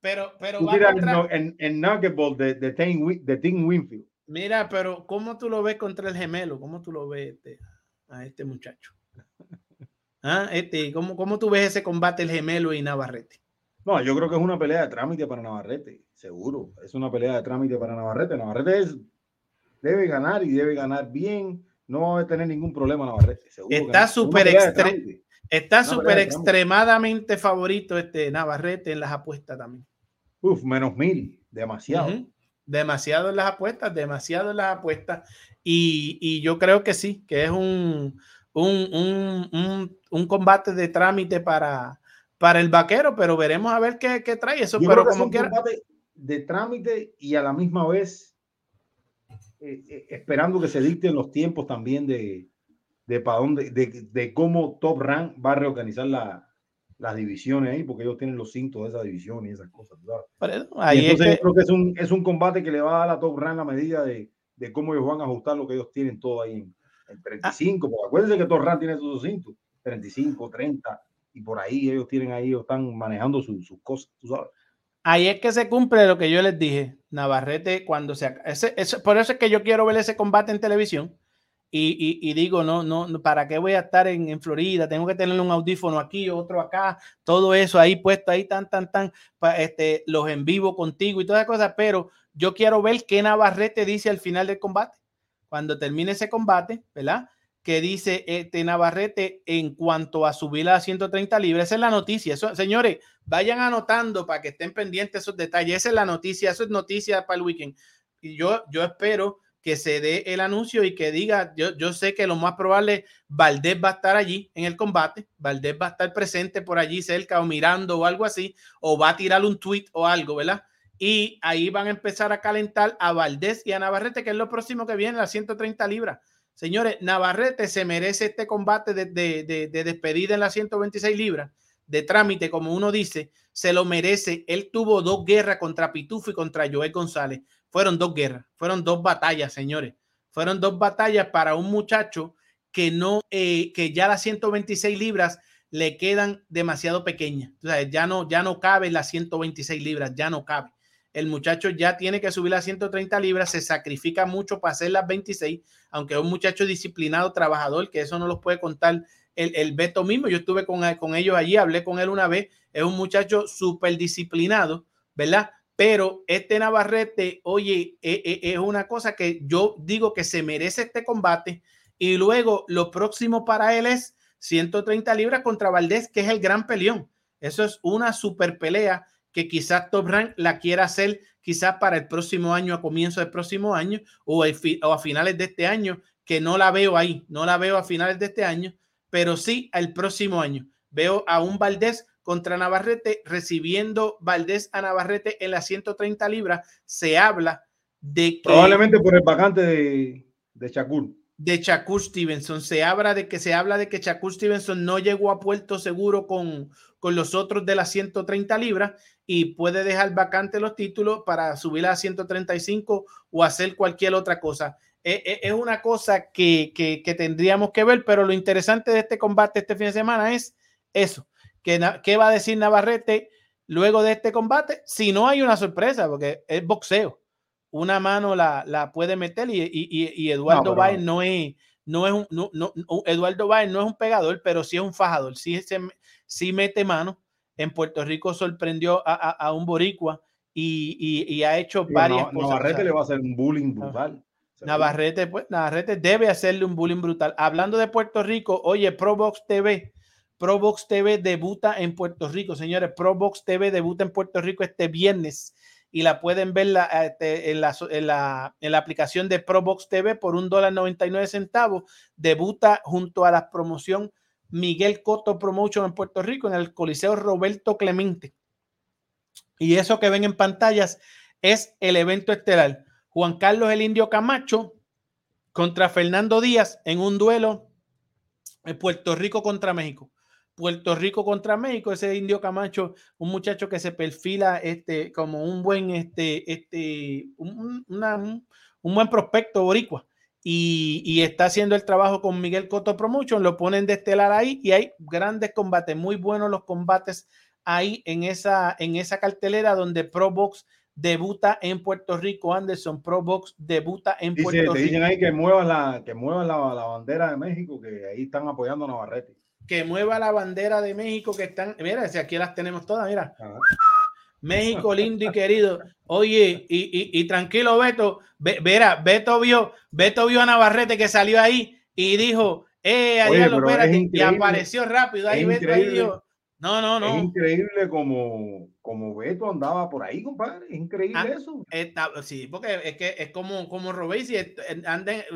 pero, pero, tiras contra... en, en Nuggetball de, de, Tim, de Tim Winfield. Mira, pero ¿cómo tú lo ves contra el gemelo? ¿Cómo tú lo ves este, a este muchacho? ¿Ah? Este, ¿cómo, ¿Cómo tú ves ese combate el gemelo y Navarrete? No, yo creo que es una pelea de trámite para Navarrete, seguro. Es una pelea de trámite para Navarrete. Navarrete es, debe ganar y debe ganar bien no va a tener ningún problema Navarrete. Está súper extre está súper extremadamente favorito este Navarrete en las apuestas también. Uf, menos mil, demasiado. Uh -huh. Demasiado en las apuestas, demasiado en las apuestas. Y, y yo creo que sí, que es un, un, un, un, un combate de trámite para, para el vaquero, pero veremos a ver qué, qué trae eso. Yo pero como es quiera... de trámite y a la misma vez eh, eh, esperando que se dicten los tiempos también de, de, para dónde, de, de, cómo Top Rank va a reorganizar la, las divisiones ahí, porque ellos tienen los cintos de esa división y esas cosas. Pero, ahí entonces es que... yo creo que es un, es un combate que le va a dar a Top Rank a medida de, de cómo ellos van a ajustar lo que ellos tienen todo ahí en, en 35. Ah. Porque acuérdense que Top Rank tiene esos cintos, 35, 30, y por ahí ellos tienen ahí, ellos están manejando sus su cosas, tú sabes. Ahí es que se cumple lo que yo les dije. Navarrete, cuando se. Ese, ese, por eso es que yo quiero ver ese combate en televisión. Y, digo, no, no, ¿para qué voy a estar en, Florida? Tengo que tener un audífono aquí, otro acá, todo eso ahí puesto, ahí tan, tan, tan, pa, este, los en vivo contigo y todas esas cosas. Pero yo quiero ver qué Navarrete dice al final del combate. Cuando termine ese combate, ¿verdad? que dice este Navarrete en cuanto a subir a 130 libras. Esa es la noticia. Señores, vayan anotando para que estén pendientes esos detalles. Esa es la noticia. Eso es noticia para el weekend. Y yo, yo espero que se dé el anuncio y que diga, yo, yo sé que lo más probable, Valdés va a estar allí en el combate, Valdés va a estar presente por allí cerca o mirando o algo así, o va a tirar un tweet o algo, ¿verdad? Y ahí van a empezar a calentar a Valdés y a Navarrete, que es lo próximo que viene, las 130 libras. Señores, Navarrete se merece este combate de, de, de, de, despedida en las 126 libras, de trámite, como uno dice, se lo merece. Él tuvo dos guerras contra Pitufo y contra Joel González. Fueron dos guerras, fueron dos batallas, señores. Fueron dos batallas para un muchacho que no, eh, que ya las 126 libras le quedan demasiado pequeñas. Ya no, ya no cabe las 126 libras, ya no cabe. El muchacho ya tiene que subir las 130 libras, se sacrifica mucho para hacer las 26, aunque es un muchacho disciplinado, trabajador, que eso no los puede contar el, el Beto mismo. Yo estuve con, con ellos allí, hablé con él una vez. Es un muchacho súper disciplinado, ¿verdad? Pero este Navarrete, oye, e, e, es una cosa que yo digo que se merece este combate. Y luego lo próximo para él es 130 libras contra Valdés, que es el gran peleón. Eso es una super pelea que quizás Top Rank la quiera hacer quizás para el próximo año, a comienzo del próximo año o, o a finales de este año, que no la veo ahí, no la veo a finales de este año, pero sí al próximo año. Veo a un Valdés contra Navarrete, recibiendo Valdés a Navarrete en las 130 libras. Se habla de que. Probablemente por el vacante de, de Shakur. De Shakur Stevenson. Se habla de que se habla de que Shakur Stevenson no llegó a puerto seguro con, con los otros de las 130 libras y puede dejar vacante los títulos para subir a 135 o hacer cualquier otra cosa. E, e, es una cosa que, que, tendríamos que ver, pero lo interesante de este combate este fin de semana es eso, que, qué va a decir Navarrete luego de este combate, si no hay una sorpresa, porque es boxeo, una mano la, la puede meter y, y, y Eduardo no, no es, no es un, no, no, Eduardo Baez no es un pegador, pero sí es un fajador, sí, se, sí mete mano. En Puerto Rico sorprendió a, a, a un boricua y, y, ha hecho varias cosas. Navarrete le va a hacer un bullying brutal. Navarrete, pues, Navarrete debe hacerle un bullying brutal. Hablando de Puerto Rico, oye, Probox TV, Probox TV debuta en Puerto Rico, señores. Probox TV debuta en Puerto Rico este viernes y la pueden ver este, en, la, aplicación de Probox TV por un dólar 99 centavos. Debuta junto a la promoción Miguel Coto Promotion en Puerto Rico en el Coliseo Roberto Clemente. Y eso que ven en pantallas es el evento estelar. Juan Carlos el Indio Camacho contra Fernando Díaz en un duelo en Puerto Rico contra México. Puerto Rico contra México, ese Indio Camacho, un muchacho que se perfila este, como un buen, este, este, un, un buen prospecto boricua. Y, y, está haciendo el trabajo con Miguel Coto Promotion, lo ponen de estelar ahí y hay grandes combates, muy buenos los combates ahí en esa, en esa cartelera donde Pro Box debuta en Puerto Rico. Anderson Pro Box debuta en Puerto Rico. Te dicen ahí que muevan la, que muevan la, la, bandera de México, que ahí están apoyando a Navarrete. Que mueva la bandera de México, que están, mira, si aquí las tenemos todas, mira. México lindo y querido. Oye, y, y, y tranquilo, Beto. verá, Beto vio, Beto vio a Navarrete que salió ahí y dijo, eh, allá lo y apareció rápido. Ahí Beto ahí dijo, no, no, no. Es increíble como, como Beto andaba por ahí, compadre. Es increíble ah, eso. sí, porque es que es como, como Robesi.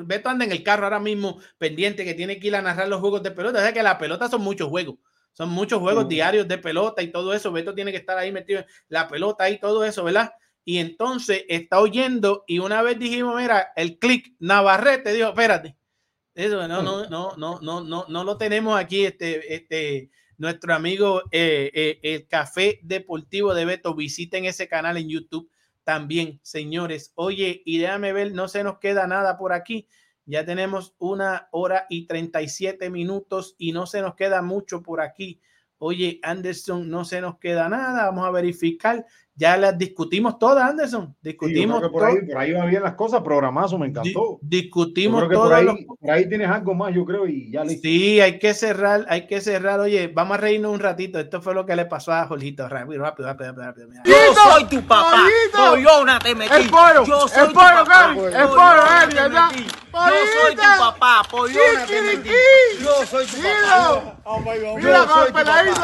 Beto anda en el carro ahora mismo pendiente que tiene que ir a narrar los juegos de pelota. O sea que la pelota son muchos juegos. Son muchos juegos diarios de pelota y todo eso. Beto tiene que estar ahí metido en la pelota y todo eso, ¿verdad? Y entonces está oyendo y una vez dijimos, mira, el clic Navarrete dijo, espérate. Eso no, no, no, no, no, no, no lo tenemos aquí, este, este, nuestro amigo eh, eh, el Café Deportivo de Beto. Visiten ese canal en YouTube también, señores. Oye, y déjame ver, no se nos queda nada por aquí. Ya tenemos una hora y 37 minutos y no se nos queda mucho por aquí. Oye, Anderson, no se nos queda nada. Vamos a verificar ya las discutimos todas, Anderson. Discutimos. por, ahí, por, ahí, van bien las cosas, programazo, me encantó. discutimos por, ahí, por ahí tienes algo más, yo creo, y ya listo. Sí, hay que cerrar, hay que cerrar. Oye, vamos a reírnos un ratito. Esto fue lo que le pasó a Jorgito. Rápido, rápido, rápido, rápido. Yo soy tu papá. Pollona te metí. El pollo, yo soy el pollo, tu papá. El pollo, ¿verdad? Yo soy tu papá. Pollona te metí. Yo soy tu papá. Mira, peladito.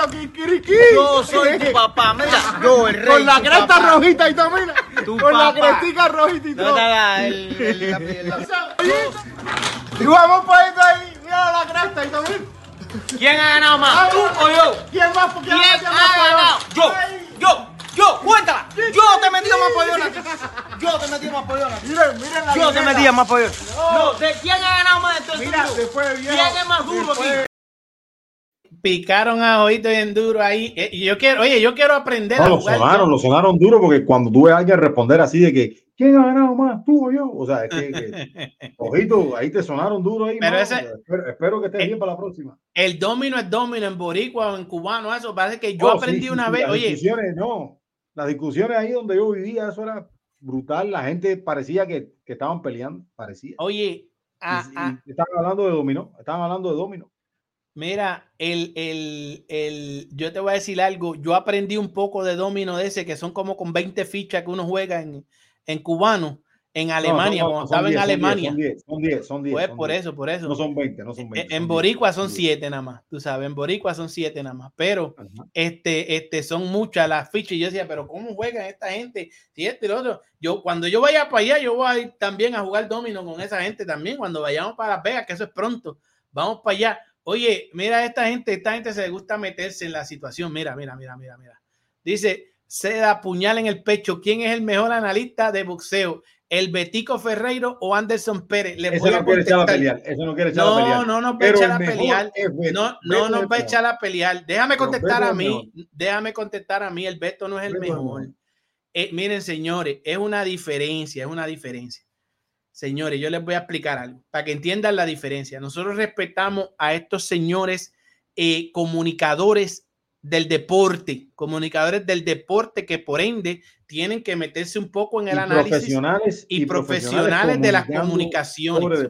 Yo soy tu papá. Mira, yo el rey cresta rojita y todo, mira. con papá. la crestica rojita y todo. No, nada, el, el, el, el, Y vamos por ahí, mira la cresta y todo, mira. ¿Quién ha ganado más? ¿Tú o yo? ¿Quién más? ¿Quién, ¿Quién ha ganado? Yo, yo, yo, cuéntala. Yo te he metido más pollona. Yo te he metido más pollona. Miren, miren la Yo te he metido más pollona. No, ¿de quién ha ganado más de todo Mira, después ¿Quién es más duro aquí? Picaron a Ojito bien duro ahí. Eh, y yo quiero, oye, yo quiero aprender no, a jugar. Lo sonaron, lo sonaron duro porque cuando tú ves a alguien responder así de que ¿quién ha ganado más, tú o yo? O sea, es que, que Ojito, ahí te sonaron duro ahí. Pero ese, espero, espero, que estés el, bien para la próxima. El domino es domino en boricua o en cubano, eso parece que yo oh, aprendí sí, una sí, vez, oye. No. Las discusiones ahí donde yo vivía, eso era brutal. La gente parecía que, que estaban peleando, parecía. Oye, ah, Y- y ah, estaban hablando de dominó, estaban hablando de dominó. Mira, el, el, el, yo te voy a decir algo. Yo aprendí un poco de domino de ese, que son como con 20 fichas que uno juega en, en cubano, en Alemania, No, no, cuando son estaba en 10, son 10, Alemania. Son 10, son 10, son 10. Pues son por 10. eso, por eso. No son 20, no son 20. En- son En 10, Boricua son 10. siete nada más, tú sabes, en Boricua son siete nada más, pero Ajá. este, este, son muchas las fichas y yo decía, pero ¿cómo juegan esta gente? Si este y lo otro, yo cuando yo vaya para allá, yo voy a ir también a jugar domino con esa gente también, cuando vayamos para Las Vegas, que eso es pronto, vamos para allá. Oye, mira esta gente, esta gente se le gusta meterse en la situación, mira, mira, mira, mira, mira. Dice, se da puñal en el pecho, ¿quién es el mejor analista de boxeo? ¿El Betico Ferreiro o Anderson Pérez? Le a no quiere echar a pelear. Ese no quiere echar a No, pelear. no nos va a Pero echar a pelear. No, no nos va a echar a pelear. Déjame contestar a mí. Déjame contestar a mí. El Beto no es el Beto es el mejor. mejor. Eh, miren, señores, es una diferencia, es una diferencia. Señores, yo les voy a explicar algo para que entiendan la diferencia. Nosotros respetamos a estos señores eh, comunicadores del deporte, comunicadores del deporte que por ende tienen que meterse un poco en el Y análisis profesionales y profesionales de las comunicaciones.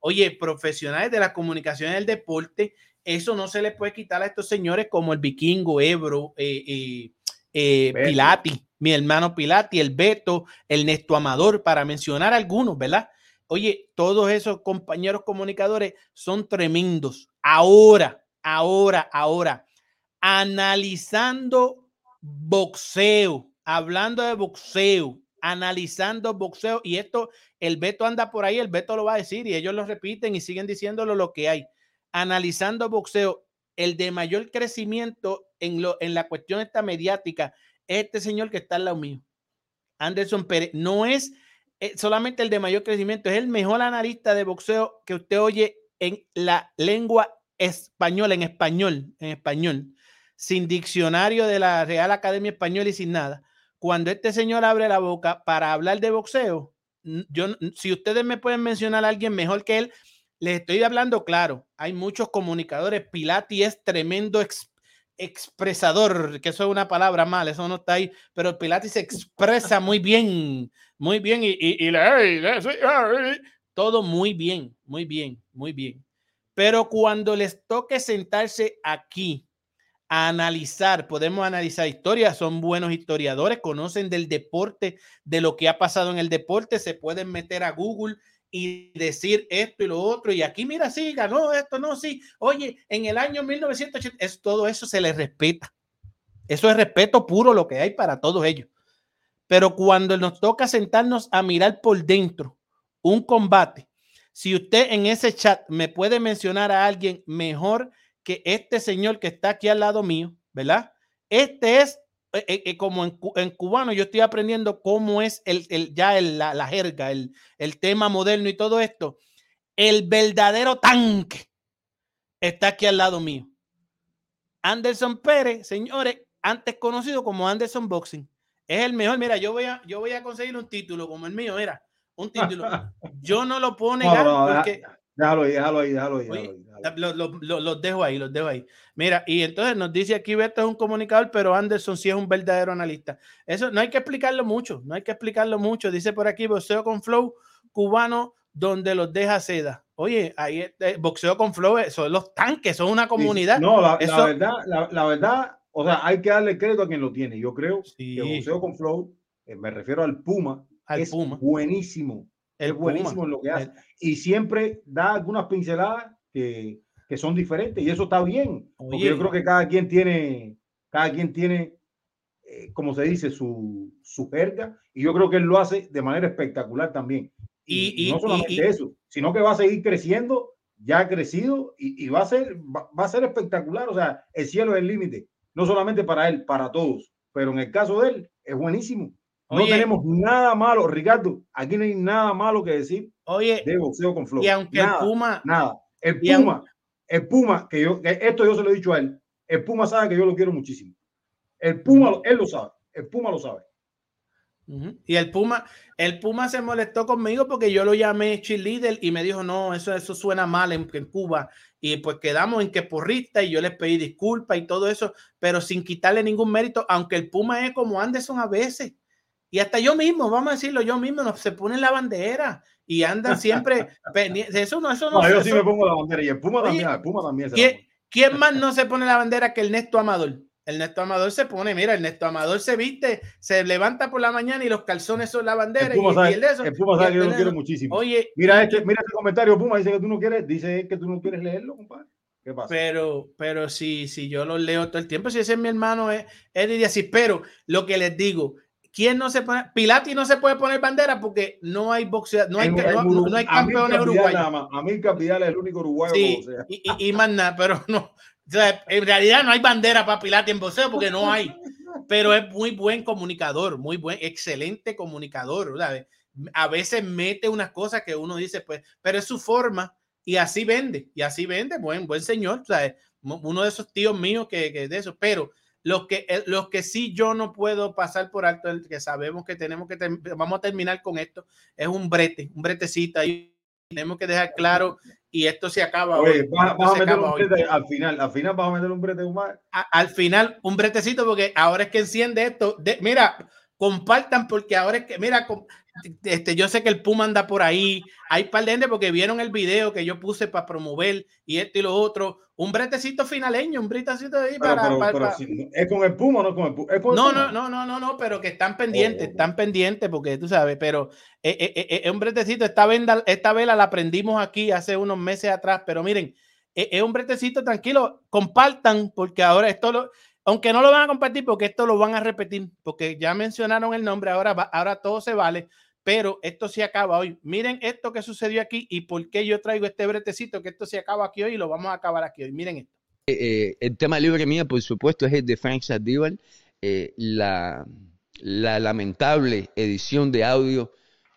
Oye, profesionales de las comunicaciones del deporte, eso no se le puede quitar a estos señores como el vikingo, Ebro, eh, eh, eh. Pilati, mi hermano Pilati, el Beto, el Nesto Amador, para mencionar algunos, ¿verdad? Oye, todos esos compañeros comunicadores son tremendos. Ahora, ahora, ahora, analizando boxeo, hablando de boxeo, analizando boxeo, y esto, el Beto anda por ahí, el Beto lo va a decir, y ellos lo repiten y siguen diciéndolo lo que hay. Analizando boxeo, el de mayor crecimiento en, lo, en la cuestión esta mediática, este señor que está al lado mío, Anderson Pérez, no es eh, solamente el de mayor crecimiento, es el mejor analista de boxeo que usted oye en la lengua española, en español, en español, sin diccionario de la Real Academia Española y sin nada. Cuando este señor abre la boca para hablar de boxeo, yo, si ustedes me pueden mencionar a alguien mejor que él, les estoy hablando claro. Hay muchos comunicadores. Pilati es tremendo ex- expresador, que eso es una palabra mal, eso no está ahí, pero Pilati se expresa muy bien, muy bien y, y- y todo muy bien, muy bien, muy bien. Pero cuando les toque sentarse aquí a analizar, podemos analizar historias, son buenos historiadores, conocen del deporte, de lo que ha pasado en el deporte, se pueden meter a Google y decir esto y lo otro, y aquí mira, sí, ganó esto, no, sí, oye, en el año 1980, es, todo eso se les respeta. Eso es respeto puro lo que hay para todos ellos. Pero cuando nos toca sentarnos a mirar por dentro un combate, si usted en ese chat me puede mencionar a alguien mejor que este señor que está aquí al lado mío, ¿verdad? Este es eh, eh, eh, como en, en cubano, yo estoy aprendiendo cómo es el, el- ya el- la, la jerga, el, el tema moderno y todo esto. El verdadero tanque está aquí al lado mío. Anderson Pérez, señores, antes conocido como Anderson Boxing, es el mejor. Mira, yo voy a, yo voy a conseguir un título como el mío, mira, un título. Yo no lo puedo No, negar no, deja- porque Déjalo ahí, déjalo ahí, déjalo ahí. Déjalo ahí, déjalo los dejo ahí, los dejo ahí. Mira, y entonces nos dice aquí Beto es un comunicador, pero Anderson sí es un verdadero analista. Eso no hay que explicarlo mucho, no hay que explicarlo mucho. Dice por aquí, boxeo con flow cubano donde los deja seda. Oye, ahí este, boxeo con flow, eh, son los tanques, son una sí. comunidad. No, la, verdad, la, la verdad, o sea, hay que darle crédito a quien lo tiene. Yo creo Sí. que boxeo con flow, eh, me refiero al Puma, Al es Puma. buenísimo. Es buenísimo en lo que hace. Y siempre da algunas pinceladas que, que son diferentes y eso está bien. Porque Oye. yo creo que cada quien tiene, cada quien tiene, eh, como se dice, su, su jerga y yo creo que él lo hace de manera espectacular también. Y, Y- y no solamente y- eso, sino que va a seguir creciendo, ya ha crecido y, y va, a ser, va, va a ser espectacular. O sea, el cielo es el límite, no solamente para él, para todos. Pero en el caso de él, es buenísimo. No Oye. tenemos nada malo, Ricardo. Aquí no hay nada malo que decir Oye, de boxeo con flow. y aunque nada, el Puma, nada. El Puma, el Puma, que yo, esto yo se lo he dicho a él. El Puma sabe que yo lo quiero muchísimo. El Puma, él lo sabe. El Puma lo sabe. Y el Puma, el Puma se molestó conmigo porque yo lo llamé cheerleader y me dijo, no, eso, eso suena mal en, en Cuba. Y pues quedamos en que porrista y yo les pedí disculpas y todo eso, pero sin quitarle ningún mérito, aunque el Puma es como Anderson a veces. Y hasta yo mismo, vamos a decirlo, yo mismo, no, se ponen la bandera y andan siempre. Eso no, eso no. No, yo sí eso- me pongo la bandera y el Puma Oye, también, el Puma también se ¿Quién, quién más no se pone la bandera que el Néstor Amador? El Néstor Amador se pone, mira, el Néstor Amador se viste, se levanta por la mañana y los calzones son la bandera El Puma y, sabe, y el de eso. el Puma sabe que yo lo quiero muchísimo. Oye, Mira este, mira este comentario, Puma, dice que tú no quieres, dice que tú no quieres leerlo, compadre. ¿Qué pasa? pero, pero sí, sí, yo lo leo todo el tiempo. Si ese es mi hermano, es Eddie Díaz. Sí, pero lo que les digo, ¿quién no se pone? Pilati no se puede poner bandera porque no hay boxeo, no hay, no, no- Uruguay, no hay campeones uruguayos. Amílcar Vidal es el único uruguayo Sí, y, y, y más nada, pero no. O sea, en realidad no hay bandera para Pilati en boxeo porque no hay. Pero es muy buen comunicador, muy buen, excelente comunicador. ¿sabes? A veces mete unas cosas que uno dice, pues, pero es su forma y así vende, y así vende, buen, buen señor. ¿sabes? Uno de esos tíos míos que, que de eso, pero los que, eh, los que sí yo no puedo pasar por alto, el que sabemos que tenemos que, vamos a terminar con esto, es un brete, un bretecito ahí. Tenemos que dejar claro y esto se acaba Oye, hoy. vas, esto vas a meter un brete al final, al final vas a meter un brete humano. Al final un bretecito porque ahora es que enciende esto. De- mira, compartan porque ahora es que, mira, este, yo sé que el Puma anda por ahí. Hay par de gente porque vieron el video que yo puse para promover y esto y lo otro. Un bretecito finaleño, un bretecito ahí Pero, para. pero, para- pero para- si- es con el Puma, no con el Puma. Es con el no, Puma. no, no, no, no, no, pero que están pendientes, Oh. están pendientes porque tú sabes, pero eh, eh, eh, es un bretecito. Esta, venda, esta vela la aprendimos aquí hace unos meses atrás, pero miren, eh, es un bretecito tranquilo. Compartan porque ahora esto lo, aunque no lo van a compartir porque esto lo van a repetir, porque ya mencionaron el nombre, ahora, va- ahora todo se vale, pero esto se acaba hoy. Miren esto que sucedió aquí y por qué yo traigo este bretecito, que esto se acaba aquí hoy y lo vamos a acabar aquí hoy. Miren esto. Eh, el tema libre mía, por supuesto, es el de Frank Sardíbal. Eh, la, la lamentable edición de audio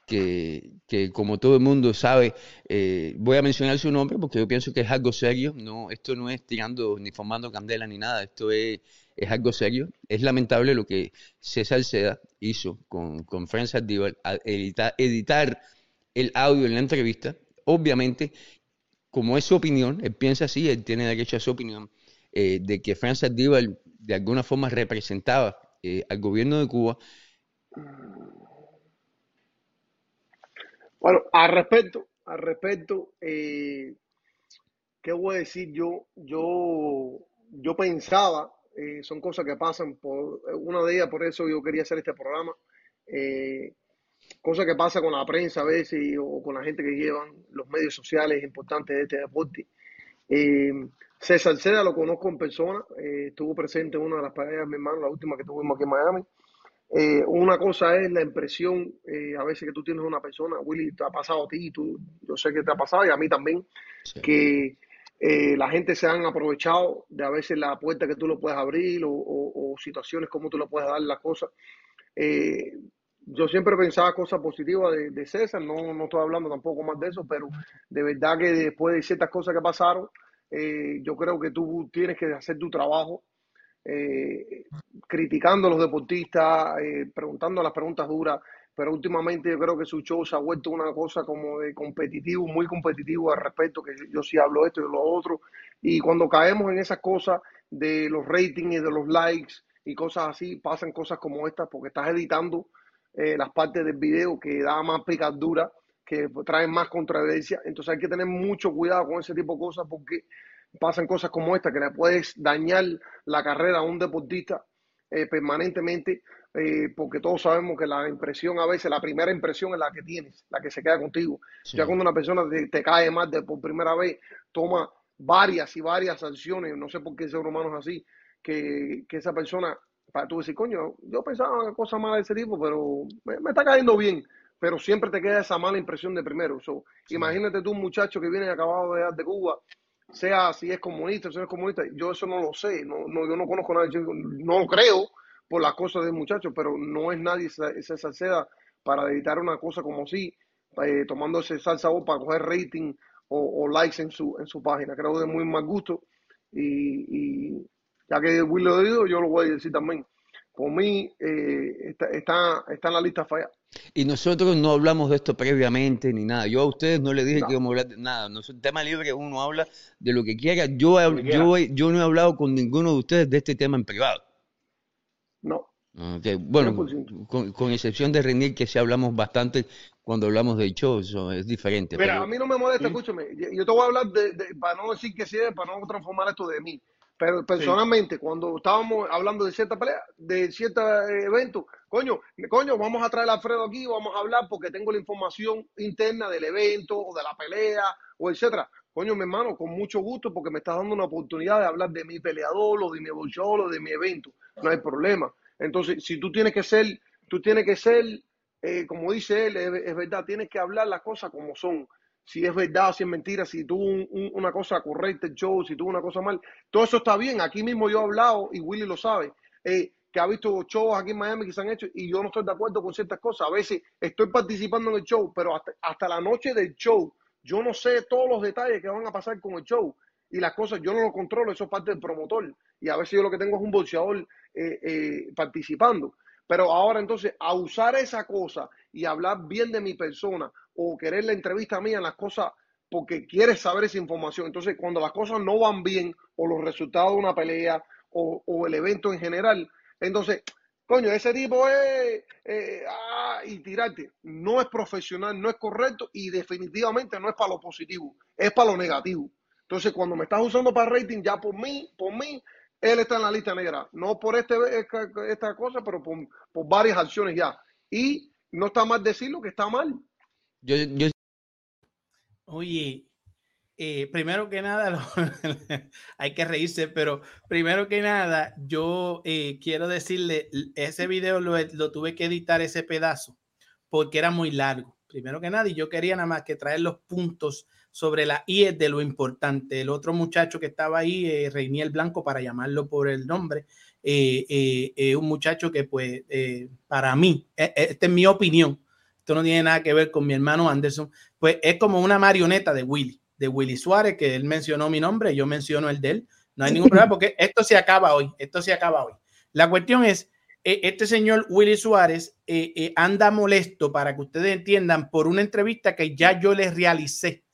que, que, como todo el mundo sabe, eh, voy a mencionar su nombre porque yo pienso que es algo serio. No, esto no es tirando ni formando candela ni nada. Esto es, es algo serio. Es lamentable lo que César Seda hizo con, con Frank Sardíbal al editar, editar el audio en la entrevista. Obviamente, como es su opinión, él piensa así, él tiene derecho a su opinión, eh, de que Franz Sardíbal de alguna forma representaba eh, al gobierno de Cuba. Bueno, al respecto, al respecto, eh, ¿qué voy a decir yo? Yo, yo pensaba, eh, son cosas que pasan, por una de ellas, por eso yo quería hacer este programa, eh, cosas que pasan con la prensa a veces y- o con la gente que llevan los medios sociales importantes de este deporte. Eh, César Seda lo conozco en persona, eh, estuvo presente en una de las peleas de mi hermano, la última que tuvimos aquí en Miami. Una cosa es la impresión, a veces que tú tienes una persona, Willy, te ha pasado a ti, tú, yo sé que te ha pasado y a mí también, que eh, la gente se han aprovechado de a veces la puerta que tú lo puedes abrir o, situaciones como tú le puedes dar las cosas. Eh, yo siempre pensaba cosas positivas de, César, no, no estoy hablando tampoco más de eso, pero de verdad que después de ciertas cosas que pasaron, eh, yo creo que tú tienes que hacer tu trabajo eh, criticando a los deportistas, preguntando las preguntas duras, pero últimamente yo creo que su show se ha vuelto una cosa como de competitivo, muy competitivo al respecto, que yo, sí hablo esto y lo otro, y cuando caemos en esas cosas de los ratings y de los likes y cosas así, pasan cosas como estas, porque estás editando eh, las partes del video que da más picadura, que traen más controversia, entonces hay que tener mucho cuidado con ese tipo de cosas porque pasan cosas como esta, que le puedes dañar la carrera a un deportista eh, permanentemente, eh, porque todos sabemos que la impresión a veces, la primera impresión es la que tienes, la que se queda contigo. Sí. Ya cuando una persona te, te cae mal de por primera vez, toma varias y varias sanciones, no sé por qué el ser humano es así, que, que esa persona, para tú decir, coño, yo pensaba cosas malas de ese tipo, pero me, me está cayendo bien, pero siempre te queda esa mala impresión de primero. So, Imagínate tú un muchacho que viene acabado de, de Cuba, sea si es comunista, si no es comunista, yo eso no lo sé, no, no, yo no conozco a nadie, yo no lo creo por las cosas del muchacho, pero no es nadie esa, esa salseda para editar una cosa como así, eh, tomando ese salsa voz para coger rating o, o likes en su, en su página. Creo que es muy mal gusto y, y ya que Will lo dijo, yo lo voy a decir también. por mí eh, está, está, está en la lista falla. Y nosotros no hablamos de esto previamente ni nada. Yo a ustedes no les dije No. que íbamos a hablar de nada. No es un tema libre, uno habla de lo que quiera. Yo, yo, yo no he hablado con ninguno de ustedes de este tema en privado. No, Ok, Bueno, 100%. con, con excepción de Renier, que sí hablamos bastante cuando hablamos del show, eso es diferente. Mira, pero- a mí no me molesta, escúchame. Yo yo te voy a hablar de, de- para no decir que sí, para no transformar esto de mí. Pero personalmente, cuando estábamos hablando de cierta pelea, de cierto eh, evento, coño, coño, vamos a traer a Alfredo aquí, vamos a hablar porque tengo la información interna del evento o de la pelea o etcétera. Coño, mi hermano, con mucho gusto porque me estás dando una oportunidad de hablar de mi peleador, o de mi bolsolo, o de mi evento. No hay problema. Entonces, si tú tienes que ser, tú tienes que ser, eh, como dice él, es, verdad, tienes que hablar las cosas como son. Si es verdad, si es mentira, si tuvo un- un- una cosa correcta el show, si tuvo una cosa mal, todo eso está bien. Aquí mismo yo he hablado, y Willy lo sabe, eh, que ha visto shows aquí en Miami que se han hecho y yo no estoy de acuerdo con ciertas cosas. A veces estoy participando en el show, pero hasta, hasta la noche del show, yo no sé todos los detalles que van a pasar con el show. Y las cosas yo no lo controlo, eso es parte del promotor. Y a veces yo lo que tengo es un boxeador eh, eh, participando. Pero ahora entonces, a usar esa cosa y hablar bien de mi persona o querer la entrevista mía en las cosas porque quieres saber esa información. Entonces, cuando las cosas no van bien o los resultados de una pelea o, o el evento en general, entonces, coño, ese tipo es, eh, ah, y tirarte, no es profesional, no es correcto y definitivamente no es para lo positivo, es para lo negativo. Entonces, cuando me estás usando para rating, ya por mí, por mí, él está en la lista negra. No por este, esta, esta cosa, pero por, por varias acciones ya. Y no está mal decirlo que está mal. yo, yo Oye, eh, primero que nada, hay que reírse, pero primero que nada, yo eh, quiero decirle, ese video lo, tuve que editar ese pedazo porque era muy largo. Primero que nada, y yo quería nada más que traer los puntos sobre la IE de lo importante. El otro muchacho que estaba ahí, eh, Reiniel Blanco, para llamarlo por el nombre, eh, eh, un muchacho que pues para mí, eh, eh, esta es mi opinión, esto no tiene nada que ver con mi hermano Anderson, pues es como una marioneta de Willy, de Willy Suárez, que él mencionó mi nombre, yo menciono el de él, no hay ningún problema porque esto se acaba hoy, esto se acaba hoy. La cuestión es, eh, este señor Willy Suárez eh, eh, anda molesto, para que ustedes entiendan, por una entrevista que ya yo les realicé,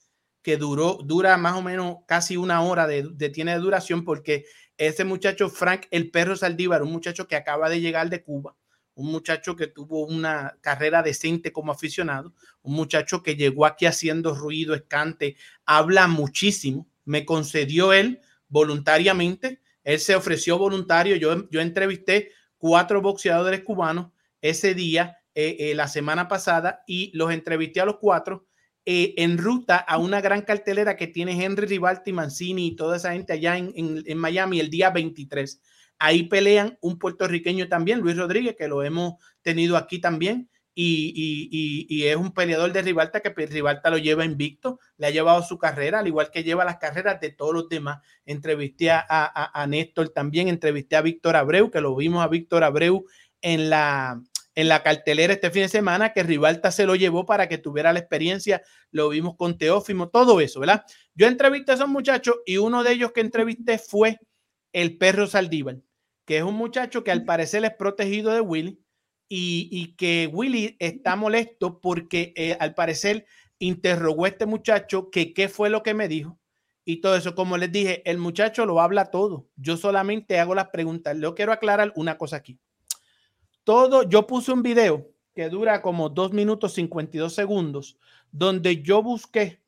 que duró, dura más o menos casi una hora de, de tiene de duración, porque ese muchacho Frank el Perro Saldívar, un muchacho que acaba de llegar de Cuba, un muchacho que tuvo una carrera decente como aficionado, un muchacho que llegó aquí haciendo ruido, escante, habla muchísimo, me concedió él voluntariamente, él se ofreció voluntario, yo, yo entrevisté cuatro boxeadores cubanos ese día, eh, eh, la semana pasada, y los entrevisté a los cuatro eh, en ruta a una gran cartelera que tiene Henry Rivalti, Mancini y toda esa gente allá en, en, en Miami el día 23. Ahí pelean un puertorriqueño también, Luis Rodríguez, que lo hemos tenido aquí también, y, es un peleador de Rivalta que Rivalta lo lleva invicto, le ha llevado su carrera, al igual que lleva las carreras de todos los demás. Entrevisté a, a, a Néstor también, entrevisté a Víctor Abreu, que lo vimos a Víctor Abreu en la, en la cartelera este fin de semana, que Rivalta se lo llevó para que tuviera la experiencia, lo vimos con Teófimo, todo eso, ¿verdad? Yo entrevisté a esos muchachos y uno de ellos que entrevisté fue el perro Saldívar, que es un muchacho que al parecer es protegido de Willy y, y que Willy está molesto porque eh, al parecer interrogó a este muchacho que qué fue lo que me dijo y todo eso. Como les dije, el muchacho lo habla todo. Yo solamente hago las preguntas. Yo quiero aclarar una cosa aquí. Todo, yo puse un video que dura como 2 minutos 52 segundos, donde yo busqué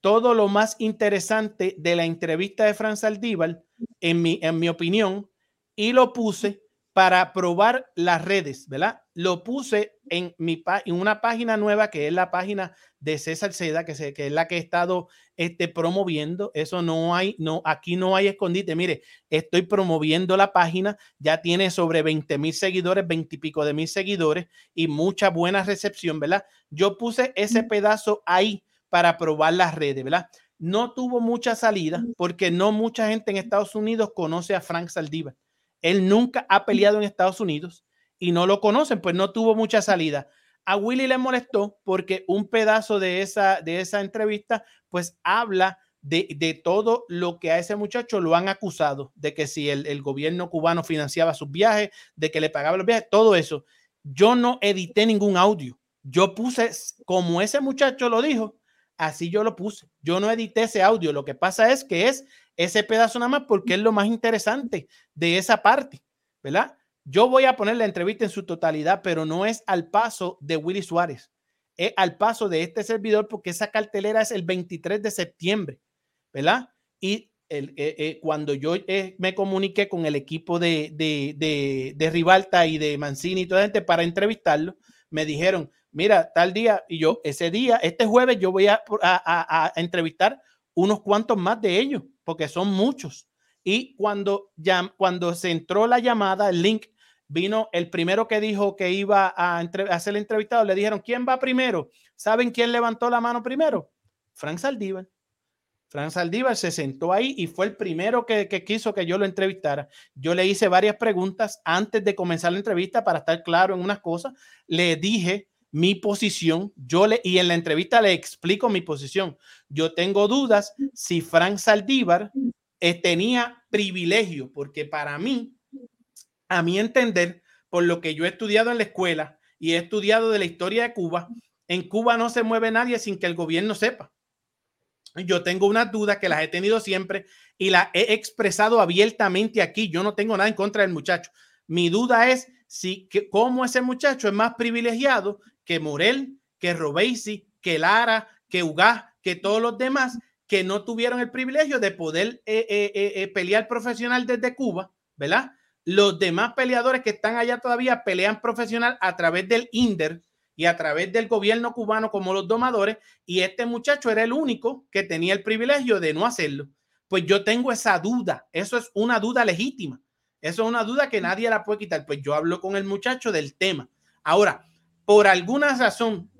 todo lo más interesante de la entrevista de Fran Saldívar, en mi, en mi opinión, y lo puse para probar las redes, ¿verdad? Lo puse en, mi, en una página nueva que es la página de César Seda, que, se, que es la que he estado este, promoviendo. Eso no hay, no, aquí no hay escondite. Mire, estoy promoviendo la página, ya tiene sobre 20 mil seguidores, 20 y pico de mil seguidores y mucha buena recepción, ¿verdad? Yo puse ese pedazo ahí para probar las redes, ¿verdad? No tuvo mucha salida porque no mucha gente en Estados Unidos conoce a Frank Saldívar. Él nunca ha peleado en Estados Unidos y no lo conocen, pues no tuvo mucha salida. A Willy le molestó porque un pedazo de esa, de esa entrevista, pues habla de, de todo lo que a ese muchacho lo han acusado, de que si el, el gobierno cubano financiaba sus viajes, de que le pagaba los viajes, todo eso. Yo no edité ningún audio. Yo puse, como ese muchacho lo dijo, así yo lo puse. Yo no edité ese audio. Lo que pasa es que es ese pedazo nada más porque es lo más interesante de esa parte, ¿verdad? Yo voy a poner la entrevista en su totalidad, pero no es al paso de Willy Suárez, es al paso de este servidor porque esa cartelera es el 23 de septiembre, ¿verdad? Y eh, eh, cuando yo eh, me comuniqué con el equipo de, de, de, de Rivalta y de Mancini y toda la gente para entrevistarlo, me dijeron, mira, tal día, y yo ese día, este jueves, yo voy a, a, entrevistar unos cuantos más de ellos, porque son muchos. Y cuando, ya, cuando se entró la llamada, el link, vino el primero que dijo que iba a, entre, a entrevistado. Le dijeron, ¿quién va primero? ¿Saben quién levantó la mano primero? Frank Saldívar. Frank Saldívar se sentó ahí y fue el primero que, que, quiso que yo lo entrevistara. Yo le hice varias preguntas antes de comenzar la entrevista para estar claro en unas cosas. Le dije mi posición, yo le y en la entrevista le explico mi posición. Yo tengo dudas si Frank Saldívar eh, tenía privilegio, porque para mí, a mi entender, por lo que yo he estudiado en la escuela y he estudiado de la historia de Cuba, en Cuba no se mueve nadie sin que el gobierno sepa. Yo tengo unas dudas que las he tenido siempre y las he expresado abiertamente aquí. Yo no tengo nada en contra del muchacho. Mi duda es si que, cómo ese muchacho es más privilegiado que Morel, que Robesi, que Lara, que Ugás, que todos los demás que no tuvieron el privilegio de poder eh, eh, eh, pelear profesional desde Cuba, ¿verdad? Los demás peleadores que están allá todavía pelean profesional a través del INDER y a través del gobierno cubano como los domadores, y este muchacho era el único que tenía el privilegio de no hacerlo. Pues yo tengo esa duda, eso es una duda legítima, eso es una duda que nadie la puede quitar, pues yo hablo con el muchacho del tema. Ahora, por alguna razón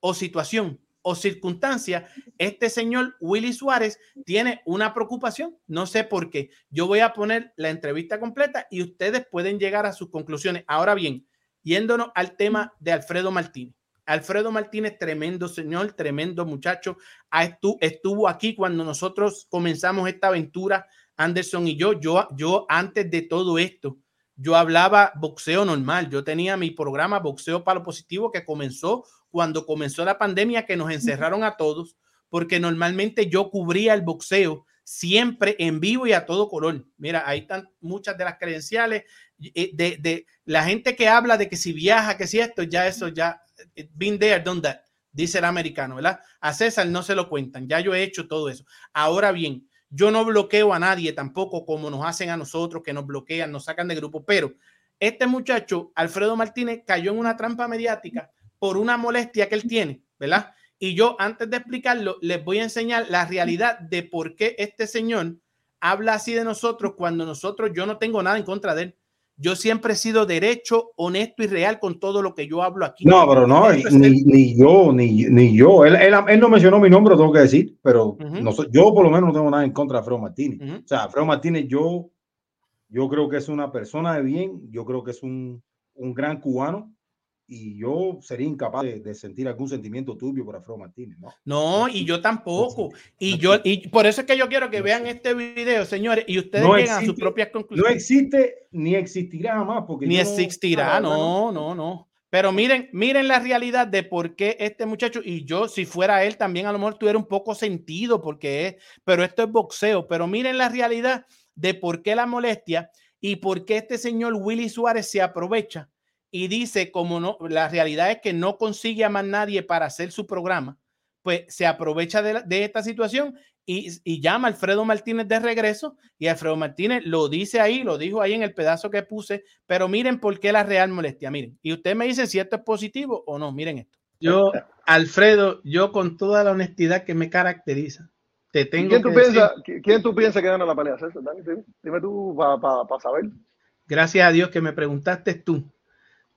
o situación o circunstancia, este señor Willy Suárez tiene una preocupación. No sé por qué. Yo voy a poner la entrevista completa y ustedes pueden llegar a sus conclusiones. Ahora bien, yéndonos al tema de Alfredo Martínez. Alfredo Martínez, tremendo señor, tremendo muchacho. Estuvo aquí cuando nosotros comenzamos esta aventura, Anderson y yo. Yo, yo antes de todo esto, yo hablaba boxeo normal. Yo tenía mi programa Boxeo para lo Positivo que comenzó cuando comenzó la pandemia que nos encerraron a todos, porque normalmente yo cubría el boxeo siempre en vivo y a todo color. Mira, ahí están muchas de las credenciales eh, de, de la gente que habla de que si viaja, que si esto, ya eso, ya, eh, been there, done that, dice el americano, ¿verdad? A César no se lo cuentan, ya yo he hecho todo eso. Ahora bien, yo no bloqueo a nadie tampoco como nos hacen a nosotros, que nos bloquean, nos sacan de grupo, pero este muchacho, Alfredo Martínez, cayó en una trampa mediática por una molestia que él tiene, ¿verdad? Y yo antes de explicarlo, les voy a enseñar la realidad de por qué este señor habla así de nosotros cuando nosotros, yo no tengo nada en contra de él. Yo siempre he sido derecho, honesto y real con todo lo que yo hablo aquí. No, pero no, ni, ni, yo, ni, ni yo. Él, él, él, no mencionó mi nombre, tengo que decir, pero uh -huh. no, yo por lo menos no tengo nada en contra de Alfredo Martínez. Uh -huh. O sea, Alfredo Martínez, yo, yo creo que es una persona de bien, yo creo que es un, un gran cubano y yo sería incapaz de, de, sentir algún sentimiento turbio por Alfredo Martínez, ¿no? No, y yo tampoco. Y yo, y por eso es que yo quiero que vean este video, señores, y ustedes no lleguen a sus propias conclusiones. No existe ni existirá jamás, porque ni existirá, no, no, no. Pero miren, miren la realidad de por qué este muchacho, y yo, si fuera él, también a lo mejor tuviera un poco sentido, porque es, pero esto es boxeo. Pero miren la realidad de por qué la molestia y por qué este señor Willy Suárez se aprovecha y dice, como no, la realidad es que no consigue a más nadie para hacer su programa, pues se aprovecha de, la, de esta situación y, y, llama a Alfredo Martínez de regreso y Alfredo Martínez lo dice ahí, lo dijo ahí en el pedazo que puse, pero miren por qué la real molestia, miren, y usted me dice si esto es positivo o no, miren esto. Yo, Alfredo, yo con toda la honestidad que me caracteriza, te tengo ¿Quién, tú que piensa, decir, ¿Quién tú piensas que gana la pelea? César? Dime, dime tú para pa, pa saber. Gracias a Dios que me preguntaste tú.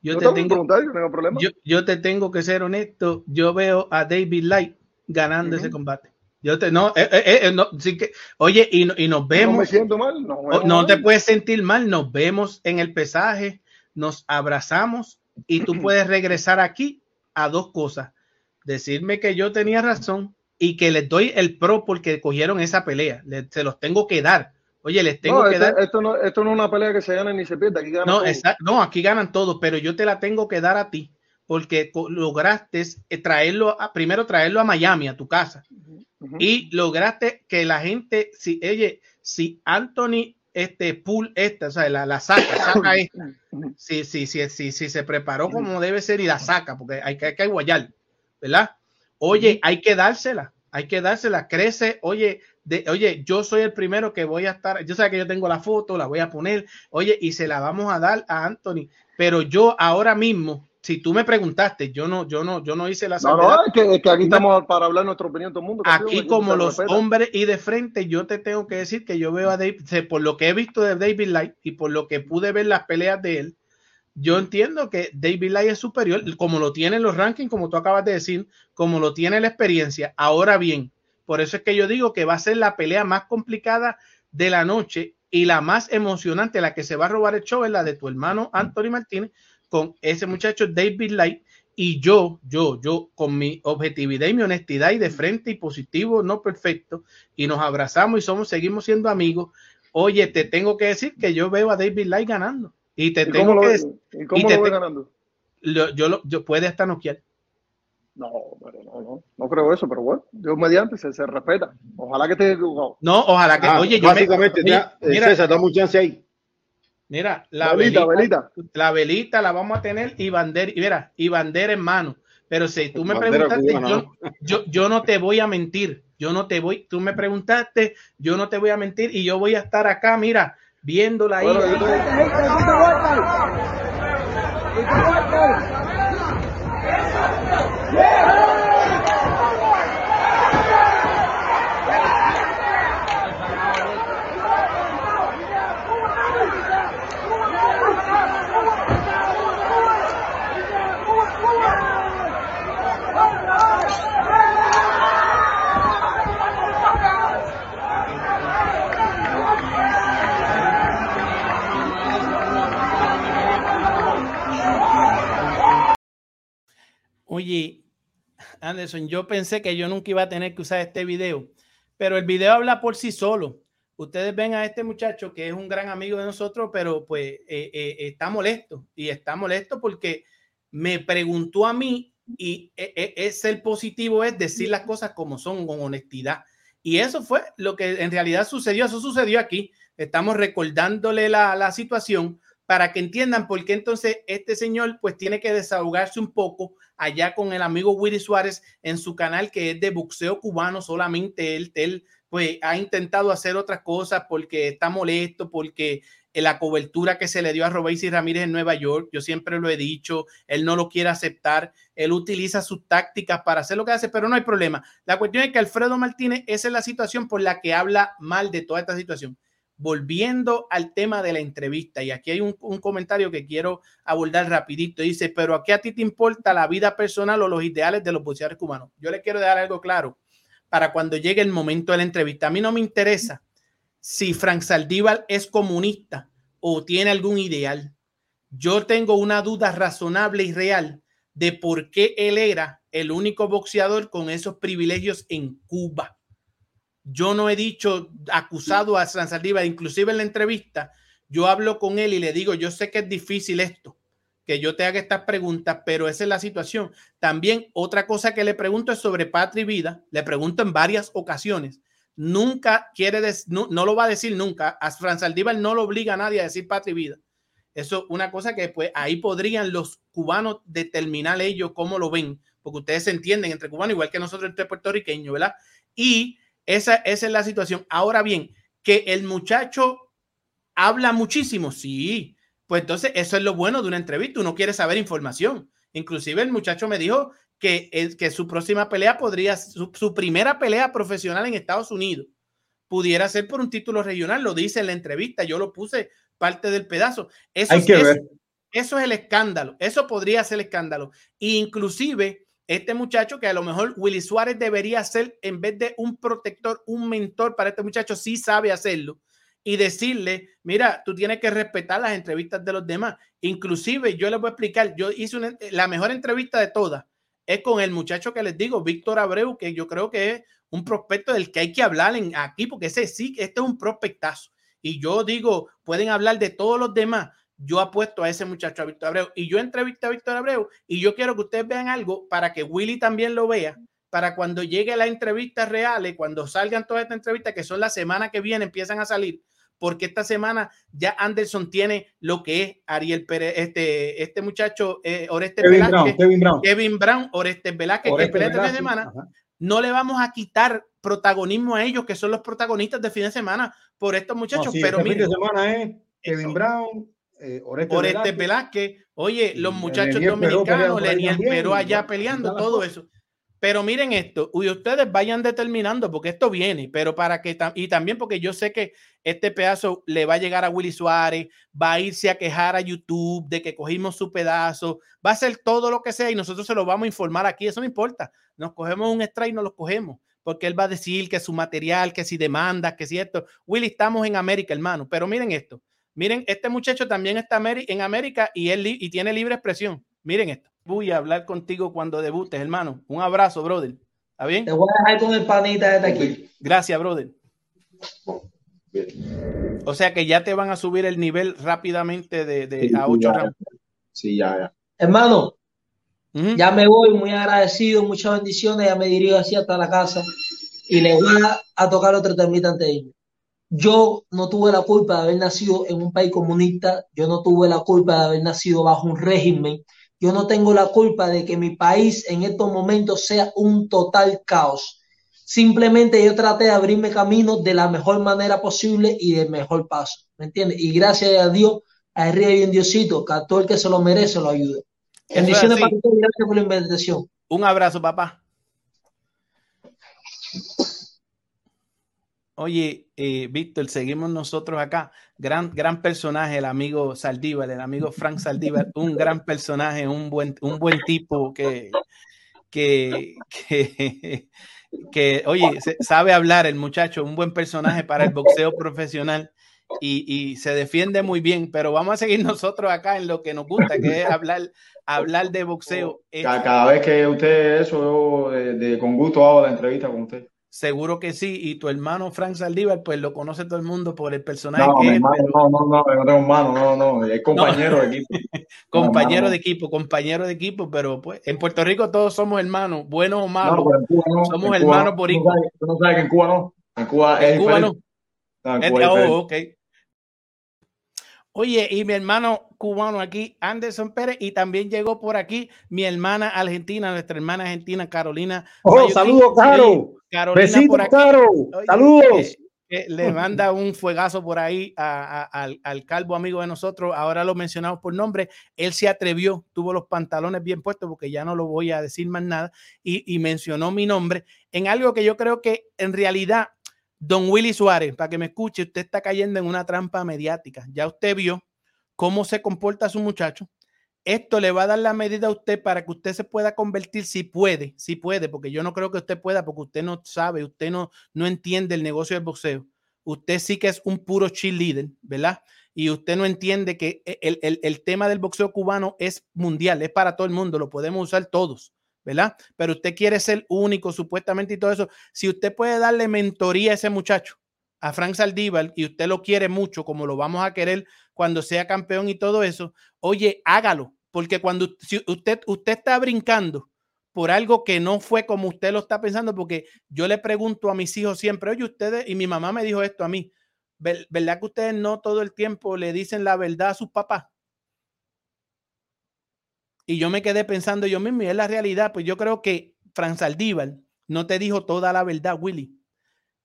Yo, te tengo, yo, yo, yo, te tengo que ser honesto. Yo veo a David Light ganando uh -huh. ese combate. Yo te no, eh, eh, eh, no sí que, oye, y, y, nos vemos. No me siento mal. No, no mal. te puedes sentir mal. Nos vemos en el pesaje, nos abrazamos y tú puedes regresar aquí a dos cosas: decirme que yo tenía razón y que les doy el pro porque cogieron esa pelea. Le- se los tengo que dar. Oye, les tengo No, que dar. esto, no, esto no es una pelea que se gana ni se pierde. Aquí gana No, todo. esa- no, aquí ganan todos, pero yo te la tengo que dar a ti porque lograste eh, traerlo, a, primero traerlo a Miami, a tu casa, y lograste que la gente, si, oye, si Anthony este pull esta, o sea, la, la saca, saca esta, si, si, si, si, si se preparó como debe ser y la saca, porque hay que, hay que guayar, ¿verdad? Oye, hay que dársela, hay que dársela, crece, oye, de, oye, yo soy el primero que voy a estar, yo sé que yo tengo la foto, la voy a poner, oye, y se la vamos a dar a Anthony, pero yo ahora mismo, si tú me preguntaste, yo no, yo no, yo no hice la No, es que, es que aquí estamos para hablar nuestra opinión todo el mundo. Aquí como los hombres y de frente, yo te tengo que decir que yo veo a David, por lo que he visto de David Light y por lo que pude ver las peleas de él, yo entiendo que David Light es superior, como lo tienen los rankings, como tú acabas de decir, como lo tiene la experiencia. Ahora bien, por eso es que yo digo que va a ser la pelea más complicada de la noche y la más emocionante, la que se va a robar el show es la de tu hermano Anthony Martínez con ese muchacho David Light y yo, yo, yo con mi objetividad y mi honestidad y de frente y positivo, no perfecto, y nos abrazamos y somos, seguimos siendo amigos. Oye, te tengo que decir que yo veo a David Light ganando. Y te ¿Y tengo que decir, y cómo y te lo ganando? lo- yo, lo, yo puede hasta noquear. No, pero no, no, no creo eso, pero bueno, Dios mediante se, se respeta. Ojalá que esté equivocado. No, ojalá que, Ah, oye, yo me- básicamente, ya, eh, mira, César, chance ahí. Mira, la Velita, velita, velita. la velita la vamos a tener y bandera, y mira, y bandera en mano. Pero si tú me Bandera preguntaste, yo, yo no te voy a mentir. Yo no te voy, tú me preguntaste, yo no te voy a mentir y yo voy a estar acá, mira, viéndola ahí. Bueno, yo Oye, Anderson, yo pensé que yo nunca iba a tener que usar este video, pero el video habla por sí solo. Ustedes ven a este muchacho que es un gran amigo de nosotros, pero pues eh, eh, está molesto y está molesto porque me preguntó a mí y eh, eh, es el positivo es decir las cosas como son con honestidad. Y eso fue lo que en realidad sucedió. Eso sucedió aquí. Estamos recordándole la, la situación para que entiendan por qué entonces este señor pues tiene que desahogarse un poco allá con el amigo Willy Suárez en su canal que es de boxeo cubano solamente él, pues ha intentado hacer otras cosas porque está molesto, porque la cobertura que se le dio a Robéis Ramírez en Nueva York, yo siempre lo he dicho, él no lo quiere aceptar, él utiliza sus tácticas para hacer lo que hace, pero no hay problema. La cuestión es que Alfredo Martínez, esa es la situación por la que habla mal de toda esta situación volviendo al tema de la entrevista, y aquí hay un, comentario que quiero abordar rapidito, dice, pero ¿a qué a ti te importa la vida personal o los ideales de los boxeadores cubanos? Yo le quiero dar algo claro para cuando llegue el momento de la entrevista. A mí no me interesa si Frank Saldívar es comunista o tiene algún ideal. Yo tengo una duda razonable y real de por qué él era el único boxeador con esos privilegios en Cuba yo no he dicho acusado a San Saldívar, inclusive en la entrevista, yo hablo con él y le digo, yo sé que es difícil esto, que yo te haga estas preguntas, pero esa es la situación. También otra cosa que le pregunto es sobre patria y vida, le pregunto en varias ocasiones. Nunca quiere, no, no, lo va a decir nunca. A Fran Saldívar no lo obliga a nadie a decir patria y vida. Eso es una cosa que pues ahí podrían los cubanos determinar ellos cómo lo ven, porque ustedes se entienden entre cubanos igual que nosotros entre puertorriqueños, ¿verdad? Y esa, esa, es la situación. Ahora bien, que el muchacho habla muchísimo, sí. Pues entonces eso es lo bueno de una entrevista. Uno quiere saber información. Inclusive el muchacho me dijo que, el, que su próxima pelea podría, su, su, primera pelea profesional en Estados Unidos, pudiera ser por un título regional. Lo dice en la entrevista. Yo lo puse parte del pedazo. Eso, Hay que es, ver. eso es el escándalo. Eso podría ser el escándalo. E inclusive este muchacho que a lo mejor Willy Suárez debería ser en vez de un protector, un mentor para este muchacho, sí sabe hacerlo y decirle, mira, tú tienes que respetar las entrevistas de los demás. Inclusive yo les voy a explicar, yo hice una, la mejor entrevista de todas es con el muchacho que les digo, Víctor Abreu, que yo creo que es un prospecto del que hay que hablar en, aquí, porque ese sí, este es un prospectazo. Y yo digo, pueden hablar de todos los demás. Yo apuesto a ese muchacho, a Víctor Abreu. Y yo entrevisté a Víctor Abreu y yo quiero que ustedes vean algo para que Willy también lo vea, para cuando llegue la entrevista reales, cuando salgan todas estas entrevistas, que son la semana que viene, empiezan a salir, porque esta semana ya Anderson tiene lo que es Ariel Pérez, este, este muchacho, eh, Oreste Kevin Velázquez, Brown, Kevin Brown. Kevin Brown, Oreste Velázquez, que Oreste este fin de Velázquez, semana, ajá. no le vamos a quitar protagonismo a ellos, que son los protagonistas de fin de semana, por estos No, muchachos. sí, pero este fin de semana es Kevin Eso. Brown, eh, Oreste, Oreste Velázquez. Velázquez, oye, los muchachos Leniel dominicanos, Leniel y allá peleando, todo eso. Pero miren esto, y ustedes vayan determinando, porque esto viene, pero para que, y también porque yo sé que este pedazo le va a llegar a Willy Suárez, va a irse a quejar a YouTube de que cogimos su pedazo, va a hacer todo lo que sea y nosotros se lo vamos a informar aquí, eso no importa, nos cogemos un extra y nos lo cogemos, porque él va a decir que su material, que si demanda, que si esto, Willy, estamos en América, hermano, pero miren esto, miren, este muchacho también está en América y, él li- y tiene libre expresión, miren esto, voy a hablar contigo cuando debutes, hermano, un abrazo, brother, ¿está bien? Te voy a dejar con el panita este aquí. Gracias, brother. O sea que ya te van a subir el nivel rápidamente de, de a 8 rounds. Sí, ya, ya. Hermano, ya me voy muy agradecido, muchas bendiciones, ya me dirijo así hasta la casa y le voy a, a tocar otro temita antes de irme. Yo no tuve la culpa de haber nacido en un país comunista, yo no tuve la culpa de haber nacido bajo un régimen, yo no tengo la culpa de que mi país en estos momentos sea un total caos. Simplemente yo traté de abrirme camino de la mejor manera posible y del mejor paso, ¿me entiendes? Y gracias a Dios, a arriba hay un Diosito, que a todo el que se lo merece lo ayuda. Bendiciones para y gracias por la invitación. Un abrazo, papá. Oye, eh, Víctor, seguimos nosotros acá. Gran, gran personaje, el amigo Saldívar, el amigo Frank Saldívar, un gran personaje, un buen, un buen tipo que, que, que, que, oye, sabe hablar el muchacho, un buen personaje para el boxeo profesional y, y se defiende muy bien, pero vamos a seguir nosotros acá en lo que nos gusta, que es hablar, hablar de boxeo. Eh, Cada, vez que usted eso, de, de- con gusto hago la entrevista con usted. Seguro que sí, y tu hermano Frank Saldívar, pues lo conoce todo el mundo por el personaje No, que mi es, hermano, pero- no, no, no, no tengo hermano, no, no, es compañero de equipo. compañero de equipo, compañero de equipo, pero pues en Puerto Rico todos somos hermanos, buenos o malos, No, pero en Cuba no. somos hermanos no. por no igual. no sabes que en Cuba no. En Cuba es En Cuba no. diferente. No, en Cuba es oh, diferente. Oye, y mi hermano cubano aquí, Anderson Pérez, y también llegó por aquí mi hermana argentina, nuestra hermana argentina, Carolina. Oh, saludos, Caro. Carolina por aquí. Caro. Oye, Saludos. eh, eh, le manda un fuegazo por ahí a- a- al, al calvo amigo de nosotros. Ahora lo mencionamos por nombre. Él se atrevió, tuvo los pantalones bien puestos porque ya no lo voy a decir más nada y, y mencionó mi nombre en algo que yo creo que en realidad, don Willy Suárez, para que me escuche, usted está cayendo en una trampa mediática. Ya usted vio cómo se comporta su muchacho. Esto le va a dar la medida a usted para que usted se pueda convertir, si puede, si puede, porque yo no creo que usted pueda, porque usted no sabe, usted no, no entiende el negocio del boxeo. Usted sí que es un puro cheerleader, ¿verdad? Y usted no entiende que el, el- el tema del boxeo cubano es mundial, es para todo el mundo, lo podemos usar todos, ¿verdad? Pero usted quiere ser único supuestamente y todo eso. Si usted puede darle mentoría a ese muchacho, a Frank Saldívar, y usted lo quiere mucho, como lo vamos a querer cuando sea campeón y todo eso, oye, hágalo, porque cuando usted, usted está brincando por algo que no fue como usted lo está pensando, porque yo le pregunto a mis hijos siempre, oye, ustedes, y mi mamá me dijo esto a mí, "¿Ver- ¿verdad que ustedes no todo el tiempo le dicen la verdad a sus papás? Y yo me quedé pensando yo mismo, y es la realidad, pues yo creo que Fran Saldívar no te dijo toda la verdad, Willy.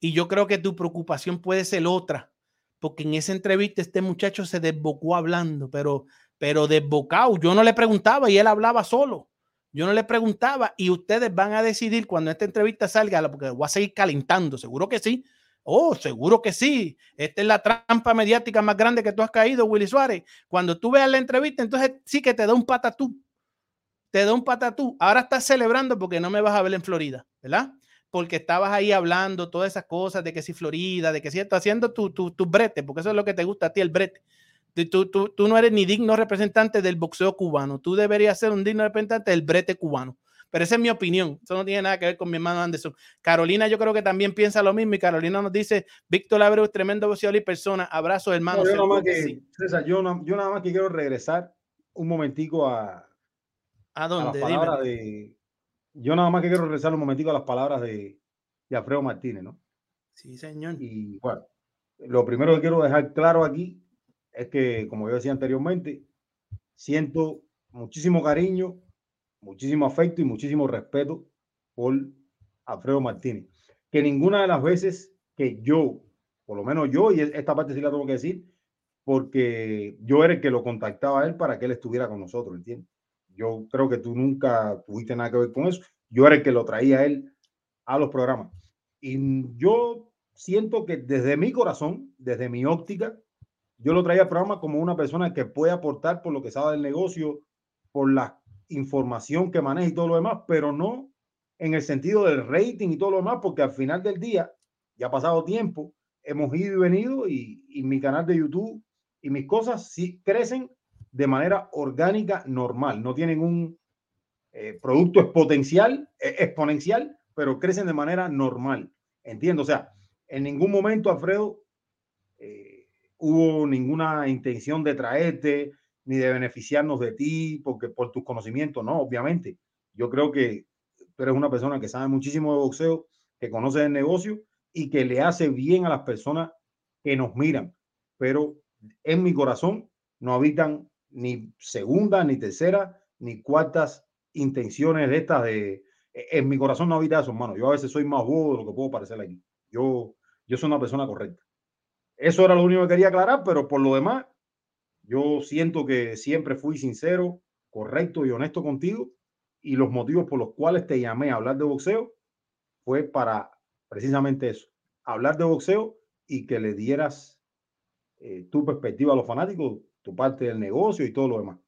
Y yo creo que tu preocupación puede ser otra, porque en esa entrevista este muchacho se desbocó hablando, pero, pero desbocado. Yo no le preguntaba y él hablaba solo. Yo no le preguntaba y ustedes van a decidir cuando esta entrevista salga, porque voy a seguir calentando, seguro que sí. Oh, seguro que sí. Esta es la trampa mediática más grande que tú has caído, Willy Suárez. Cuando tú veas la entrevista, entonces sí que te da un patatú. Te da un patatú. Ahora estás celebrando porque no me vas a ver en Florida, ¿verdad? Porque estabas ahí hablando todas esas cosas de que si Florida, de que si estás haciendo tu, tu, tu brete, porque eso es lo que te gusta a ti, el brete. Tú, tú, tú no eres ni digno representante del boxeo cubano. Tú deberías ser un digno representante del brete cubano. pero esa es mi opinión. Eso no tiene nada que ver con mi hermano Anderson. Carolina, yo creo que también piensa lo mismo. Y Carolina nos dice: Víctor Abreu, tremendo boxeador y persona. Abrazo, hermano. No, yo, nada más que. César, yo, na- yo nada más que quiero regresar un momentico a, ¿A dónde? Dime. de. Yo nada más que quiero regresar un momentico a las palabras de, de Alfredo Martínez, ¿no? Sí, señor. Y bueno, lo primero que quiero dejar claro aquí es que, como yo decía anteriormente, siento muchísimo cariño, muchísimo afecto y muchísimo respeto por Alfredo Martínez. Que ninguna de las veces que yo, por lo menos yo, y esta parte sí la tengo que decir, porque yo era el que lo contactaba a él para que él estuviera con nosotros, ¿entiendes? Yo creo que tú nunca tuviste nada que ver con eso. Yo era el que lo traía a él a los programas. Y yo siento que desde mi corazón, desde mi óptica, yo lo traía al programa como una persona que puede aportar por lo que sabe del negocio, por la información que maneja y todo lo demás, pero no en el sentido del rating y todo lo demás, porque al final del día, ya ha pasado tiempo, hemos ido y venido y, y mi canal de YouTube y mis cosas sí crecen de manera orgánica, normal, no tienen un eh, producto exponencial, eh, exponencial, pero crecen de manera normal. Entiendo, o sea, en ningún momento, Alfredo, eh, hubo ninguna intención de traerte ni de beneficiarnos de ti porque por tus conocimientos, no, obviamente. Yo creo que tú eres una persona que sabe muchísimo de boxeo, que conoce el negocio y que le hace bien a las personas que nos miran. Pero en mi corazón no habitan ni segunda, ni tercera, ni cuartas intenciones de estas de... En mi corazón no habita eso, hermano. Yo a veces soy más bobo de lo que puedo parecer aquí. Yo, yo soy una persona correcta. Eso era lo único que quería aclarar, pero por lo demás, yo siento que siempre fui sincero, correcto y honesto contigo. Y los motivos por los cuales te llamé a hablar de boxeo fue para precisamente eso, hablar de boxeo y que le dieras eh, tu perspectiva a los fanáticos, tu parte del negocio y todo lo demás.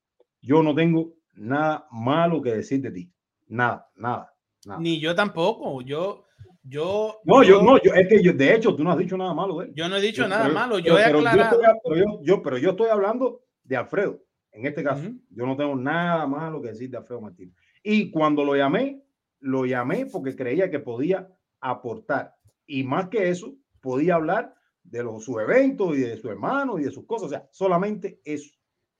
Yo no tengo nada malo que decir de ti. Nada, nada, nada. Ni yo tampoco. Yo, yo. No, yo, no, yo, es que yo, de hecho, tú no has dicho nada malo de él. Yo no he dicho Yo- nada pero- malo. pero- Yo he pero yo aclarado. estoy- pero, yo, pero yo estoy hablando de Alfredo, en este caso. Yo no tengo nada malo que decir de Alfredo Martínez. Y cuando lo llamé, lo llamé porque creía que podía aportar. Y más que eso, podía hablar de los, sus eventos y de su hermano y de sus cosas. O sea, solamente eso.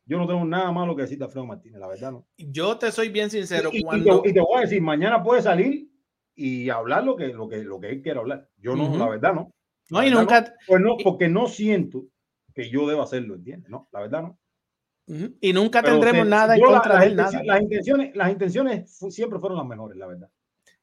Yo no tengo nada malo que decir de Alfredo Martínez, la verdad no. Yo te soy bien sincero. Y, y cuando, te, y te voy a decir, mañana puede salir y hablar lo que, lo que, lo que él quiera hablar. Yo no, Ujú. la verdad no. No, La y verdad nunca- Pues no, porque no siento que yo deba hacerlo, ¿entiendes? No, la verdad no. Ujú. y nunca Pero tendremos te- nada en la- contra las de él. intenciones- nada. Las intenciones, las intenciones siempre fueron las mejores, la verdad.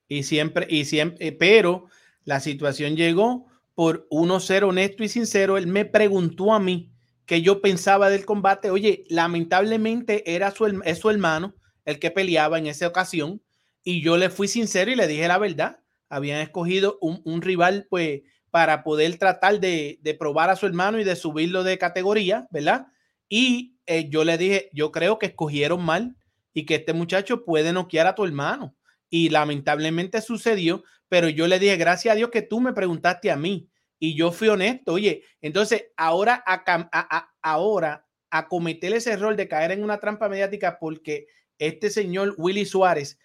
Y siempre, y siempre, eh, pero la situación llegó por uno ser honesto y sincero. Él me preguntó a mí que yo pensaba del combate. Oye, lamentablemente era su, es su hermano el que peleaba en esa ocasión. Y yo le fui sincero y le dije la verdad. Habían escogido un, un rival, pues, para poder tratar de, de probar a su hermano y de subirlo de categoría, ¿verdad? Y eh, yo le dije, yo creo que escogieron mal y que este muchacho puede noquear a tu hermano. Y lamentablemente sucedió, pero yo le dije, gracias a Dios que tú me preguntaste a mí. Y yo fui honesto, oye, entonces ahora a, ahora a cometer ese error de caer en una trampa mediática porque este señor Willy Suárez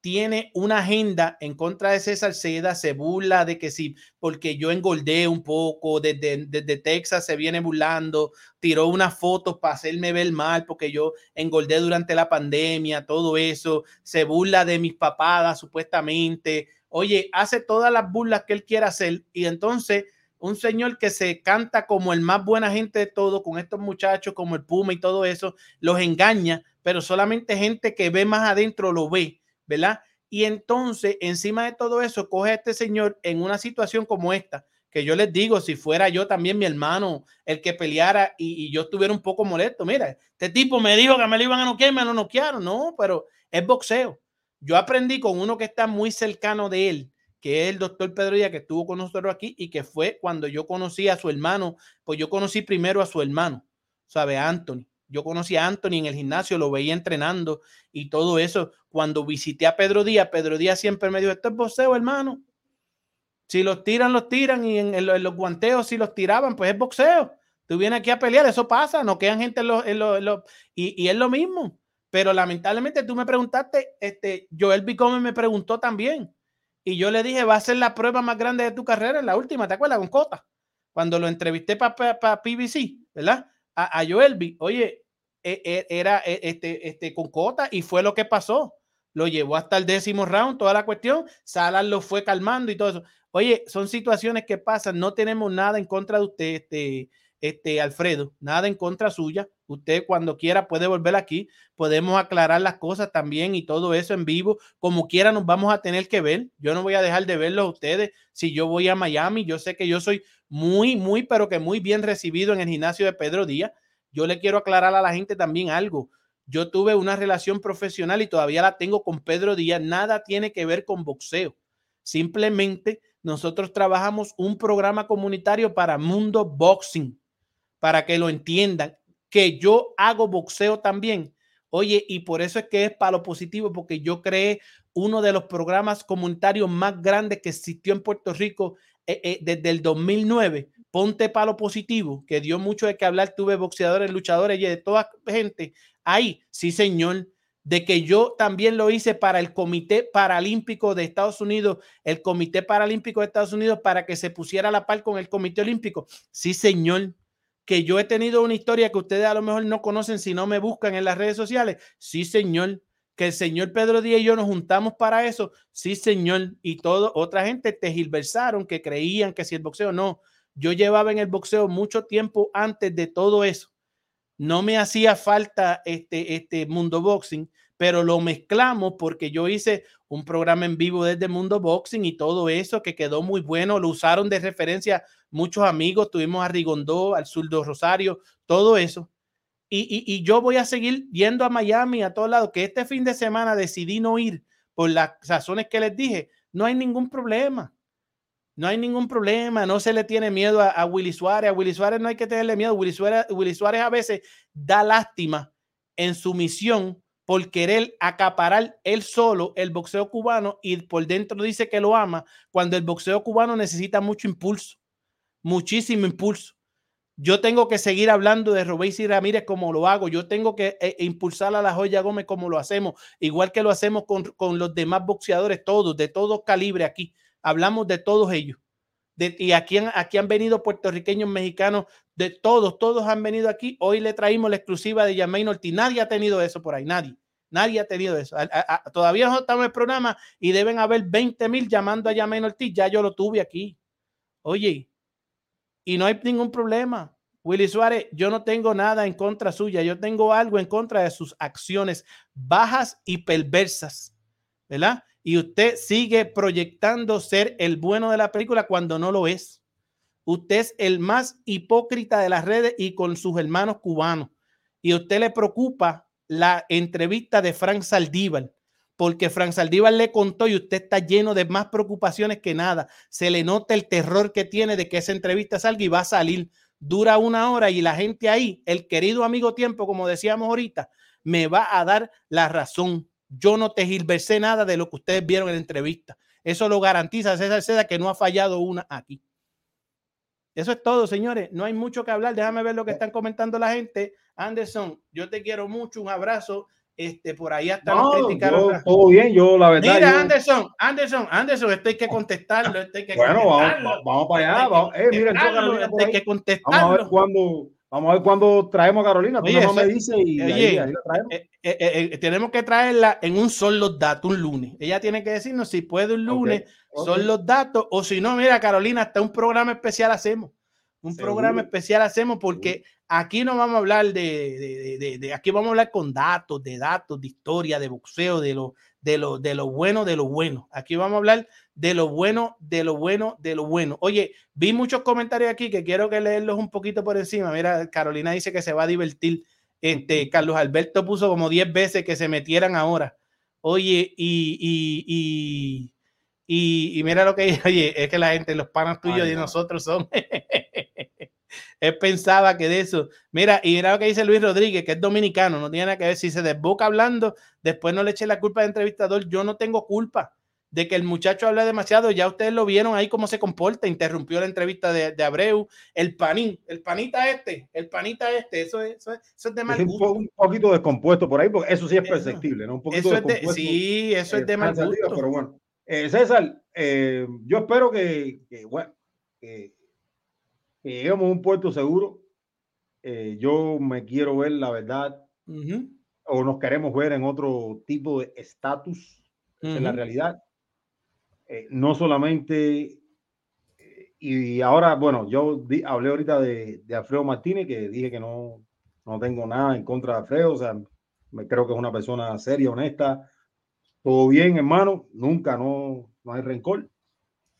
tiene una agenda en contra de César Seda, se burla de que sí, porque yo engordé un poco, desde, desde Texas se viene burlando, tiró unas fotos para hacerme ver mal, porque yo engordé durante la pandemia, todo eso, se burla de mis papadas supuestamente, oye, hace todas las burlas que él quiera hacer y entonces un señor que se canta como el más buena gente de todo, con estos muchachos como el Puma y todo eso, los engaña, pero solamente gente que ve más adentro lo ve, ¿verdad? Y entonces, encima de todo eso, coge a este señor en una situación como esta, que yo les digo, si fuera yo también mi hermano el que peleara y, yo estuviera un poco molesto, mira, este tipo me dijo que me lo iban a noquear, me lo noquearon, no, pero es boxeo. Yo aprendí con uno que está muy cercano de él, que es el doctor Pedro Díaz, que estuvo con nosotros aquí y que fue cuando yo conocí a su hermano, pues yo conocí primero a su hermano, ¿sabe? Anthony. Yo conocí a Anthony en el gimnasio, lo veía entrenando y todo eso. Cuando visité a Pedro Díaz, Pedro Díaz siempre me dijo, esto es boxeo, hermano. Si los tiran, los tiran y en, los, guanteos, si los tiraban, pues es boxeo. Tú vienes aquí a pelear, eso pasa, no quedan gente en los, en los- los- y es lo mismo. Pero lamentablemente tú me preguntaste, este, Joel Bicome me preguntó también. Y yo le dije, va a ser la prueba más grande de tu carrera, en la última, ¿te acuerdas? Con Cota. Cuando lo entrevisté para PBC, ¿verdad? A, a Joel Oye, e, e, era e, este, este, con Cota y fue lo que pasó. Lo llevó hasta el décimo round, toda la cuestión. Salas lo fue calmando y todo eso. Oye, son situaciones que pasan. No tenemos nada en contra de usted, este, este, Alfredo, nada en contra suya. Usted cuando quiera puede volver aquí, podemos aclarar las cosas también y todo eso en vivo. Como quiera nos vamos a tener que ver. Yo no voy a dejar de verlos a ustedes si yo voy a Miami. Yo sé que yo soy muy, muy, pero que muy bien recibido en el gimnasio de Pedro Díaz. Yo le quiero aclarar a la gente también algo. Yo tuve una relación profesional y todavía la tengo con Pedro Díaz. Nada tiene que ver con boxeo. Simplemente nosotros trabajamos un programa comunitario para Mundo Boxing para que lo entiendan, que yo hago boxeo también. Oye, y por eso es que es para lo positivo, porque yo creé uno de los programas comunitarios más grandes que existió en Puerto Rico eh, eh, desde el 2009. Ponte para lo positivo, que dio mucho de que hablar. Tuve boxeadores, luchadores y de toda gente ahí. Sí, señor. De que yo también lo hice para el Comité Paralímpico de Estados Unidos, el Comité Paralímpico de Estados Unidos, para que se pusiera a la par con el Comité Olímpico. Sí, señor que yo he tenido una historia que ustedes a lo mejor no conocen si no me buscan en las redes sociales. Sí, señor. Que el señor Pedro Díaz y yo nos juntamos para eso. Sí, señor. Y todo, otra gente gilversaron que creían que si el boxeo no. Yo llevaba en el boxeo mucho tiempo antes de todo eso. No me hacía falta este, este mundo boxing, pero lo mezclamos porque yo hice un programa en vivo desde Mundo Boxing y todo eso que quedó muy bueno. Lo usaron de referencia muchos amigos. Tuvimos a Rigondó, al Zurdo Rosario, todo eso. Y, y, yo voy a seguir yendo a Miami, a todos lados, que este fin de semana decidí no ir por las razones que les dije. No hay ningún problema. No hay ningún problema, no se le tiene miedo a, Willy Suárez. A Willy Suárez no hay que tenerle miedo. Willy Suárez, Willy Suárez a veces da lástima en su misión por querer acaparar él solo el boxeo cubano y por dentro dice que lo ama cuando el boxeo cubano necesita mucho impulso, muchísimo impulso. Yo tengo que seguir hablando de y Ramírez como lo hago. Yo tengo que eh, impulsar a la Joya Gómez como lo hacemos, igual que lo hacemos con, con los demás boxeadores, todos, de todo calibre aquí. Hablamos de todos ellos. Y aquí aquí han venido puertorriqueños, mexicanos, de todos, todos han venido aquí. Hoy le traímos la exclusiva de Yamain Ortiz. Nadie ha tenido eso por ahí, nadie. Nadie ha tenido eso. todavía no estamos en el programa y deben haber 20 mil llamando a Yamain Ortiz. Ya yo lo tuve aquí. Oye, y no hay ningún problema. Willy Suárez, yo no tengo nada en contra suya, yo tengo algo en contra de sus acciones bajas y perversas, ¿verdad? Y usted sigue proyectando ser el bueno de la película cuando no lo es. Usted es el más hipócrita de las redes y con sus hermanos cubanos. Y a usted le preocupa la entrevista de Frank Saldívar, porque Frank Saldívar le contó y usted está lleno de más preocupaciones que nada. Se le nota el terror que tiene de que esa entrevista salga y va a salir. Dura una hora y la gente ahí, el querido amigo tiempo, como decíamos ahorita, me va a dar la razón. Yo no te gilversé nada de lo que ustedes vieron en la entrevista. Eso lo garantiza César Seda que no ha fallado una aquí. Eso es todo, señores. No hay mucho que hablar. Déjame ver lo que están comentando la gente. Anderson, yo te quiero mucho. Un abrazo. Este, por ahí hasta no, nos todo bien, yo la verdad. Mira, Anderson, Anderson, Anderson, esto hay que contestarlo. Esto hay que bueno, vamos, vamos, para allá. Vamos, eh, mira, hay que contestarlo. Vamos a ver cuándo. Vamos a ver cuándo traemos a Carolina. Tú no me dices y ahí, la traemos. Eh, eh, eh, tenemos que traerla en un son los datos, un lunes. Ella tiene que decirnos si puede un lunes, son los datos, o si no, mira, Carolina, hasta un programa especial hacemos. Un programa especial hacemos porque aquí no vamos a hablar de, de, de, aquí vamos a hablar con datos, de datos, de historia, de boxeo, de lo, de lo, de lo bueno, de lo bueno. Aquí vamos a hablar de lo bueno, de lo bueno, de lo bueno. Oye, vi muchos comentarios aquí que quiero que leerlos un poquito por encima. Mira, Carolina dice que se va a divertir. Este, Carlos Alberto puso como 10 veces que se metieran ahora. Oye, y, y, y, y, mira lo que oye, es que la gente, los panas tuyos y nosotros son. Él pensaba que de eso. Mira, y mira lo que dice Luis Rodríguez, que es dominicano, no tiene nada que ver. Si se desboca hablando, después no le eche la culpa al entrevistador. Yo no tengo culpa. de que el muchacho habla demasiado, ya ustedes lo vieron ahí cómo se comporta, interrumpió la entrevista de, de Abreu, el panín, el panita este, el panita este, eso es, eso es, eso es de mal Es gusto. po- un poquito descompuesto por ahí, porque eso sí es perceptible, ¿no? Un poquito Eso es de- descompuesto, sí, eso es de mal gusto. Pero bueno, Eh, César, eh, yo espero que, que, bueno, que, que lleguemos a un puerto seguro. Eh, yo me quiero ver, la verdad, Ujú. o nos queremos ver en otro tipo de estatus, esa es la Ujú. realidad. Eh, no solamente, eh, y ahora, bueno, yo di- hablé ahorita de, de Alfredo Martínez, que dije que no, no tengo nada en contra de Alfredo, o sea, me creo que es una persona seria, honesta, todo bien, hermano, nunca, no, no hay rencor,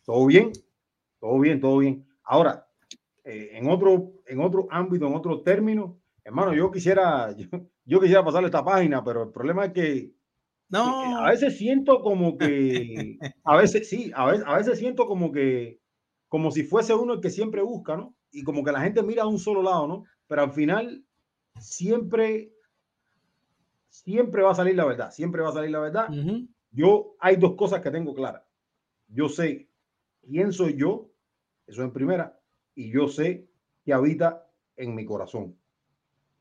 todo bien, todo bien, todo bien. Ahora, eh, en otro, en otro ámbito, en otro término, hermano, yo quisiera, yo, yo quisiera pasarle esta página, pero el problema es que No. a veces siento como que, a veces sí, a veces, a veces siento como que, como si fuese uno el que siempre busca, ¿no? Y como que la gente mira a un solo lado, ¿no? Pero al final siempre, siempre va a salir la verdad, siempre va a salir la verdad. Yo, hay dos cosas que tengo claras. Yo sé quién soy yo, eso en primera, y yo sé que habita en mi corazón.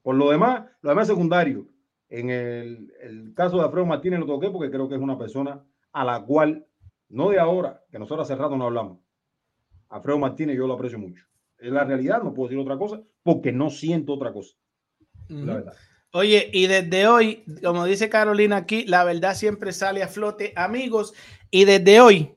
Por lo demás, lo demás es secundario. En el, el caso de Alfredo Martínez lo toqué porque creo que es una persona a la cual, no de ahora, que nosotros hace rato no hablamos. Alfredo Martínez yo lo aprecio mucho. Es la realidad, no puedo decir otra cosa, porque no siento otra cosa. La verdad. Oye, y desde hoy, como dice Carolina aquí, la verdad siempre sale a flote, amigos. Y desde hoy,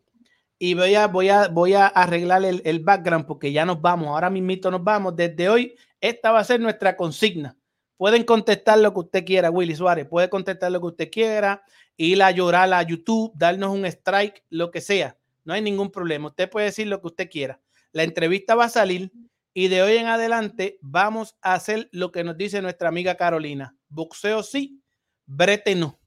y voy a, voy a, voy a arreglar el, el background porque ya nos vamos, ahora mismito nos vamos. Desde hoy, esta va a ser nuestra consigna. Pueden contestar lo que usted quiera, Willy Suárez, puede contestar lo que usted quiera, ir a llorar a YouTube, darnos un strike, lo que sea. No hay ningún problema. Usted puede decir lo que usted quiera. La entrevista va a salir y de hoy en adelante vamos a hacer lo que nos dice nuestra amiga Carolina. Boxeo sí, brete no.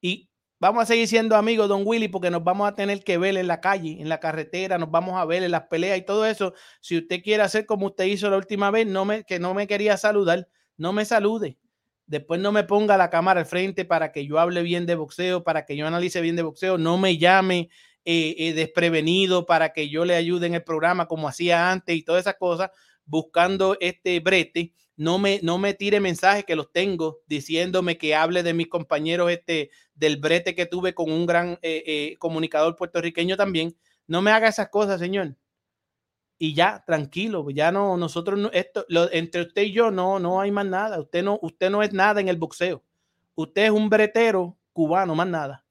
Y vamos a seguir siendo amigos, don Willy, porque nos vamos a tener que ver en la calle, en la carretera, nos vamos a ver en las peleas y todo eso. Si usted quiere hacer como usted hizo la última vez, que no me quería saludar, no me salude. Después no me ponga la cámara al frente para que yo hable bien de boxeo, para que yo analice bien de boxeo, no me llame eh, eh, desprevenido para que yo le ayude en el programa como hacía antes y todas esas cosas, buscando este brete. No me, no me tire mensajes que los tengo diciéndome que hable de mis compañeros este, del brete que tuve con un gran eh, eh, comunicador puertorriqueño también. No me haga esas cosas, señor. Y ya, tranquilo, ya no, nosotros, no, esto, entre usted y yo no, no hay más nada. Usted no, usted no es nada en el boxeo. Usted es un bretero cubano, más nada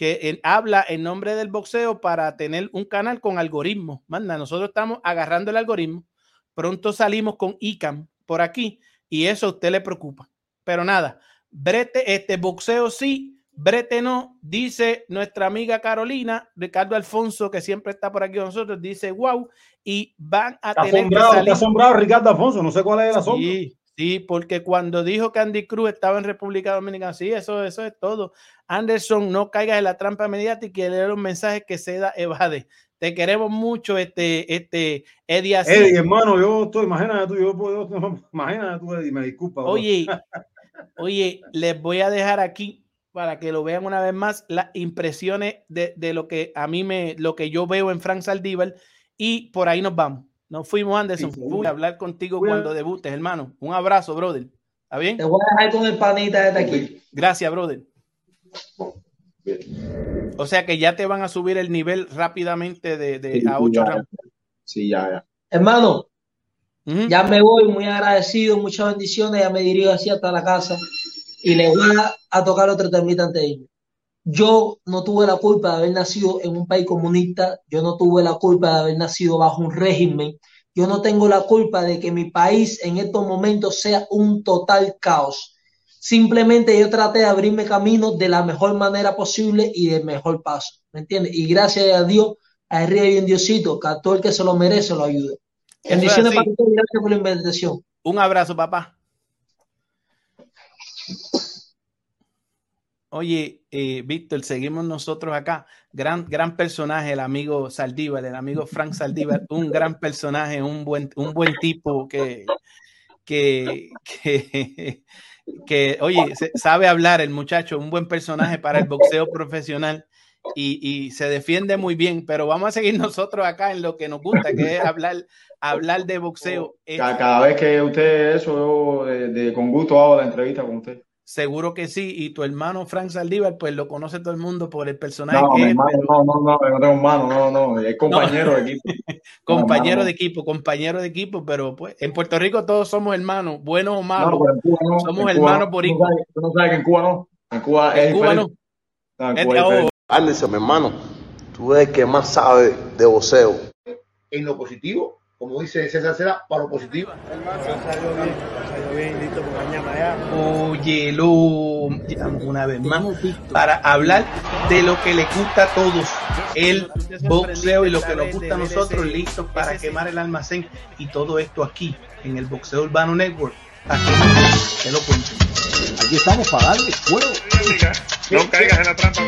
que habla en nombre del boxeo para tener un canal con algoritmos. Manda, nosotros estamos agarrando el algoritmo. Pronto salimos con ICAM por aquí y eso a usted le preocupa. Pero nada, brete, este boxeo sí, brete no, dice nuestra amiga Carolina, Ricardo Alfonso, que siempre está por aquí con nosotros, dice wow, y van a Está tener que asombrado, está asombrado Ricardo Alfonso, no sé cuál es el asombro. Sí, sí, porque cuando dijo que Andy Cruz estaba en República Dominicana, sí, eso, eso es todo. Anderson, no caigas en la trampa mediática y lee los mensajes que se da evade. Te queremos mucho, este, este, Eddie Asís. Eddie, hermano, yo estoy, imagínate tú, yo puedo, imagínate tú, Eddie, me disculpa. bro. Oye, oye, les voy a dejar aquí para que lo vean una vez más las impresiones de, de lo que a mí me, lo que yo veo en Frank Saldívar y por ahí nos vamos. Nos fuimos, Anderson. Sí, Voy a hablar contigo cuando debutes, hermano. Un abrazo, brother. ¿Está bien? Te voy a dejar con el panita este aquí. Gracias, brother. O sea que ya te van a subir el nivel rápidamente de, de a 8 rounds. Sí, ya, ya. Hermano, ya me voy muy agradecido, muchas bendiciones, ya me dirijo así hasta la casa y les voy a, a tocar otro temita antes de irme. Yo no tuve la culpa de haber nacido en un país comunista, yo no tuve la culpa de haber nacido bajo un régimen, yo no tengo la culpa de que mi país en estos momentos sea un total caos. Simplemente yo traté de abrirme camino de la mejor manera posible y del mejor paso, ¿me entiendes? Y gracias a Dios, a arriba y en Diosito, que a todo el que se lo merece lo ayuda. Bendiciones para y gracias por la invitación. Un abrazo, papá. Oye, eh, Víctor, seguimos nosotros acá. Gran, gran personaje, el amigo Saldívar, el amigo Frank Saldívar, un gran personaje, un buen, un buen tipo que, que, que, que, oye, sabe hablar el muchacho, un buen personaje para el boxeo profesional. y, y se defiende muy bien, pero vamos a seguir nosotros acá en lo que nos gusta, que es hablar, hablar de boxeo. Cada, vez que usted eso, de- con gusto hago la entrevista con usted. Seguro que sí, y tu hermano Frank Saldívar, pues lo conoce todo el mundo por el personaje No, que mi es, hermano, pero- no, no, no, no tengo hermano, no, no, es compañero de equipo. compañero hermano. de equipo, compañero de equipo, pero pues en Puerto Rico todos somos hermanos, buenos o No, malos, pero en Cuba no. somos hermanos no. por igual. Tú no sabes que en Cuba no. En Cuba En es Cuba diferente. no. En Es- Cuba es oh. Anderson, mi hermano, tú eres el que más sabe de boxeo. En lo positivo, como dice César Cera, para lo positivo. Estamos una vez más para hablar de lo que le gusta a todos, el boxeo y lo que nos gusta a nosotros, listos para quemar el almacén y todo esto aquí en el Boxeo Urbano Network. Aquí te lo cuento. Aquí estamos para darle fuego. No caigas en la trampa,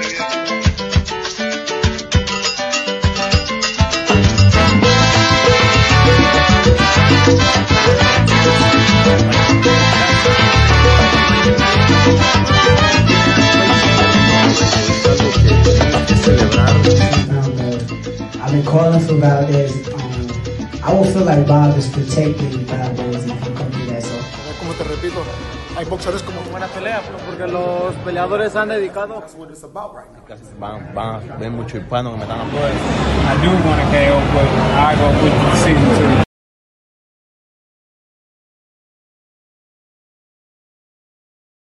calling for Valdez, um, I will feel like Bob is protecting Valdez if he come do that. So Como te repito, hay boxeadores como Buena pelea, porque los peleadores han dedicado. Van, van a ver muchos hispanos que me están apoyando. I do want to KO, but I go with the decision too.